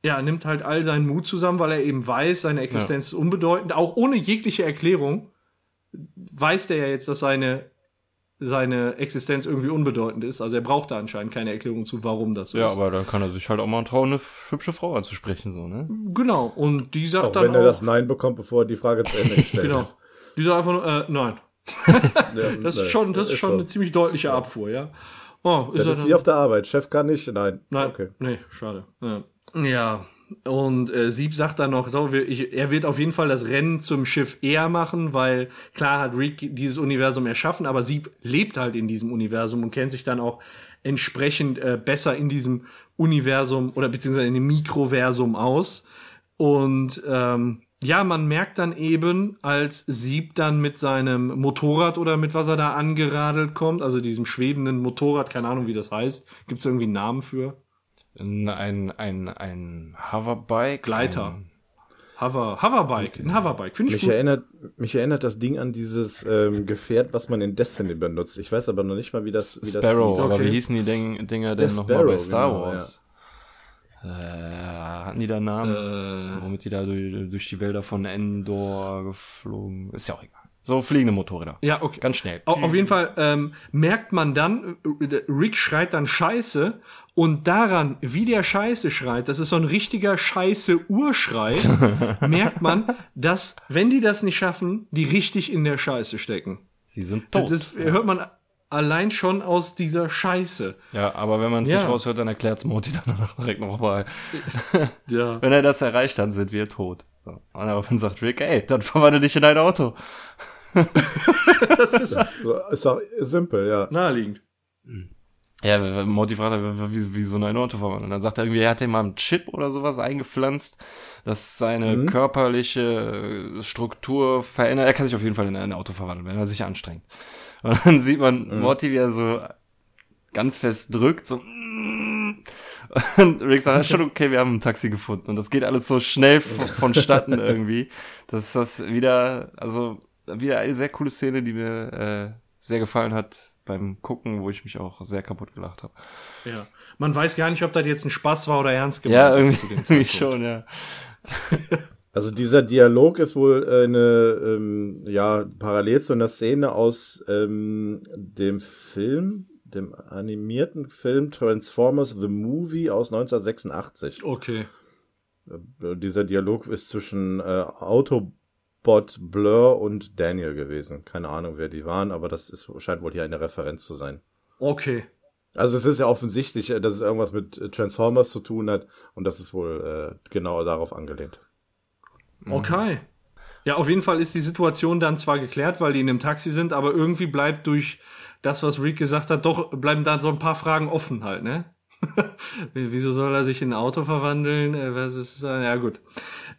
Ja, nimmt halt all seinen Mut zusammen, weil er eben weiß, seine Existenz ja. ist unbedeutend. Auch ohne jegliche Erklärung weiß der ja jetzt, dass seine seine Existenz irgendwie unbedeutend ist. Also er braucht da anscheinend keine Erklärung zu, warum das so ja, ist. Ja, aber dann kann er sich halt auch mal trauen, eine hübsche Frau anzusprechen, so, ne? Genau. Und die sagt auch dann. Wenn er das Nein bekommt, bevor er die Frage zu Ende gestellt genau. hat. Die sagt einfach nur, äh, nein. das ist schon, das ist schon eine ziemlich deutliche Abfuhr, ja. Oh, ist das ist wie auf der Arbeit. Chef kann nicht, nein. Nein, okay. nee, schade. Ja. ja. Und äh, Sieb sagt dann noch, so, ich, er wird auf jeden Fall das Rennen zum Schiff eher machen, weil klar hat Rick dieses Universum erschaffen, aber Sieb lebt halt in diesem Universum und kennt sich dann auch entsprechend äh, besser in diesem Universum oder beziehungsweise in dem Mikroversum aus. Und ähm, ja, man merkt dann eben, als Sieb dann mit seinem Motorrad oder mit was er da angeradelt kommt, also diesem schwebenden Motorrad, keine Ahnung, wie das heißt. Gibt es irgendwie einen Namen für? Ein, ein, ein Hoverbike. Gleiter. Ein Hover, Hoverbike, ein Hoverbike, finde ich mich gut. Erinnert, mich erinnert das Ding an dieses ähm, Gefährt, was man in Destiny benutzt. Ich weiß aber noch nicht mal, wie das wie Sparrow, das aber okay. wie hießen die Ding, Dinger denn nochmal bei Star genau, Wars? Ja. Äh, hatten die da Namen? Äh, womit die da durch, durch die Wälder von Endor geflogen? Ist ja auch egal. So fliegende Motorräder. Ja, okay. Ganz schnell. Auf, jeden Fall ähm, merkt man dann, äh, Rick schreit dann Scheiße und daran, wie der Scheiße schreit, das ist so ein richtiger Scheiße-Urschrei, merkt man, dass, wenn die das nicht schaffen, die richtig in der Scheiße stecken. Sie sind tot. Das, das hört man allein schon aus dieser Scheiße. Ja, aber wenn man es ja. nicht raushört, dann erklärt's Moti dann direkt nochmal. ja. Wenn er das erreicht, dann sind wir tot. Und daraufhin sagt Rick, ey, dann verwandle dich in ein Auto. das ist, ist auch simpel, ja. Naheliegend. Ja, Morty fragt, wie, wie so ein Auto verwandeln. Und dann sagt er irgendwie, er hat ihm mal einen Chip oder sowas eingepflanzt, dass seine mhm. körperliche Struktur verändert. Er kann sich auf jeden Fall in ein Auto verwandeln, wenn er sich anstrengt. Und dann sieht man mhm. Morty, wie er so ganz fest drückt, so und Rick sagt, schon okay, wir haben ein Taxi gefunden. Und das geht alles so schnell vonstatten irgendwie. dass das wieder, also wieder eine sehr coole Szene, die mir äh, sehr gefallen hat beim Gucken, wo ich mich auch sehr kaputt gelacht habe. Ja. Man weiß gar nicht, ob das jetzt ein Spaß war oder ernst gemeint. Ja, irgendwie, irgendwie schon, ja. Also dieser Dialog ist wohl äh, eine ähm, ja parallel zu einer Szene aus ähm, dem Film, dem animierten Film Transformers the Movie aus 1986. Okay. Äh, dieser Dialog ist zwischen äh, Auto Bot, Blur und Daniel gewesen. Keine Ahnung, wer die waren, aber das ist, scheint wohl hier eine Referenz zu sein. Okay. Also es ist ja offensichtlich, äh, dass es irgendwas mit äh, Transformers zu tun hat und das ist wohl äh, genau darauf angelehnt. Okay. Ja, auf jeden Fall ist die Situation dann zwar geklärt, weil die in einem Taxi sind, aber irgendwie bleibt durch das, was Rick gesagt hat, doch bleiben da so ein paar Fragen offen halt, ne? Wieso soll er sich in ein Auto verwandeln? Äh, was ist, ja, gut.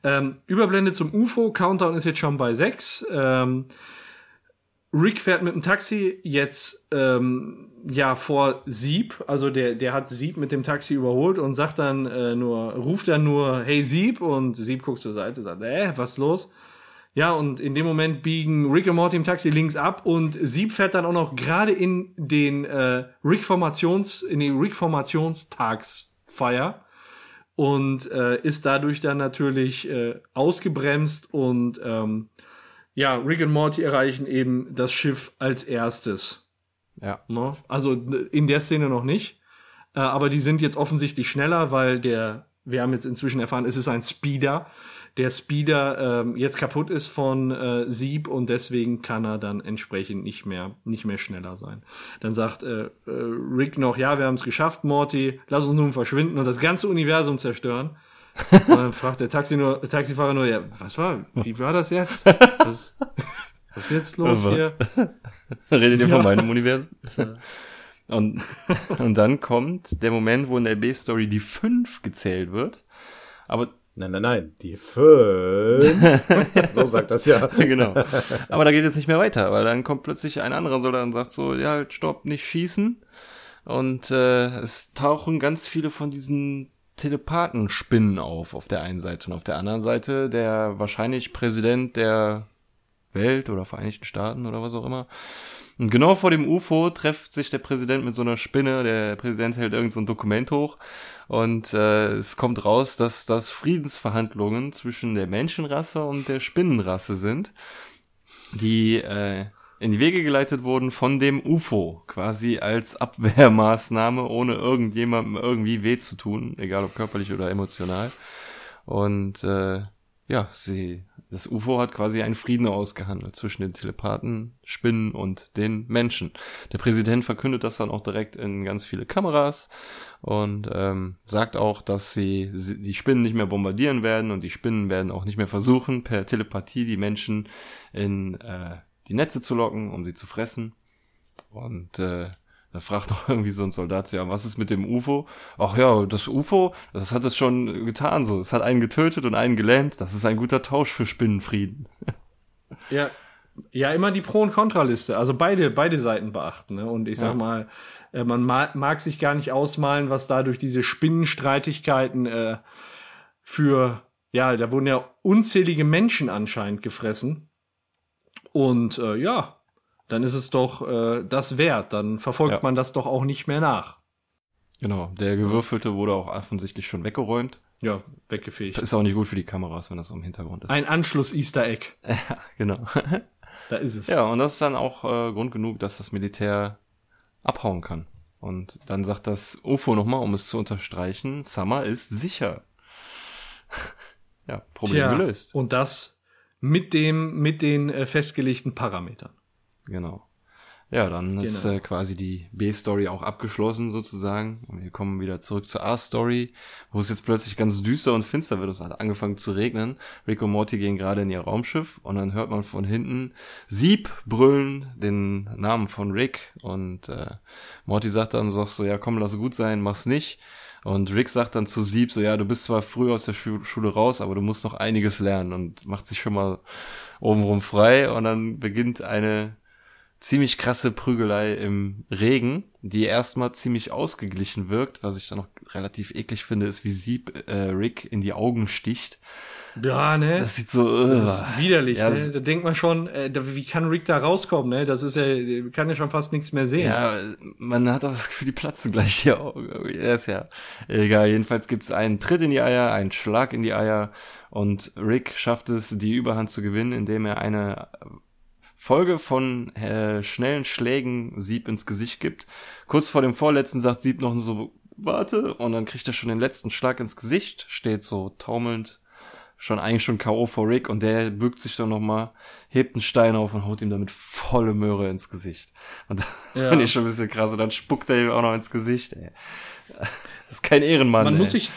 Ähm, Überblende zum UFO. Countdown ist jetzt schon bei 6. Ähm, Rick fährt mit dem Taxi jetzt ähm, ja vor Sieb, also der der hat Sieb mit dem Taxi überholt und sagt dann äh, nur ruft dann nur Hey Sieb und Sieb guckt zur Seite sagt äh was ist los? Ja und in dem Moment biegen Rick und Morty im Taxi links ab und Sieb fährt dann auch noch gerade in den äh, Rick Formations in die Rick Formationstagsfeier und äh, ist dadurch dann natürlich äh, ausgebremst und ähm, ja, Rick und Morty erreichen eben das Schiff als erstes. Ja. Ne? Also in der Szene noch nicht. Äh, aber die sind jetzt offensichtlich schneller, weil der, wir haben jetzt inzwischen erfahren, es ist ein Speeder. Der Speeder ähm, jetzt kaputt ist von äh, Sieb und deswegen kann er dann entsprechend nicht mehr, nicht mehr schneller sein. Dann sagt äh, äh, Rick noch, ja, wir haben es geschafft, Morty, lass uns nun verschwinden und das ganze Universum zerstören. Und dann fragt der Taxi nur, Taxifahrer nur, ja, was war, wie war das jetzt? Was, was ist jetzt los was? hier? Redet ihr ja. von meinem Universum? Und, und dann kommt der Moment, wo in der B-Story die 5 gezählt wird. Aber Nein, nein, nein, die 5. so sagt das ja. genau. Aber da geht es nicht mehr weiter, weil dann kommt plötzlich ein anderer Soldat und sagt so, ja, halt, stopp, nicht schießen. Und äh, es tauchen ganz viele von diesen Telepathenspinnen auf, auf der einen Seite und auf der anderen Seite der wahrscheinlich Präsident der Welt oder Vereinigten Staaten oder was auch immer. Und genau vor dem UFO trifft sich der Präsident mit so einer Spinne. Der Präsident hält irgend so ein Dokument hoch und äh, es kommt raus, dass das Friedensverhandlungen zwischen der Menschenrasse und der Spinnenrasse sind, die äh, in die Wege geleitet wurden von dem UFO, quasi als Abwehrmaßnahme, ohne irgendjemandem irgendwie weh zu tun, egal ob körperlich oder emotional. Und äh, ja, sie, das UFO hat quasi einen Frieden ausgehandelt zwischen den Telepathen, Spinnen und den Menschen. Der Präsident verkündet das dann auch direkt in ganz viele Kameras und ähm, sagt auch, dass sie, die Spinnen nicht mehr bombardieren werden und die Spinnen werden auch nicht mehr versuchen, per Telepathie die Menschen in äh, die Netze zu locken, um sie zu fressen. Und äh, da fragt noch irgendwie so ein Soldat, ja, was ist mit dem UFO? Ach ja, das UFO, das hat es schon getan, so. Es hat einen getötet und einen gelähmt. Das ist ein guter Tausch für Spinnenfrieden. Ja, ja, immer die Pro- und Kontraliste. Also beide, beide Seiten beachten. Ne? Und ich sag ja. mal, äh, man mag, mag sich gar nicht ausmalen, was da durch diese Spinnenstreitigkeiten äh, für, ja, da wurden ja unzählige Menschen anscheinend gefressen. Und äh, ja, dann ist es doch äh, das wert. Dann verfolgt ja. man das doch auch nicht mehr nach. Genau, der Gewürfelte wurde auch offensichtlich schon weggeräumt. Ja, weggefegt. Das ist auch nicht gut für die Kameras, wenn das so im Hintergrund ist. Ein Anschluss-Easter Egg. Ja, genau. da ist es. Ja, und das ist dann auch äh, Grund genug, dass das Militär abhauen kann. Und dann sagt das UFO nochmal, um es zu unterstreichen, Summer ist sicher. ja, Problem Tja, gelöst. Und das mit dem, mit den äh, festgelegten Parametern. Genau. Ja, dann genau. ist äh, quasi die B-Story auch abgeschlossen sozusagen. Und wir kommen wieder zurück zur A-Story, wo es jetzt plötzlich ganz düster und finster wird. Es hat angefangen zu regnen. Rick und Morty gehen gerade in ihr Raumschiff und dann hört man von hinten Sieb brüllen, den Namen von Rick. Und äh, Morty sagt dann so, so, ja komm, lass gut sein, mach's nicht. Und Rick sagt dann zu Sieb so, ja, du bist zwar früh aus der Schu Schule raus, aber du musst noch einiges lernen und macht sich schon mal obenrum frei und dann beginnt eine ziemlich krasse Prügelei im Regen, die erstmal ziemlich ausgeglichen wirkt. Was ich dann noch relativ eklig finde, ist, wie Sieb äh, Rick in die Augen sticht. Ja, ne? Das sieht so das ist widerlich. Ja, ne? Da denkt man schon, äh, wie kann Rick da rauskommen? Ne? Das ist ja, kann ja schon fast nichts mehr sehen. Ja, man hat auch das Gefühl, die platzen gleich die Augen. Ja, ist ja egal. Jedenfalls gibt's einen Tritt in die Eier, einen Schlag in die Eier und Rick schafft es, die Überhand zu gewinnen, indem er eine Folge von äh, schnellen Schlägen Sieb ins Gesicht gibt. Kurz vor dem vorletzten sagt Sieb noch so, warte, und dann kriegt er schon den letzten Schlag ins Gesicht, steht so taumelnd schon eigentlich schon K.O. vor Rick und der bückt sich dann nochmal, hebt einen Stein auf und haut ihm damit volle Möhre ins Gesicht. Und da ja. ich schon ein bisschen krass und dann spuckt er ihm auch noch ins Gesicht, ey. Das ist kein Ehrenmann. Man ey. muss sich,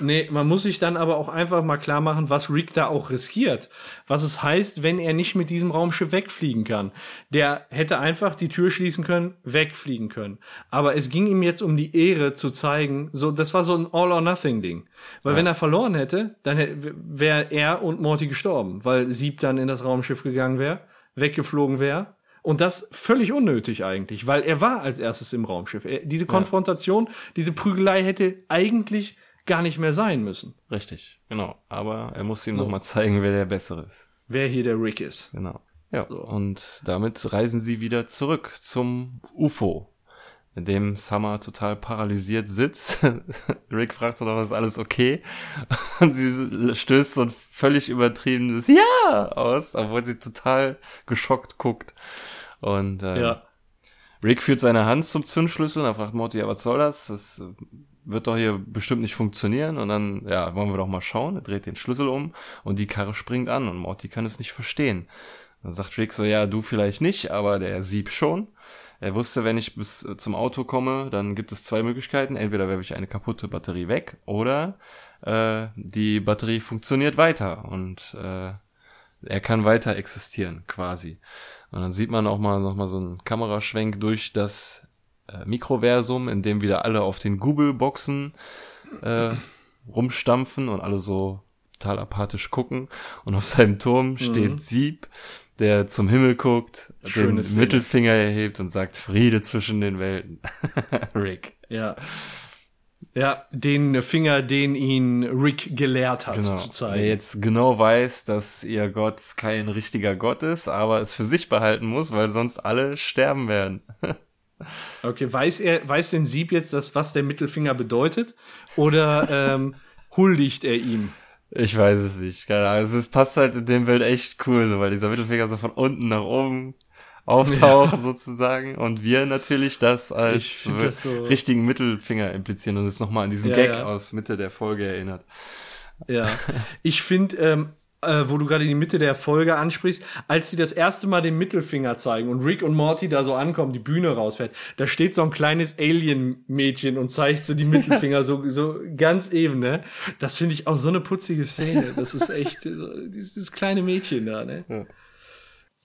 Nee, man muss sich dann aber auch einfach mal klar machen, was Rick da auch riskiert. Was es heißt, wenn er nicht mit diesem Raumschiff wegfliegen kann. Der hätte einfach die Tür schließen können, wegfliegen können. Aber es ging ihm jetzt um die Ehre zu zeigen, so, das war so ein All-or-Nothing-Ding. Weil ja. wenn er verloren hätte, dann wäre er und Morty gestorben, weil Sieb dann in das Raumschiff gegangen wäre, weggeflogen wäre. Und das völlig unnötig eigentlich, weil er war als erstes im Raumschiff. Er, diese Konfrontation, ja. diese Prügelei hätte eigentlich gar nicht mehr sein müssen. Richtig, genau. Aber er muss ihm so. nochmal zeigen, wer der Bessere ist. Wer hier der Rick ist. Genau. Ja, so. und damit reisen sie wieder zurück zum UFO, in dem Summer total paralysiert sitzt. Rick fragt so noch, ist alles okay? Und sie stößt so ein völlig übertriebenes Ja aus, obwohl sie total geschockt guckt. Und äh, ja. Rick führt seine Hand zum Zündschlüssel und er fragt Morty, ja, was soll das? Das wird doch hier bestimmt nicht funktionieren. Und dann, ja, wollen wir doch mal schauen. Er dreht den Schlüssel um und die Karre springt an und Morty kann es nicht verstehen. Dann sagt Rick so, ja, du vielleicht nicht, aber der Sieb schon. Er wusste, wenn ich bis zum Auto komme, dann gibt es zwei Möglichkeiten. Entweder werfe ich eine kaputte Batterie weg oder äh, die Batterie funktioniert weiter und äh, er kann weiter existieren, quasi. Und dann sieht man auch mal noch mal so einen Kameraschwenk durch das äh, Mikroversum, in dem wieder alle auf den Google-Boxen äh, rumstampfen und alle so total apathisch gucken. Und auf seinem Turm steht mhm. Sieb, der zum Himmel guckt, Schöne den Szene. Mittelfinger erhebt und sagt Friede zwischen den Welten. Rick. Ja. Ja, den Finger, den ihn Rick gelehrt hat, genau. zu zeigen. Der jetzt genau weiß, dass ihr Gott kein richtiger Gott ist, aber es für sich behalten muss, weil sonst alle sterben werden. Okay, weiß er, weiß denn Sieb jetzt, das, was der Mittelfinger bedeutet? Oder ähm, huldigt er ihm? Ich weiß es nicht, keine Ahnung. Es passt halt in dem Bild echt cool, so, weil dieser Mittelfinger so von unten nach oben auftaucht, ja. sozusagen. Und wir natürlich das als das so richtigen Mittelfinger implizieren und es nochmal an diesen ja, Gag ja. aus Mitte der Folge erinnert. Ja, ich finde, ähm, äh, wo du gerade die Mitte der Folge ansprichst, als sie das erste Mal den Mittelfinger zeigen und Rick und Morty da so ankommen, die Bühne rausfährt, da steht so ein kleines Alien-Mädchen und zeigt so die Mittelfinger so, so ganz eben, ne? Das finde ich auch so eine putzige Szene. Das ist echt so, dieses kleine Mädchen da, ne? Ja.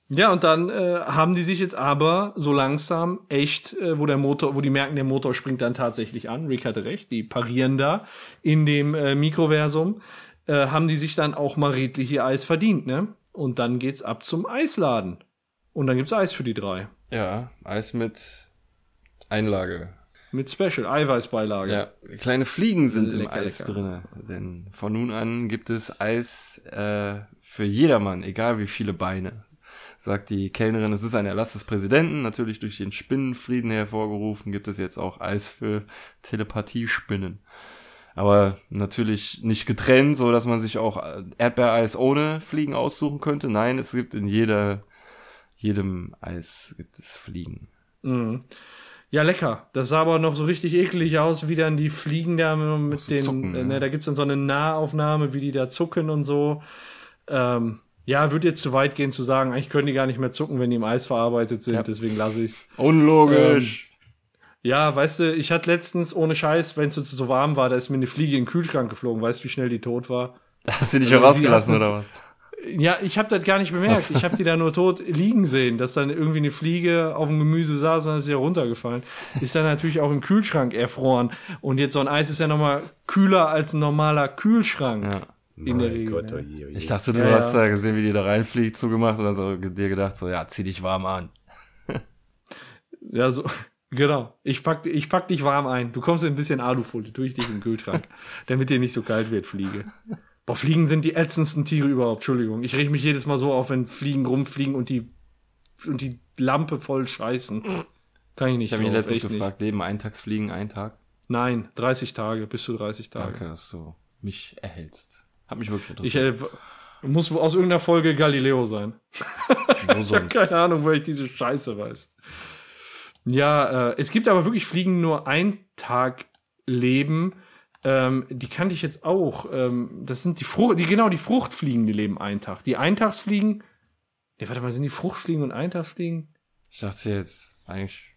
Ja, und dann äh, haben die sich jetzt aber so langsam echt, äh, wo der Motor, wo die merken, der Motor springt dann tatsächlich an. Rick hatte recht, die parieren da in dem äh, Mikroversum äh, haben die sich dann auch mal redlich ihr Eis verdient, ne? Und dann geht's ab zum Eisladen. Und dann gibt's Eis für die drei. Ja, Eis mit Einlage. Mit Special, Eiweißbeilage. Ja, kleine Fliegen sind lecker, im Eis lecker. drinne. Denn von nun an gibt es Eis äh, für jedermann, egal wie viele Beine. Sagt die Kellnerin, es ist ein Erlass des Präsidenten, natürlich durch den Spinnenfrieden hervorgerufen, gibt es jetzt auch Eis für Telepathiespinnen aber natürlich nicht getrennt, so dass man sich auch Erdbeereis ohne Fliegen aussuchen könnte. Nein, es gibt in jeder, jedem Eis gibt es Fliegen. Mhm. Ja, lecker. Das sah aber noch so richtig eklig aus, wie dann die Fliegen da mit so den, zucken, äh, ne, da gibt's dann so eine Nahaufnahme, wie die da zucken und so. Ähm, ja, würde jetzt zu weit gehen zu sagen, eigentlich können die gar nicht mehr zucken, wenn die im Eis verarbeitet sind, ja. deswegen lasse ich's. Unlogisch. Ähm, ja, weißt du, ich hatte letztens ohne Scheiß, wenn es so warm war, da ist mir eine Fliege in den Kühlschrank geflogen. Weißt du, wie schnell die tot war? Hast du die schon also, rausgelassen oder was? Ja, ich habe das gar nicht bemerkt. Ich habe die da nur tot liegen sehen, dass dann irgendwie eine Fliege auf dem Gemüse saß und dann ist sie ja runtergefallen. Ist dann natürlich auch im Kühlschrank erfroren. Und jetzt so ein Eis ist ja nochmal kühler als ein normaler Kühlschrank. Ja. In der Regel, Gott, oh je, oh je. Ich dachte, du ja, hast ja. da gesehen, wie die da reinfliegt, zugemacht und dann so dir gedacht, so, ja, zieh dich warm an. ja, so, Genau. Ich pack, ich pack dich warm ein. Du kommst in ein bisschen Alufolie, tue ich dich im Kühlschrank, damit dir nicht so kalt wird, Fliege. Boah, Fliegen sind die ätzendsten Tiere überhaupt. Entschuldigung. Ich reg mich jedes Mal so auf, wenn Fliegen rumfliegen und die, und die Lampe voll scheißen. Kann ich nicht. Ich habe mich letztens gefragt, leben Eintagsfliegen ein Tag? Nein, 30 Tage, bis zu 30 Tage. Danke, dass du mich erhältst. Hat mich wirklich interessiert. Ich äh, muss aus irgendeiner Folge Galileo sein. ich habe keine Ahnung, wo ich diese Scheiße weiß. Ja, äh, es gibt aber wirklich Fliegen nur ein Tag leben. Ähm, die kannte ich jetzt auch. Ähm, das sind die Frucht, die genau die Fruchtfliegen, die leben einen Tag. Die Eintagsfliegen. Nee, warte mal, sind die Fruchtfliegen und Eintagsfliegen? Ich dachte jetzt eigentlich.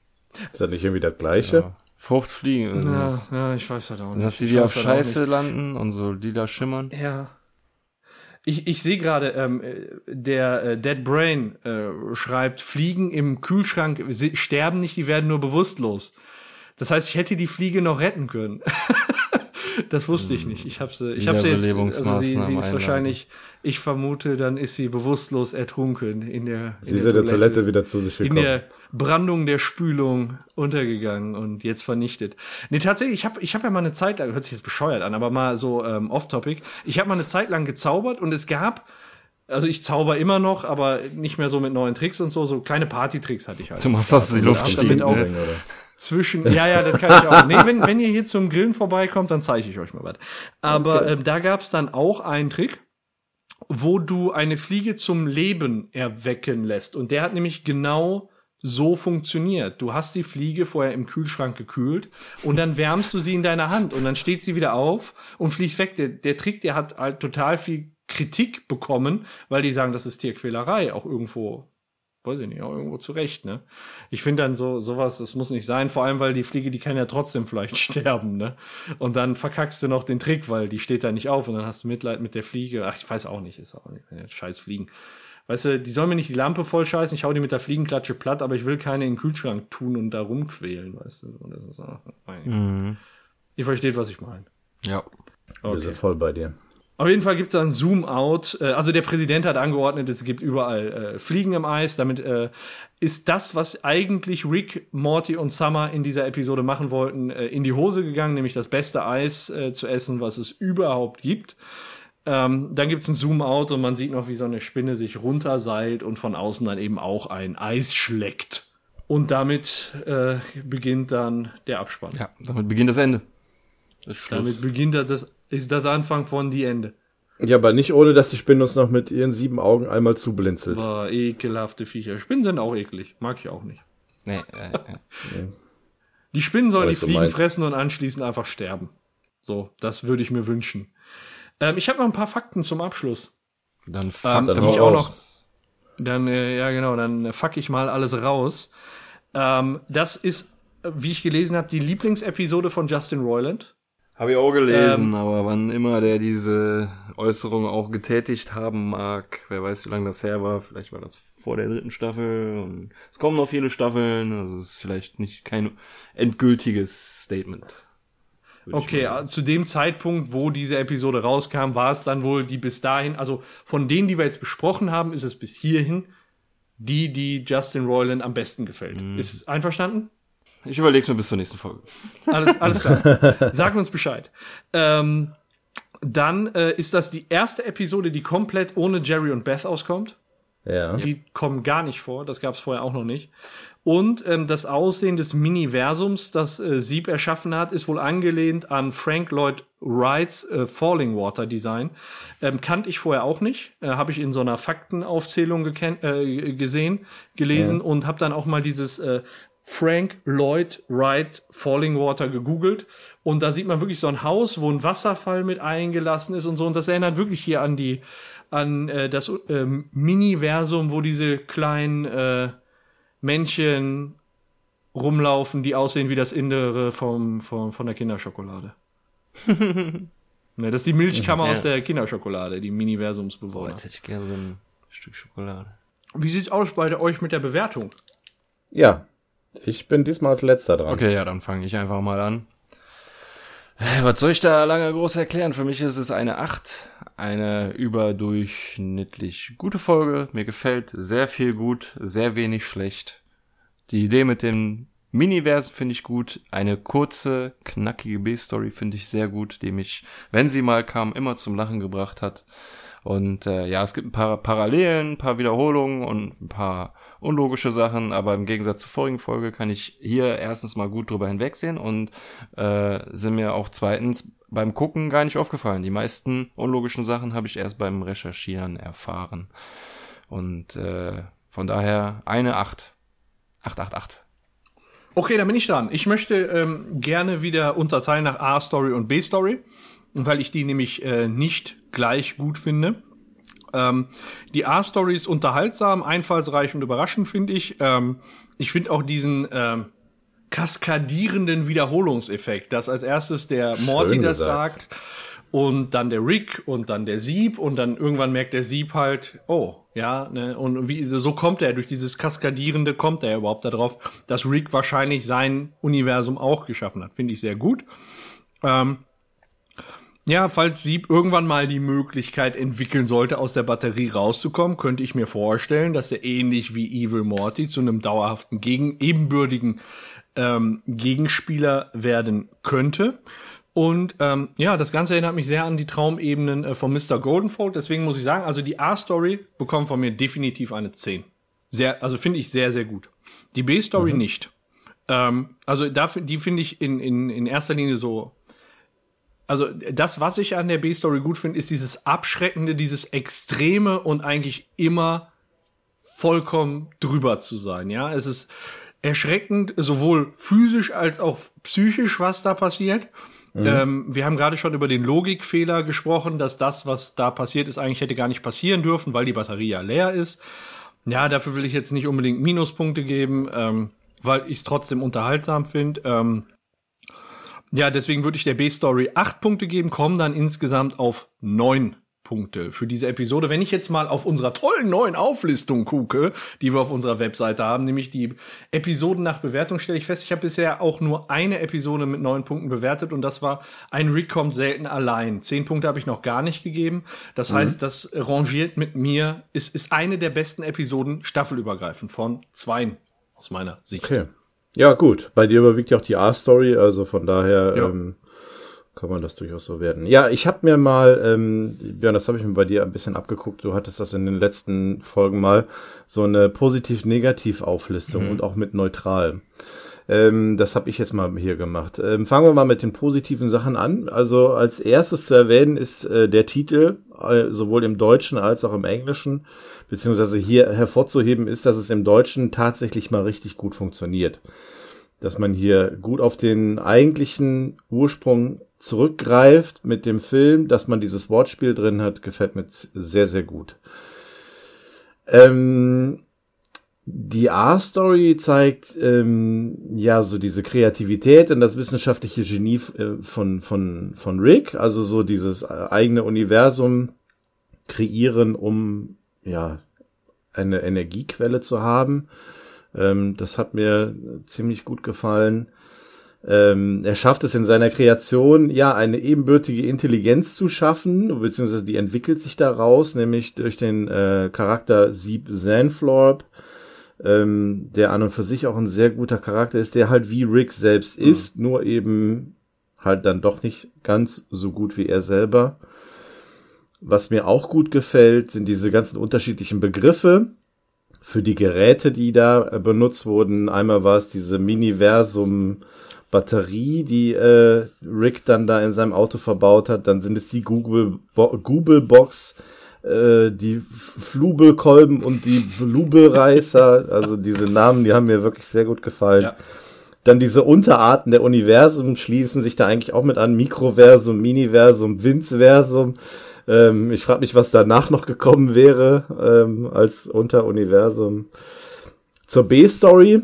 Ist das nicht irgendwie das gleiche? Ja. Fruchtfliegen. Ja, ja, ich weiß halt auch nicht. Dass die, die auf Scheiße landen und so lila schimmern. Ja. Ich, ich sehe gerade, ähm, der äh, Dead Brain äh, schreibt, Fliegen im Kühlschrank sterben nicht, die werden nur bewusstlos. Das heißt, ich hätte die Fliege noch retten können. das wusste ich nicht. Ich habe sie, ich habe sie jetzt, also sie, sie ist wahrscheinlich, ich vermute, dann ist sie bewusstlos ertrunken in der. Sie ist in der Toilette, Toilette wieder zu sich gekommen. In der Brandung der Spülung untergegangen und jetzt vernichtet. Nee, tatsächlich, ich habe ich hab ja mal eine Zeit lang, hört sich jetzt bescheuert an, aber mal so ähm, off-topic. Ich habe mal eine Zeit lang gezaubert und es gab also ich zauber immer noch, aber nicht mehr so mit neuen Tricks und so. So kleine Party-Tricks hatte ich halt. Du machst das in die Luft stiegen, auch ne? zwischen. Ja, ja, das kann ich auch. Nee, wenn, wenn ihr hier zum Grillen vorbeikommt, dann zeige ich euch mal was. Aber okay. ähm, da gab's dann auch einen Trick, wo du eine Fliege zum Leben erwecken lässt. Und der hat nämlich genau so funktioniert. Du hast die Fliege vorher im Kühlschrank gekühlt und dann wärmst du sie in deiner Hand und dann steht sie wieder auf und fliegt weg. Der, der Trick, der hat halt total viel Kritik bekommen, weil die sagen, das ist Tierquälerei, auch irgendwo, weiß ich nicht, auch irgendwo zurecht, ne? Ich finde dann so, sowas, das muss nicht sein, vor allem, weil die Fliege, die kann ja trotzdem vielleicht sterben, ne? Und dann verkackst du noch den Trick, weil die steht da nicht auf und dann hast du Mitleid mit der Fliege. Ach, ich weiß auch nicht, ist auch nicht, scheiß Fliegen. Weißt du, die sollen mir nicht die Lampe voll scheißen, ich hau die mit der Fliegenklatsche platt, aber ich will keine in den Kühlschrank tun und da rumquälen, weißt du. Und das ist auch, mhm. Ihr versteht, was ich meine. Ja. Okay. Wir sind voll bei dir. Auf jeden Fall gibt es da ein Zoom-out. Äh, also der Präsident hat angeordnet, es gibt überall äh, Fliegen im Eis. Damit äh, ist das, was eigentlich Rick, Morty und Summer in dieser Episode machen wollten, äh, in die Hose gegangen, nämlich das beste Eis äh, zu essen, was es überhaupt gibt. Ähm, dann gibt es ein Zoom-out und man sieht noch, wie so eine Spinne sich runterseilt und von außen dann eben auch ein Eis schleckt. Und damit äh, beginnt dann der Abspann. Ja, damit beginnt das Ende. Das damit beginnt das, ist das Anfang von die Ende. Ja, aber nicht ohne, dass die Spinne uns noch mit ihren sieben Augen einmal zublinzelt. Boah, ekelhafte Viecher. Spinnen sind auch eklig. Mag ich auch nicht. Nee, äh, äh. Die Spinnen sollen die Fliegen meinst. fressen und anschließend einfach sterben. So, das würde ich mir wünschen. Ähm, ich habe noch ein paar Fakten zum Abschluss. Dann fuck ähm, dann ich auch noch. Dann, äh, ja genau, dann fuck ich mal alles raus. Ähm, das ist, wie ich gelesen habe, die Lieblingsepisode von Justin Roiland. Habe ich auch gelesen, ähm, aber wann immer der diese Äußerung auch getätigt haben mag, wer weiß, wie lange das her war, vielleicht war das vor der dritten Staffel und es kommen noch viele Staffeln, also es ist vielleicht nicht kein endgültiges Statement. Okay, zu dem Zeitpunkt, wo diese Episode rauskam, war es dann wohl die bis dahin, also von denen, die wir jetzt besprochen haben, ist es bis hierhin die, die Justin Roiland am besten gefällt. Mhm. Ist es einverstanden? Ich überleg's mir bis zur nächsten Folge. Alles, alles klar. Sag uns Bescheid. Ähm, dann äh, ist das die erste Episode, die komplett ohne Jerry und Beth auskommt. Ja. Die kommen gar nicht vor, das gab's vorher auch noch nicht. Und ähm, das Aussehen des Miniversums, das äh, Sieb erschaffen hat, ist wohl angelehnt an Frank Lloyd Wrights äh, Falling Water Design. Ähm, kannte ich vorher auch nicht. Äh, habe ich in so einer Faktenaufzählung äh, gesehen, gelesen ja. und habe dann auch mal dieses äh, Frank Lloyd Wright Falling Water gegoogelt. Und da sieht man wirklich so ein Haus, wo ein Wasserfall mit eingelassen ist und so. Und das erinnert wirklich hier an die, an äh, das äh, Miniversum, wo diese kleinen äh, Männchen rumlaufen, die aussehen wie das Innere vom, vom, von der Kinderschokolade. ne, das ist die Milchkammer ja. aus der Kinderschokolade, die Miniversumsbewohner. jetzt hätte ich gerne so ein Stück Schokolade. Wie sieht's aus bei euch mit der Bewertung? Ja, ich bin diesmal als letzter dran. Okay, ja, dann fange ich einfach mal an. Äh, was soll ich da lange groß erklären? Für mich ist es eine 8. Eine überdurchschnittlich gute Folge. Mir gefällt sehr viel gut, sehr wenig schlecht. Die Idee mit den Miniversen finde ich gut. Eine kurze, knackige B-Story finde ich sehr gut, die mich, wenn sie mal kam, immer zum Lachen gebracht hat. Und äh, ja, es gibt ein paar Parallelen, ein paar Wiederholungen und ein paar unlogische Sachen, aber im Gegensatz zur vorigen Folge kann ich hier erstens mal gut drüber hinwegsehen und äh, sind mir auch zweitens beim Gucken gar nicht aufgefallen. Die meisten unlogischen Sachen habe ich erst beim Recherchieren erfahren. Und äh, von daher eine 8. 8, 8, 8. Okay, dann bin ich dran. Ich möchte ähm, gerne wieder unterteilen nach A-Story und B-Story, weil ich die nämlich äh, nicht gleich gut finde. Ähm, die A-Story ist unterhaltsam, einfallsreich und überraschend, finde ich. Ähm, ich finde auch diesen ähm, kaskadierenden Wiederholungseffekt, dass als erstes der Morty das sagt und dann der Rick und dann der Sieb und dann irgendwann merkt der Sieb halt, oh, ja, ne, und wie, so kommt er, durch dieses Kaskadierende kommt er überhaupt darauf, dass Rick wahrscheinlich sein Universum auch geschaffen hat. Finde ich sehr gut. Ähm, ja, falls Sieb irgendwann mal die Möglichkeit entwickeln sollte, aus der Batterie rauszukommen, könnte ich mir vorstellen, dass er ähnlich wie Evil Morty zu einem dauerhaften, gegen, ebenbürtigen ähm, Gegenspieler werden könnte. Und ähm, ja, das Ganze erinnert mich sehr an die Traumebenen äh, von Mr. Goldenfold. Deswegen muss ich sagen, also die A-Story bekommt von mir definitiv eine 10. Sehr, also finde ich sehr, sehr gut. Die B-Story mhm. nicht. Ähm, also dafür, die finde ich in, in, in erster Linie so. Also das, was ich an der B-Story gut finde, ist dieses Abschreckende, dieses Extreme und eigentlich immer vollkommen drüber zu sein. Ja, es ist erschreckend, sowohl physisch als auch psychisch, was da passiert. Mhm. Ähm, wir haben gerade schon über den Logikfehler gesprochen, dass das, was da passiert ist, eigentlich hätte gar nicht passieren dürfen, weil die Batterie ja leer ist. Ja, dafür will ich jetzt nicht unbedingt Minuspunkte geben, ähm, weil ich es trotzdem unterhaltsam finde. Ähm, ja, deswegen würde ich der B-Story acht Punkte geben, kommen dann insgesamt auf neun Punkte für diese Episode. Wenn ich jetzt mal auf unserer tollen neuen Auflistung gucke, die wir auf unserer Webseite haben, nämlich die Episoden nach Bewertung, stelle ich fest, ich habe bisher auch nur eine Episode mit neun Punkten bewertet und das war ein Rick kommt selten allein. Zehn Punkte habe ich noch gar nicht gegeben. Das mhm. heißt, das rangiert mit mir, ist, ist eine der besten Episoden staffelübergreifend von zweien aus meiner Sicht. Okay. Ja, gut. Bei dir überwiegt ja auch die A-Story, also von daher ja. ähm, kann man das durchaus so werden. Ja, ich habe mir mal, ähm, Björn, das habe ich mir bei dir ein bisschen abgeguckt. Du hattest das in den letzten Folgen mal so eine positiv-negativ-Auflistung mhm. und auch mit neutral. Ähm, das habe ich jetzt mal hier gemacht. Ähm, fangen wir mal mit den positiven Sachen an. Also als erstes zu erwähnen ist äh, der Titel, äh, sowohl im Deutschen als auch im Englischen, beziehungsweise hier hervorzuheben ist, dass es im Deutschen tatsächlich mal richtig gut funktioniert dass man hier gut auf den eigentlichen Ursprung zurückgreift mit dem Film, dass man dieses Wortspiel drin hat, gefällt mir sehr, sehr gut. Ähm, die A-Story zeigt ähm, ja so diese Kreativität und das wissenschaftliche Genie äh, von, von, von Rick, also so dieses eigene Universum kreieren, um ja eine Energiequelle zu haben. Ähm, das hat mir ziemlich gut gefallen. Ähm, er schafft es in seiner Kreation, ja, eine ebenbürtige Intelligenz zu schaffen, beziehungsweise die entwickelt sich daraus, nämlich durch den äh, Charakter Sieb Zanflorp, ähm, der an und für sich auch ein sehr guter Charakter ist, der halt wie Rick selbst mhm. ist, nur eben halt dann doch nicht ganz so gut wie er selber. Was mir auch gut gefällt, sind diese ganzen unterschiedlichen Begriffe für die Geräte, die da benutzt wurden. Einmal war es diese Miniversum Batterie, die äh, Rick dann da in seinem Auto verbaut hat. Dann sind es die Google, Bo Google Box, äh, die Flubelkolben und die Blubelreißer. also diese Namen, die haben mir wirklich sehr gut gefallen. Ja. Dann diese Unterarten der Universum schließen sich da eigentlich auch mit an. Mikroversum, Miniversum, Winzversum. Ähm, ich frage mich, was danach noch gekommen wäre ähm, als Unteruniversum. Zur B-Story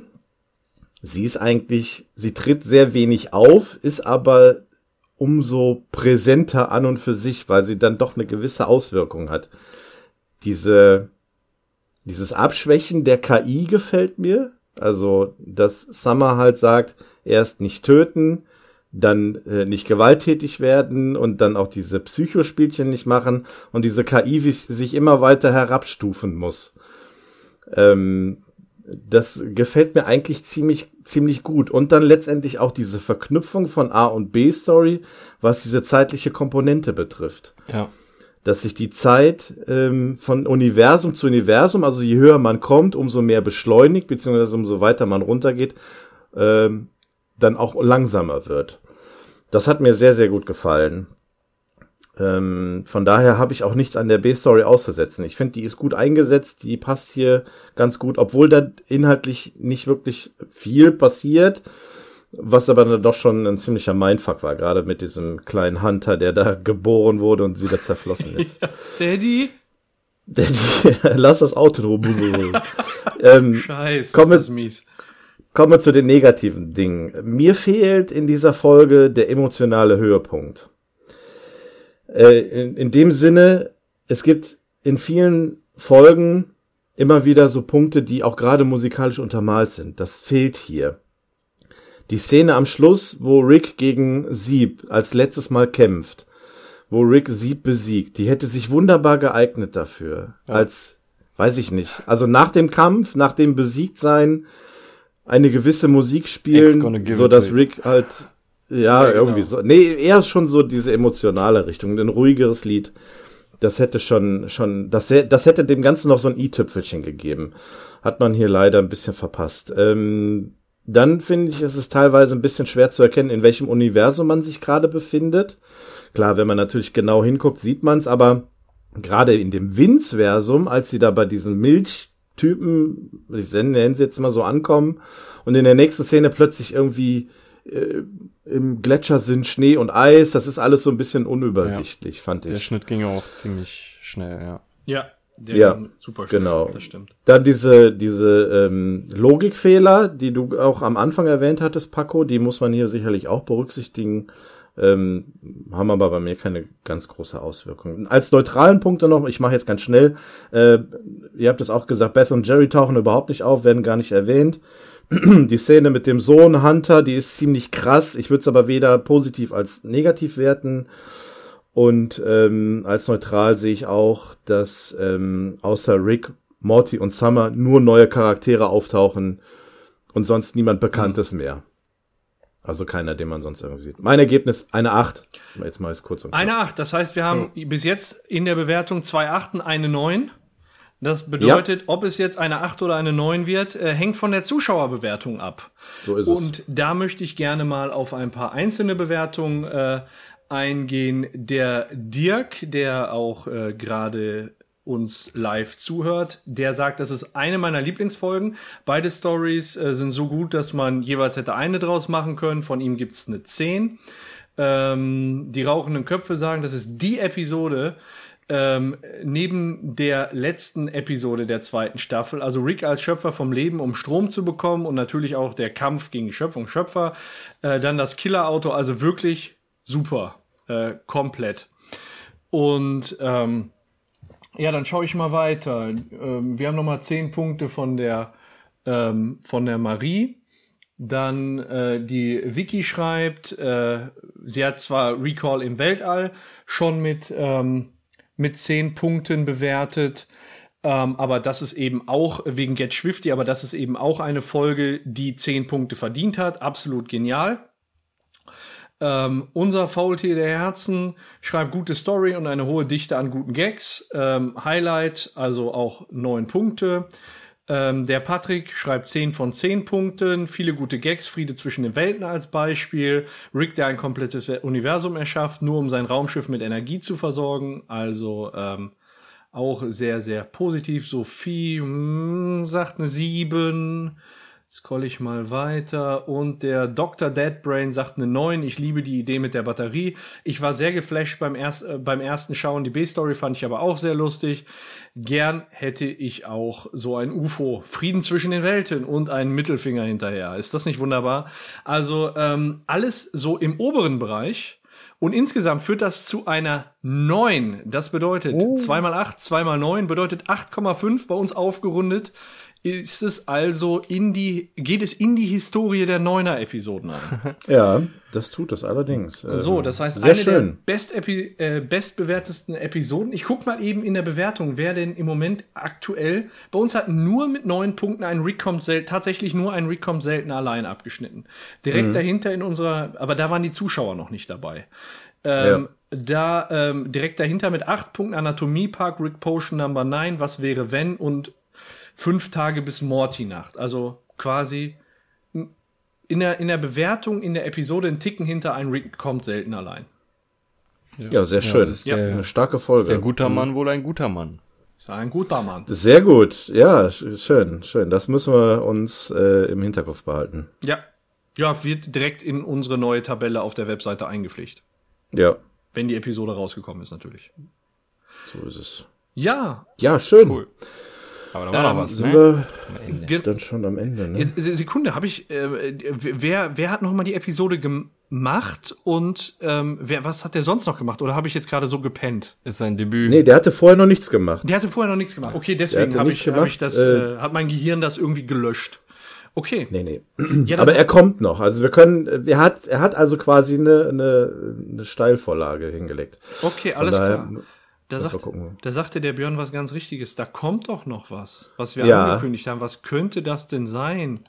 Sie ist eigentlich, sie tritt sehr wenig auf, ist aber umso präsenter an und für sich, weil sie dann doch eine gewisse Auswirkung hat. Diese, dieses Abschwächen der KI gefällt mir. Also, dass Summer halt sagt, erst nicht töten, dann äh, nicht gewalttätig werden und dann auch diese Psychospielchen nicht machen und diese KI sich immer weiter herabstufen muss. Ähm, das gefällt mir eigentlich ziemlich, ziemlich gut. Und dann letztendlich auch diese Verknüpfung von A und B Story, was diese zeitliche Komponente betrifft. Ja. Dass sich die Zeit ähm, von Universum zu Universum, also je höher man kommt, umso mehr beschleunigt, beziehungsweise umso weiter man runtergeht, ähm, dann auch langsamer wird. Das hat mir sehr, sehr gut gefallen. Ähm, von daher habe ich auch nichts an der B-Story auszusetzen. Ich finde, die ist gut eingesetzt, die passt hier ganz gut, obwohl da inhaltlich nicht wirklich viel passiert, was aber dann doch schon ein ziemlicher Mindfuck war, gerade mit diesem kleinen Hunter, der da geboren wurde und wieder zerflossen ist. ja, Daddy? Daddy, lass das Auto ähm, Scheiße, komme, ist das mies. Kommen wir zu den negativen Dingen. Mir fehlt in dieser Folge der emotionale Höhepunkt. Äh, in, in dem Sinne, es gibt in vielen Folgen immer wieder so Punkte, die auch gerade musikalisch untermalt sind. Das fehlt hier. Die Szene am Schluss, wo Rick gegen Sieb als letztes Mal kämpft, wo Rick Sieb besiegt, die hätte sich wunderbar geeignet dafür. Ja. Als, weiß ich nicht. Also nach dem Kampf, nach dem Besiegtsein, eine gewisse Musik spielen, so dass Rick halt ja, ja genau. irgendwie so. Nee, eher schon so diese emotionale Richtung, ein ruhigeres Lied. Das hätte schon, schon, das, das hätte dem Ganzen noch so ein i-Tüpfelchen gegeben. Hat man hier leider ein bisschen verpasst. Ähm, dann finde ich, ist es teilweise ein bisschen schwer zu erkennen, in welchem Universum man sich gerade befindet. Klar, wenn man natürlich genau hinguckt, sieht man es, aber gerade in dem Vince-Versum, als sie da bei diesen Milchtypen, ich nenne sie jetzt mal so ankommen, und in der nächsten Szene plötzlich irgendwie äh, im Gletscher sind Schnee und Eis, das ist alles so ein bisschen unübersichtlich, ja. fand ich. Der Schnitt ging auch ziemlich schnell, ja. Ja, der ja, super schnell, genau. das stimmt. Dann diese, diese ähm, Logikfehler, die du auch am Anfang erwähnt hattest, Paco, die muss man hier sicherlich auch berücksichtigen, ähm, haben aber bei mir keine ganz große Auswirkung. Als neutralen Punkte noch, ich mache jetzt ganz schnell, äh, ihr habt es auch gesagt, Beth und Jerry tauchen überhaupt nicht auf, werden gar nicht erwähnt. die Szene mit dem Sohn Hunter, die ist ziemlich krass. Ich würde es aber weder positiv als negativ werten. Und ähm, als neutral sehe ich auch, dass ähm, außer Rick, Morty und Summer nur neue Charaktere auftauchen und sonst niemand Bekanntes mhm. mehr. Also keiner, den man sonst irgendwie sieht. Mein Ergebnis, eine 8. Jetzt mal ist kurz und klar. Eine 8, das heißt, wir haben hm. bis jetzt in der Bewertung zwei Achten, eine 9. Das bedeutet, ja. ob es jetzt eine 8 oder eine 9 wird, äh, hängt von der Zuschauerbewertung ab. So ist Und es. da möchte ich gerne mal auf ein paar einzelne Bewertungen äh, eingehen. Der Dirk, der auch äh, gerade uns live zuhört, der sagt, das ist eine meiner Lieblingsfolgen. Beide Stories äh, sind so gut, dass man jeweils hätte eine draus machen können. Von ihm gibt es eine 10. Ähm, die rauchenden Köpfe sagen, das ist die Episode, ähm, neben der letzten Episode der zweiten Staffel, also Rick als Schöpfer vom Leben, um Strom zu bekommen und natürlich auch der Kampf gegen die Schöpfung Schöpfer, äh, dann das Killerauto, also wirklich super, äh, komplett. Und ähm, ja, dann schaue ich mal weiter. Ähm, wir haben noch mal zehn Punkte von der ähm, von der Marie. Dann äh, die Vicky schreibt, äh, sie hat zwar Recall im Weltall schon mit ähm, mit 10 Punkten bewertet. Ähm, aber das ist eben auch wegen Get Swifty, aber das ist eben auch eine Folge, die 10 Punkte verdient hat. Absolut genial. Ähm, unser Faultier der Herzen schreibt gute Story und eine hohe Dichte an guten Gags. Ähm, Highlight, also auch 9 Punkte. Ähm, der Patrick schreibt 10 von 10 Punkten, viele gute Gags, Friede zwischen den Welten als Beispiel. Rick, der ein komplettes Universum erschafft, nur um sein Raumschiff mit Energie zu versorgen. Also ähm, auch sehr, sehr positiv. Sophie mh, hm, sagt eine 7. Scroll ich mal weiter und der Dr. Deadbrain sagt eine 9. Ich liebe die Idee mit der Batterie. Ich war sehr geflasht beim, erst, äh, beim ersten Schauen. Die B-Story fand ich aber auch sehr lustig. Gern hätte ich auch so ein UFO. Frieden zwischen den Welten und einen Mittelfinger hinterher. Ist das nicht wunderbar? Also ähm, alles so im oberen Bereich. Und insgesamt führt das zu einer 9. Das bedeutet oh. 2 mal 8, 2 mal 9 bedeutet 8,5 bei uns aufgerundet ist es also in die, geht es in die Historie der Neuner-Episoden ein. Ja, das tut es allerdings. So, ähm, das heißt, Sehr eine schön. der best -epi äh, bestbewertesten Episoden. Ich guck mal eben in der Bewertung, wer denn im Moment aktuell, bei uns hat nur mit neun Punkten ein Recom tatsächlich nur ein Recom selten allein abgeschnitten. Direkt mhm. dahinter in unserer, aber da waren die Zuschauer noch nicht dabei. Ähm, ja. Da ähm, direkt dahinter mit acht Punkten Anatomie Park, Rick Potion Number 9, was wäre wenn und fünf Tage bis Morty-Nacht. Also quasi in der, in der Bewertung in der Episode ein Ticken hinter ein Rick kommt selten allein. Ja, ja sehr schön. Ja, der, Eine starke Folge. Ist der guter mhm. Mann wohl ein guter Mann. Ist ein guter Mann. Sehr gut. Ja, schön, schön. Das müssen wir uns äh, im Hinterkopf behalten. Ja. Ja, wird direkt in unsere neue Tabelle auf der Webseite eingepflegt. Ja. Wenn die Episode rausgekommen ist, natürlich. So ist es. Ja. Ja, schön. Cool. Aber da war ähm, noch was, sind ne? wir dann schon am Ende, ne? Sekunde, habe ich, äh, wer, wer hat noch mal die Episode gemacht und ähm, wer, was hat der sonst noch gemacht? Oder habe ich jetzt gerade so gepennt? Ist sein Debüt. Nee, der hatte vorher noch nichts gemacht. Der hatte vorher noch nichts gemacht. Okay, deswegen habe ich, hab ich das, äh, hat mein Gehirn das irgendwie gelöscht. Okay. Nee, nee. Ja, Aber er kommt noch. Also wir können, er hat, er hat also quasi eine, eine, eine Steilvorlage hingelegt. Okay, alles daher, klar. Da, sagt, da sagte der Björn was ganz Richtiges. Da kommt doch noch was, was wir ja. angekündigt haben. Was könnte das denn sein?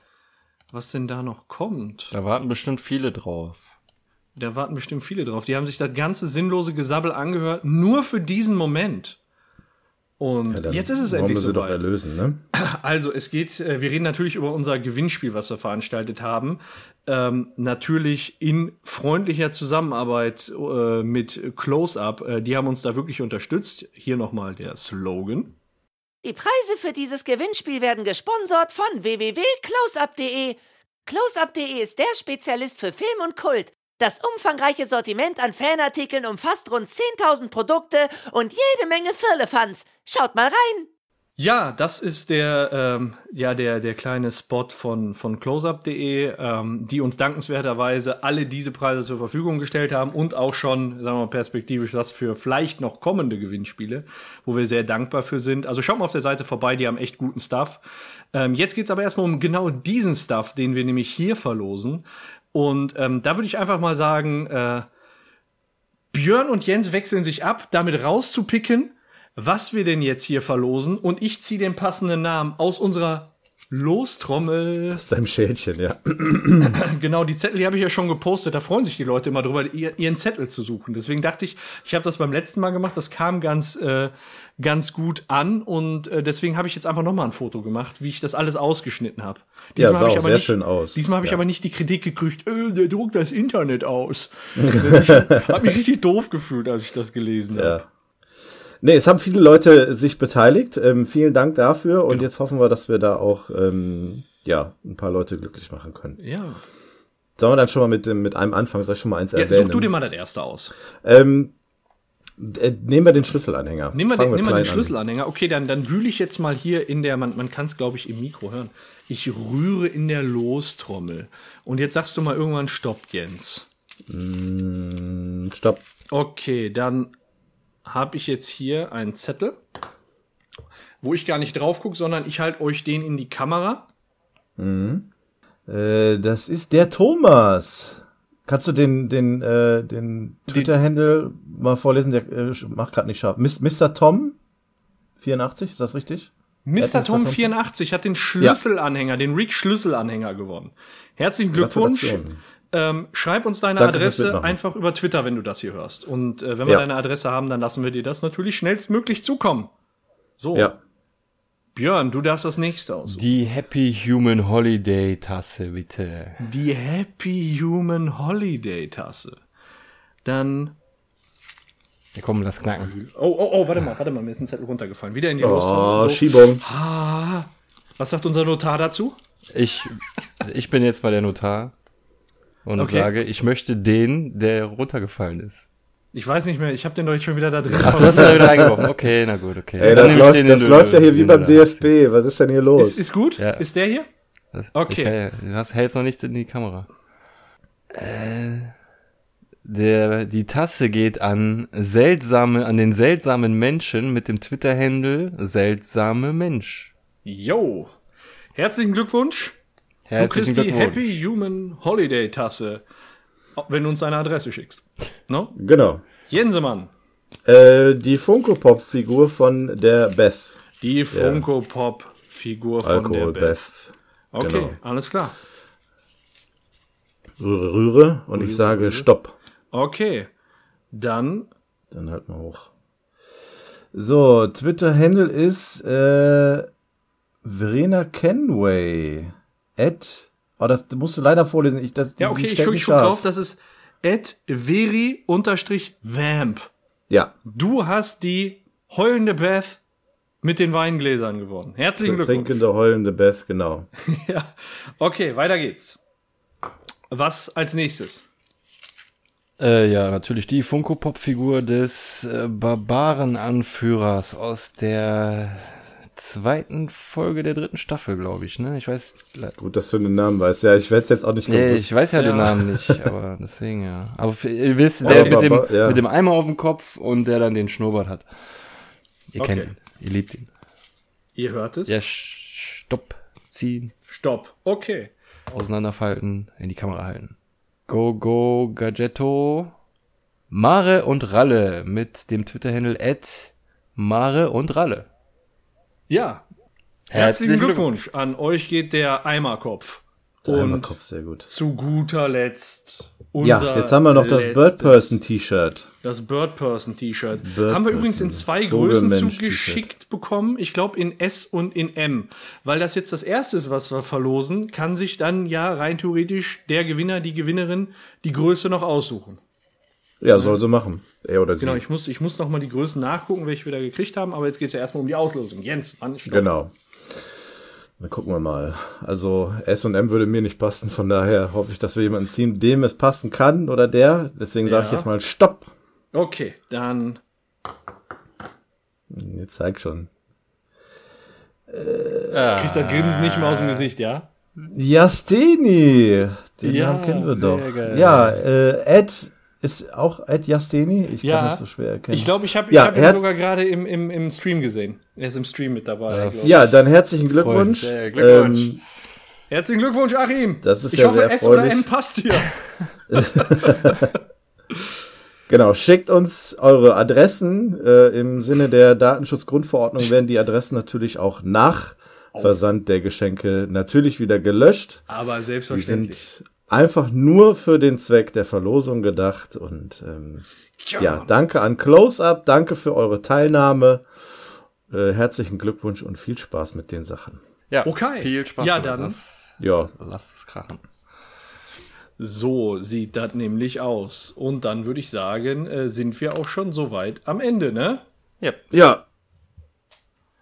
Was denn da noch kommt? Da warten bestimmt viele drauf. Da warten bestimmt viele drauf. Die haben sich das ganze sinnlose Gesabbel angehört, nur für diesen Moment. Und ja, jetzt ist es endlich so. doch erlösen, ne? Also, es geht, äh, wir reden natürlich über unser Gewinnspiel, was wir veranstaltet haben. Ähm, natürlich in freundlicher Zusammenarbeit äh, mit Close-Up. Äh, die haben uns da wirklich unterstützt. Hier nochmal der Slogan. Die Preise für dieses Gewinnspiel werden gesponsert von www.closeup.de. Closeup.de ist der Spezialist für Film und Kult. Das umfangreiche Sortiment an Fanartikeln umfasst rund 10.000 Produkte und jede Menge Firlefanz. Schaut mal rein! Ja, das ist der, ähm, ja, der, der kleine Spot von, von closeup.de, ähm, die uns dankenswerterweise alle diese Preise zur Verfügung gestellt haben und auch schon, sagen wir mal, perspektivisch was für vielleicht noch kommende Gewinnspiele, wo wir sehr dankbar für sind. Also schaut mal auf der Seite vorbei, die haben echt guten Stuff. Ähm, jetzt geht's aber erstmal um genau diesen Stuff, den wir nämlich hier verlosen. Und ähm, da würde ich einfach mal sagen, äh, Björn und Jens wechseln sich ab, damit rauszupicken, was wir denn jetzt hier verlosen. Und ich ziehe den passenden Namen aus unserer Lostrommel. Aus deinem Schädchen, ja. genau, die Zettel, die habe ich ja schon gepostet. Da freuen sich die Leute immer drüber, ihren Zettel zu suchen. Deswegen dachte ich, ich habe das beim letzten Mal gemacht. Das kam ganz, äh, ganz gut an. Und äh, deswegen habe ich jetzt einfach nochmal ein Foto gemacht, wie ich das alles ausgeschnitten habe. Ja, sah auch sehr nicht, schön aus. Diesmal habe ich ja. aber nicht die Kritik gekriegt, äh, der druckt das Internet aus. ich habe mich richtig doof gefühlt, als ich das gelesen ja. habe. Nee, es haben viele Leute sich beteiligt. Ähm, vielen Dank dafür. Und genau. jetzt hoffen wir, dass wir da auch ähm, ja, ein paar Leute glücklich machen können. Ja. Sollen wir dann schon mal mit, mit einem anfangen? Soll ich schon mal eins ja, erwähnen? Such du dir mal das erste aus. Ähm, äh, nehmen wir den Schlüsselanhänger. Nehmen wir, den, wir nehmen wir den Schlüsselanhänger. Okay, dann, dann wühle ich jetzt mal hier in der, man, man kann es, glaube ich, im Mikro hören. Ich rühre in der Lostrommel. Und jetzt sagst du mal irgendwann Stopp, Jens. Mm, stopp. Okay, dann habe ich jetzt hier einen Zettel, wo ich gar nicht drauf gucke, sondern ich halte euch den in die Kamera. Mhm. Äh, das ist der Thomas. Kannst du den, den, äh, den Twitter-Handle mal vorlesen? Der äh, macht gerade nicht scharf. Mr. Tom 84, ist das richtig? Mr. Tom 84 hat den Schlüsselanhänger, ja. den Rick Schlüsselanhänger gewonnen. Herzlichen Glückwunsch. Ähm, schreib uns deine Danke Adresse einfach über Twitter, wenn du das hier hörst. Und äh, wenn wir ja. deine Adresse haben, dann lassen wir dir das natürlich schnellstmöglich zukommen. So. Ja. Björn, du darfst das nächste aus. Die Happy Human Holiday Tasse, bitte. Die Happy Human Holiday Tasse. Dann. Ja, komm, lass knacken. Oh, oh, oh, warte mal, warte mal, mir ist ein Zettel runtergefallen. Wieder in die Oh, so. Schiebung. Ah, was sagt unser Notar dazu? Ich, ich bin jetzt mal der Notar und okay. sage, ich möchte den, der runtergefallen ist. Ich weiß nicht mehr, ich habe den doch jetzt schon wieder da drin. Ach, du hast ihn da wieder reingeworfen. Okay, na gut, okay. Ey, das, läuft, das läuft, ja hier wie beim DFB. Was ist denn hier los? Ist, ist gut? Ja. Ist der hier? okay. Ja, du hast, hältst noch nichts in die Kamera. Äh, der, die Tasse geht an seltsame, an den seltsamen Menschen mit dem Twitter-Handle seltsame Mensch. Yo. Herzlichen Glückwunsch. Herzlichen du kriegst die Happy Human Holiday Tasse, wenn du uns deine Adresse schickst. No? Genau. Jensemann. Äh, die Funko Pop Figur von der Beth. Die Funko Pop Figur von Alkohol der Beth. Beth. Okay, genau. alles klar. Rühre, rühre und rühre, ich sage rühre. Stopp. Okay, dann. Dann halt mal hoch. So, Twitter-Handle ist äh, Verena Kenway. Ed. Oh, das musst du leider vorlesen. Ich, das, ja, okay, ich gucke guck drauf. Das ist at veri-vamp. Ja. Du hast die heulende Beth mit den Weingläsern gewonnen. Herzlichen Glückwunsch. Trinkende, heulende Beth, genau. ja. Okay, weiter geht's. Was als nächstes? Äh, ja, natürlich die Funko-Pop-Figur des äh, Barbaren-Anführers aus der zweiten Folge der dritten Staffel, glaube ich, ne? Ich weiß. Gut, dass du den Namen weißt. Ja, ich werde es jetzt auch nicht Nee, ich weiß ja, ja, den Namen nicht, aber deswegen ja. Aber ihr wisst, der mit dem, ja. mit dem Eimer auf dem Kopf und der dann den Schnurrbart hat. Ihr okay. kennt ihn, ihr liebt ihn. Ihr hört es? Ja, stopp, ziehen. Stopp, okay. Auseinanderfalten, in die Kamera halten. Go, go, Gadgetto. Mare und Ralle mit dem Twitter-Handle at Mare und Ralle. Ja. Herzlichen Glückwunsch. An euch geht der Eimerkopf. Der Eimerkopf, sehr gut. Zu guter Letzt. ja, jetzt haben wir noch das Bird Person T-Shirt. Das Bird Person T-Shirt. Haben wir übrigens in zwei Größen zugeschickt bekommen. Ich glaube in S und in M. Weil das jetzt das erste ist, was wir verlosen, kann sich dann ja rein theoretisch der Gewinner, die Gewinnerin die Größe noch aussuchen. Ja, soll sie machen. Er oder sie. Genau, ich muss, ich muss noch mal die Größen nachgucken, welche wir da gekriegt haben, aber jetzt geht es ja erstmal um die Auslosung. Jens, Mann, stopp. Genau. Dann gucken wir mal. Also S und M würde mir nicht passen, von daher hoffe ich, dass wir jemanden ziehen, dem es passen kann oder der. Deswegen sage ja. ich jetzt mal Stopp. Okay, dann. Jetzt zeig schon. Äh, Kriegt das Grinsen nicht mehr aus dem Gesicht, ja? Jastini! Den ja, Namen kennen wir doch. Geil. Ja, äh, Ed ist auch Ed Jasteni? Ich ja, kann das so schwer erkennen. Ich glaube, ich habe ja, hab ihn sogar gerade im, im, im Stream gesehen. Er ist im Stream mit dabei. Ja, ja dann herzlichen Glückwunsch. Äh, Glückwunsch. Ähm, herzlichen Glückwunsch, Achim. Das ist ich ja hoffe, sehr S oder M passt hier. genau, schickt uns eure Adressen. Äh, Im Sinne der Datenschutzgrundverordnung werden die Adressen natürlich auch nach Versand der Geschenke natürlich wieder gelöscht. Aber selbstverständlich. Die sind einfach nur für den Zweck der Verlosung gedacht. Und ähm, ja. ja, danke an Close-Up, danke für eure Teilnahme. Äh, herzlichen Glückwunsch und viel Spaß mit den Sachen. Ja, okay. Viel Spaß. Ja, dann. Das, ja. Lasst es krachen. So sieht das nämlich aus. Und dann würde ich sagen, äh, sind wir auch schon soweit am Ende, ne? Ja. Ja.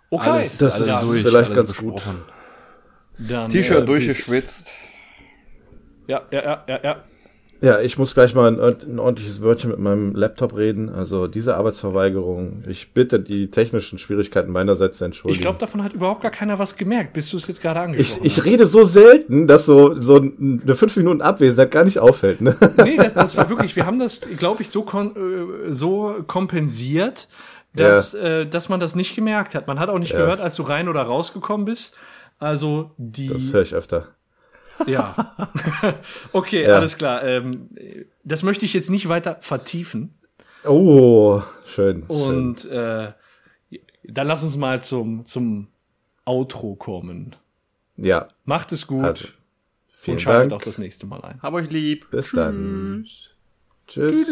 Okay. Alles, das alles ist durch, vielleicht ganz gut. T-Shirt äh, durchgeschwitzt. Ja, ja, ja, ja, ja. Ja, ich muss gleich mal ein, ein, ordentliches Wörtchen mit meinem Laptop reden. Also diese Arbeitsverweigerung, ich bitte die technischen Schwierigkeiten meinerseits zu entschuldigen. Ich glaube, davon hat überhaupt gar keiner was gemerkt, bis du es jetzt gerade angesprochen ich, ich rede so selten, dass so, so eine fünf Minuten Abwesenheit gar nicht auffällt. Ne? Nee, das, das war wirklich, wir haben das, glaube ich, so, kon äh, so kompensiert, dass, ja. äh, dass man das nicht gemerkt hat. Man hat auch nicht ja. gehört, als du rein oder rausgekommen bist. Also die. Das höre ich öfter. Ja. okay, ja. alles klar. Ähm, das möchte ich jetzt nicht weiter vertiefen. Oh, schön. Und schön. Äh, dann lass uns mal zum, zum Outro kommen. Ja. Macht es gut. Also, vielen und schaltet Dank. auch das nächste Mal ein. Hab euch lieb. Bis Tschüss. dann. Tschüss.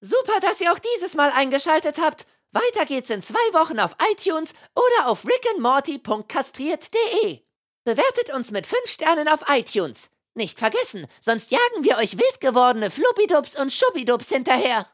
Super, dass ihr auch dieses Mal eingeschaltet habt. Weiter geht's in zwei Wochen auf iTunes oder auf rickandmorty.kastriert.de. Bewertet uns mit 5 Sternen auf iTunes. Nicht vergessen, sonst jagen wir euch wild gewordene Fluppidups und Schuppidups hinterher.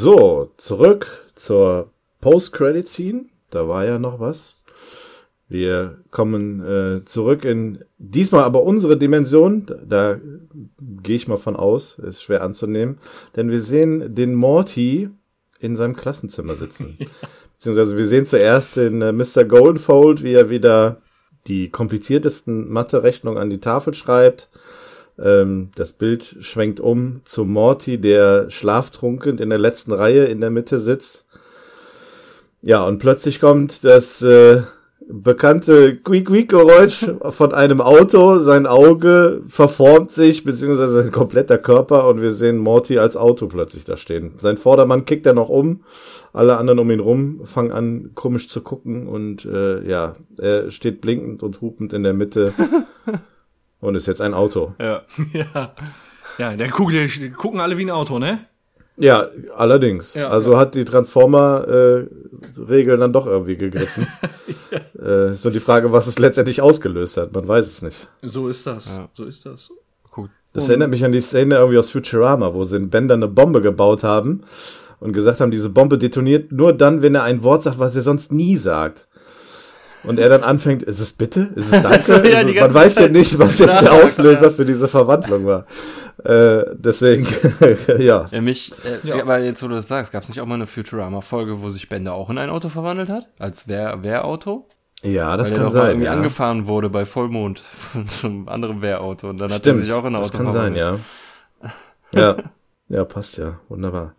So, zurück zur Post-Credit-Scene. Da war ja noch was. Wir kommen äh, zurück in diesmal aber unsere Dimension. Da, da gehe ich mal von aus, ist schwer anzunehmen, denn wir sehen den Morty in seinem Klassenzimmer sitzen. ja. Beziehungsweise wir sehen zuerst den äh, Mr. Goldenfold, wie er wieder die kompliziertesten Mathe-Rechnungen an die Tafel schreibt. Ähm, das Bild schwenkt um zu Morty, der schlaftrunken in der letzten Reihe in der Mitte sitzt. Ja, und plötzlich kommt das äh, bekannte Quiek-Quiek-Geräusch von einem Auto. Sein Auge verformt sich, beziehungsweise sein kompletter Körper und wir sehen Morty als Auto plötzlich da stehen. Sein Vordermann kickt er noch um. Alle anderen um ihn rum fangen an, komisch zu gucken und äh, ja, er steht blinkend und hupend in der Mitte und ist jetzt ein Auto. Ja, ja. Ja, der, guckt, der gucken alle wie ein Auto, ne? Ja, allerdings. Ja, also ja. hat die Transformer-Regel äh, dann doch irgendwie gegriffen. ja. äh, so die Frage, was es letztendlich ausgelöst hat. Man weiß es nicht. So ist das. So ist das. Gut. Das und erinnert mich an die Szene irgendwie aus Futurama, wo sie in Bender eine Bombe gebaut haben und gesagt haben, diese Bombe detoniert nur dann, wenn er ein Wort sagt, was er sonst nie sagt. Und er dann anfängt, ist es bitte? Ist es danke? so, ja, ist man weiß Zeit. ja nicht, was jetzt der Auslöser für diese Verwandlung war. Äh, deswegen, ja. ja. Mich, äh, ja. aber jetzt, wo du das sagst, gab es nicht auch mal eine Futurama-Folge, wo sich Bender auch in ein Auto verwandelt hat? Als Wehr, Wehrauto? Ja, das Weil kann sein. irgendwie ja. angefahren wurde bei Vollmond von einem anderen Wehrauto und dann Stimmt, hat er sich auch in ein Auto das kann sein, ja. ja. Ja, passt ja. Wunderbar.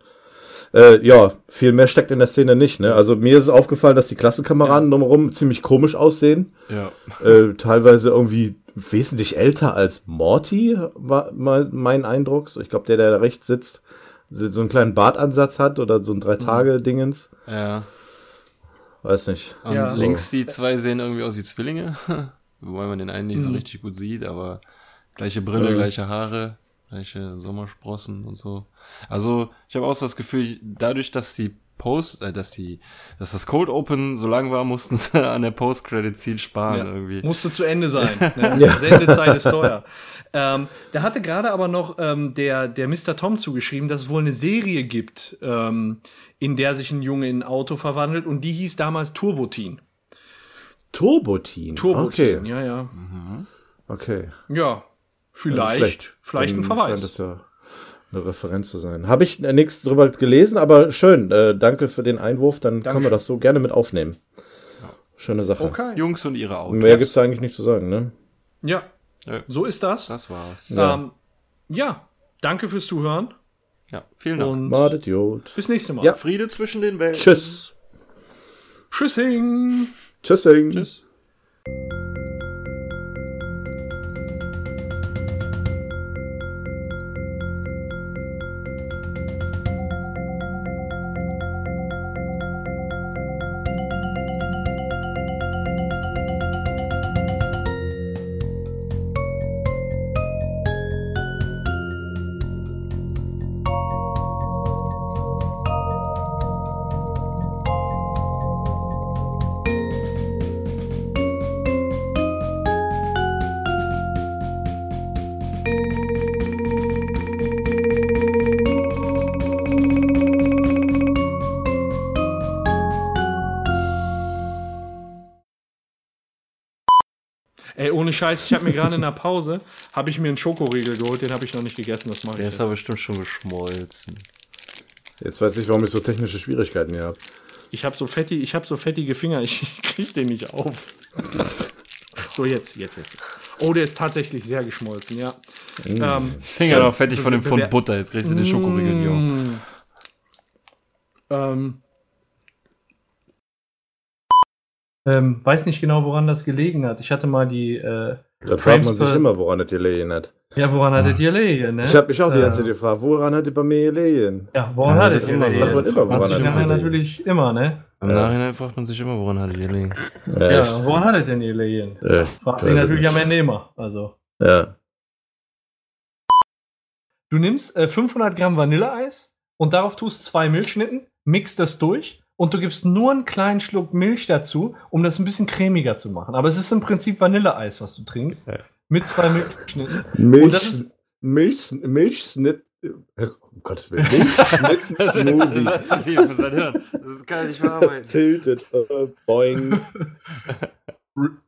Äh, ja, viel mehr steckt in der Szene nicht. Ne? Also mir ist es aufgefallen, dass die Klassenkameraden ja. drumherum ziemlich komisch aussehen. Ja. Äh, teilweise irgendwie wesentlich älter als Morty, war mal mein Eindruck. Ich glaube, der, der da rechts sitzt, so einen kleinen Bartansatz hat oder so ein Drei-Tage-Dingens. Ja. Weiß nicht. Und ja. links die zwei sehen irgendwie aus wie Zwillinge. Wobei man den einen nicht mhm. so richtig gut sieht, aber gleiche Brille, mhm. gleiche Haare, gleiche Sommersprossen und so. Also, ich habe auch so das Gefühl, dadurch, dass die Post, äh, dass die, dass das Cold Open so lang war, mussten sie an der Post-Credit-Scene sparen ja, irgendwie. Musste zu Ende sein. Ne? ja. Sendezeit ist teuer. Ähm, da hatte gerade aber noch ähm, der, der Mr. Tom zugeschrieben, dass es wohl eine Serie gibt, ähm, in der sich ein Junge in ein Auto verwandelt und die hieß damals Turbotin. Turbotin? Turbotin, okay. ja, ja. Mhm. Okay. Ja, vielleicht, ja, vielleicht ein Verweis. Das ja eine Referenz zu sein. Habe ich nichts drüber gelesen, aber schön. Äh, danke für den Einwurf. Dann Dankeschön. können wir das so gerne mit aufnehmen. Schöne Sache. Okay. Jungs und ihre Autos. Mehr gibt's eigentlich nicht zu sagen, ne? Ja, so ist das. Das war's. Ja. Ähm, ja, danke fürs Zuhören. Ja, vielen Dank. Und Madet Jod. Bis nächstes Mal. Ja. Friede zwischen den Welten. Tschüss. Tschüssing. Tschüssing. Tschüss. Ohne Scheiß, ich habe mir gerade in der Pause, habe ich mir einen Schokoriegel geholt, den habe ich noch nicht gegessen, das mache ich Der ist aber bestimmt schon geschmolzen. Jetzt weiß ich, warum ich so technische Schwierigkeiten hier habe. Ich habe so, fettig, hab so fettige Finger, ich kriege den nicht auf. so, jetzt, jetzt, jetzt. Oh, der ist tatsächlich sehr geschmolzen, ja. Mm. Ähm, Finger noch fettig von dem Pfund Butter, jetzt kriegst du den Schokoriegel hier mm. Ähm, Ähm, weiß nicht genau, woran das gelegen hat. Ich hatte mal die. Äh, da fragt man sich immer, woran das gelegen hat. Ja, woran hat das gelegen, ne? Ich habe mich auch die ganze Zeit äh, gefragt, woran hat es bei mir gelegen? Ja, woran ja, hat es gelegen? Sagt man immer, woran hat es gelegen? natürlich immer, ne? Im ja. Nachhinein fragt man sich immer, woran hat es gelegen. Ja, ja woran hat es denn gelegen? Ja, fragt sich natürlich am Ende immer. Also. Ja. Du nimmst äh, 500 Gramm Vanilleeis und darauf tust zwei Milchschnitten, mixt das durch und du gibst nur einen kleinen Schluck Milch dazu, um das ein bisschen cremiger zu machen. Aber es ist im Prinzip Vanilleeis, was du trinkst. Ja. Mit zwei Milchschnitten. Milch, und das ist, Milch, Milchschnitt. Oh Gottes Willen. Milchschnitten-Smoothie. das ist zu viel für sein Hirn. Das kann ich nicht verarbeiten. Tilted. Uh, boing.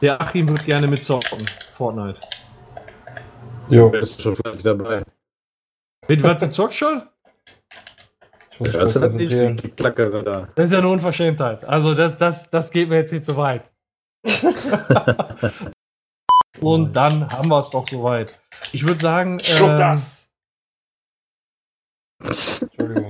Der Achim wird gerne mitzocken. Fortnite. Jo. Bist schon fleißig dabei. Mit was, du zockst schon? Das, das, ist ja eine Unverschämtheit. Also das, das, das geht mir jetzt hier zu weit. Und dann haben wir es doch soweit. Ich würde sagen. Schluck ähm, das! Entschuldigung.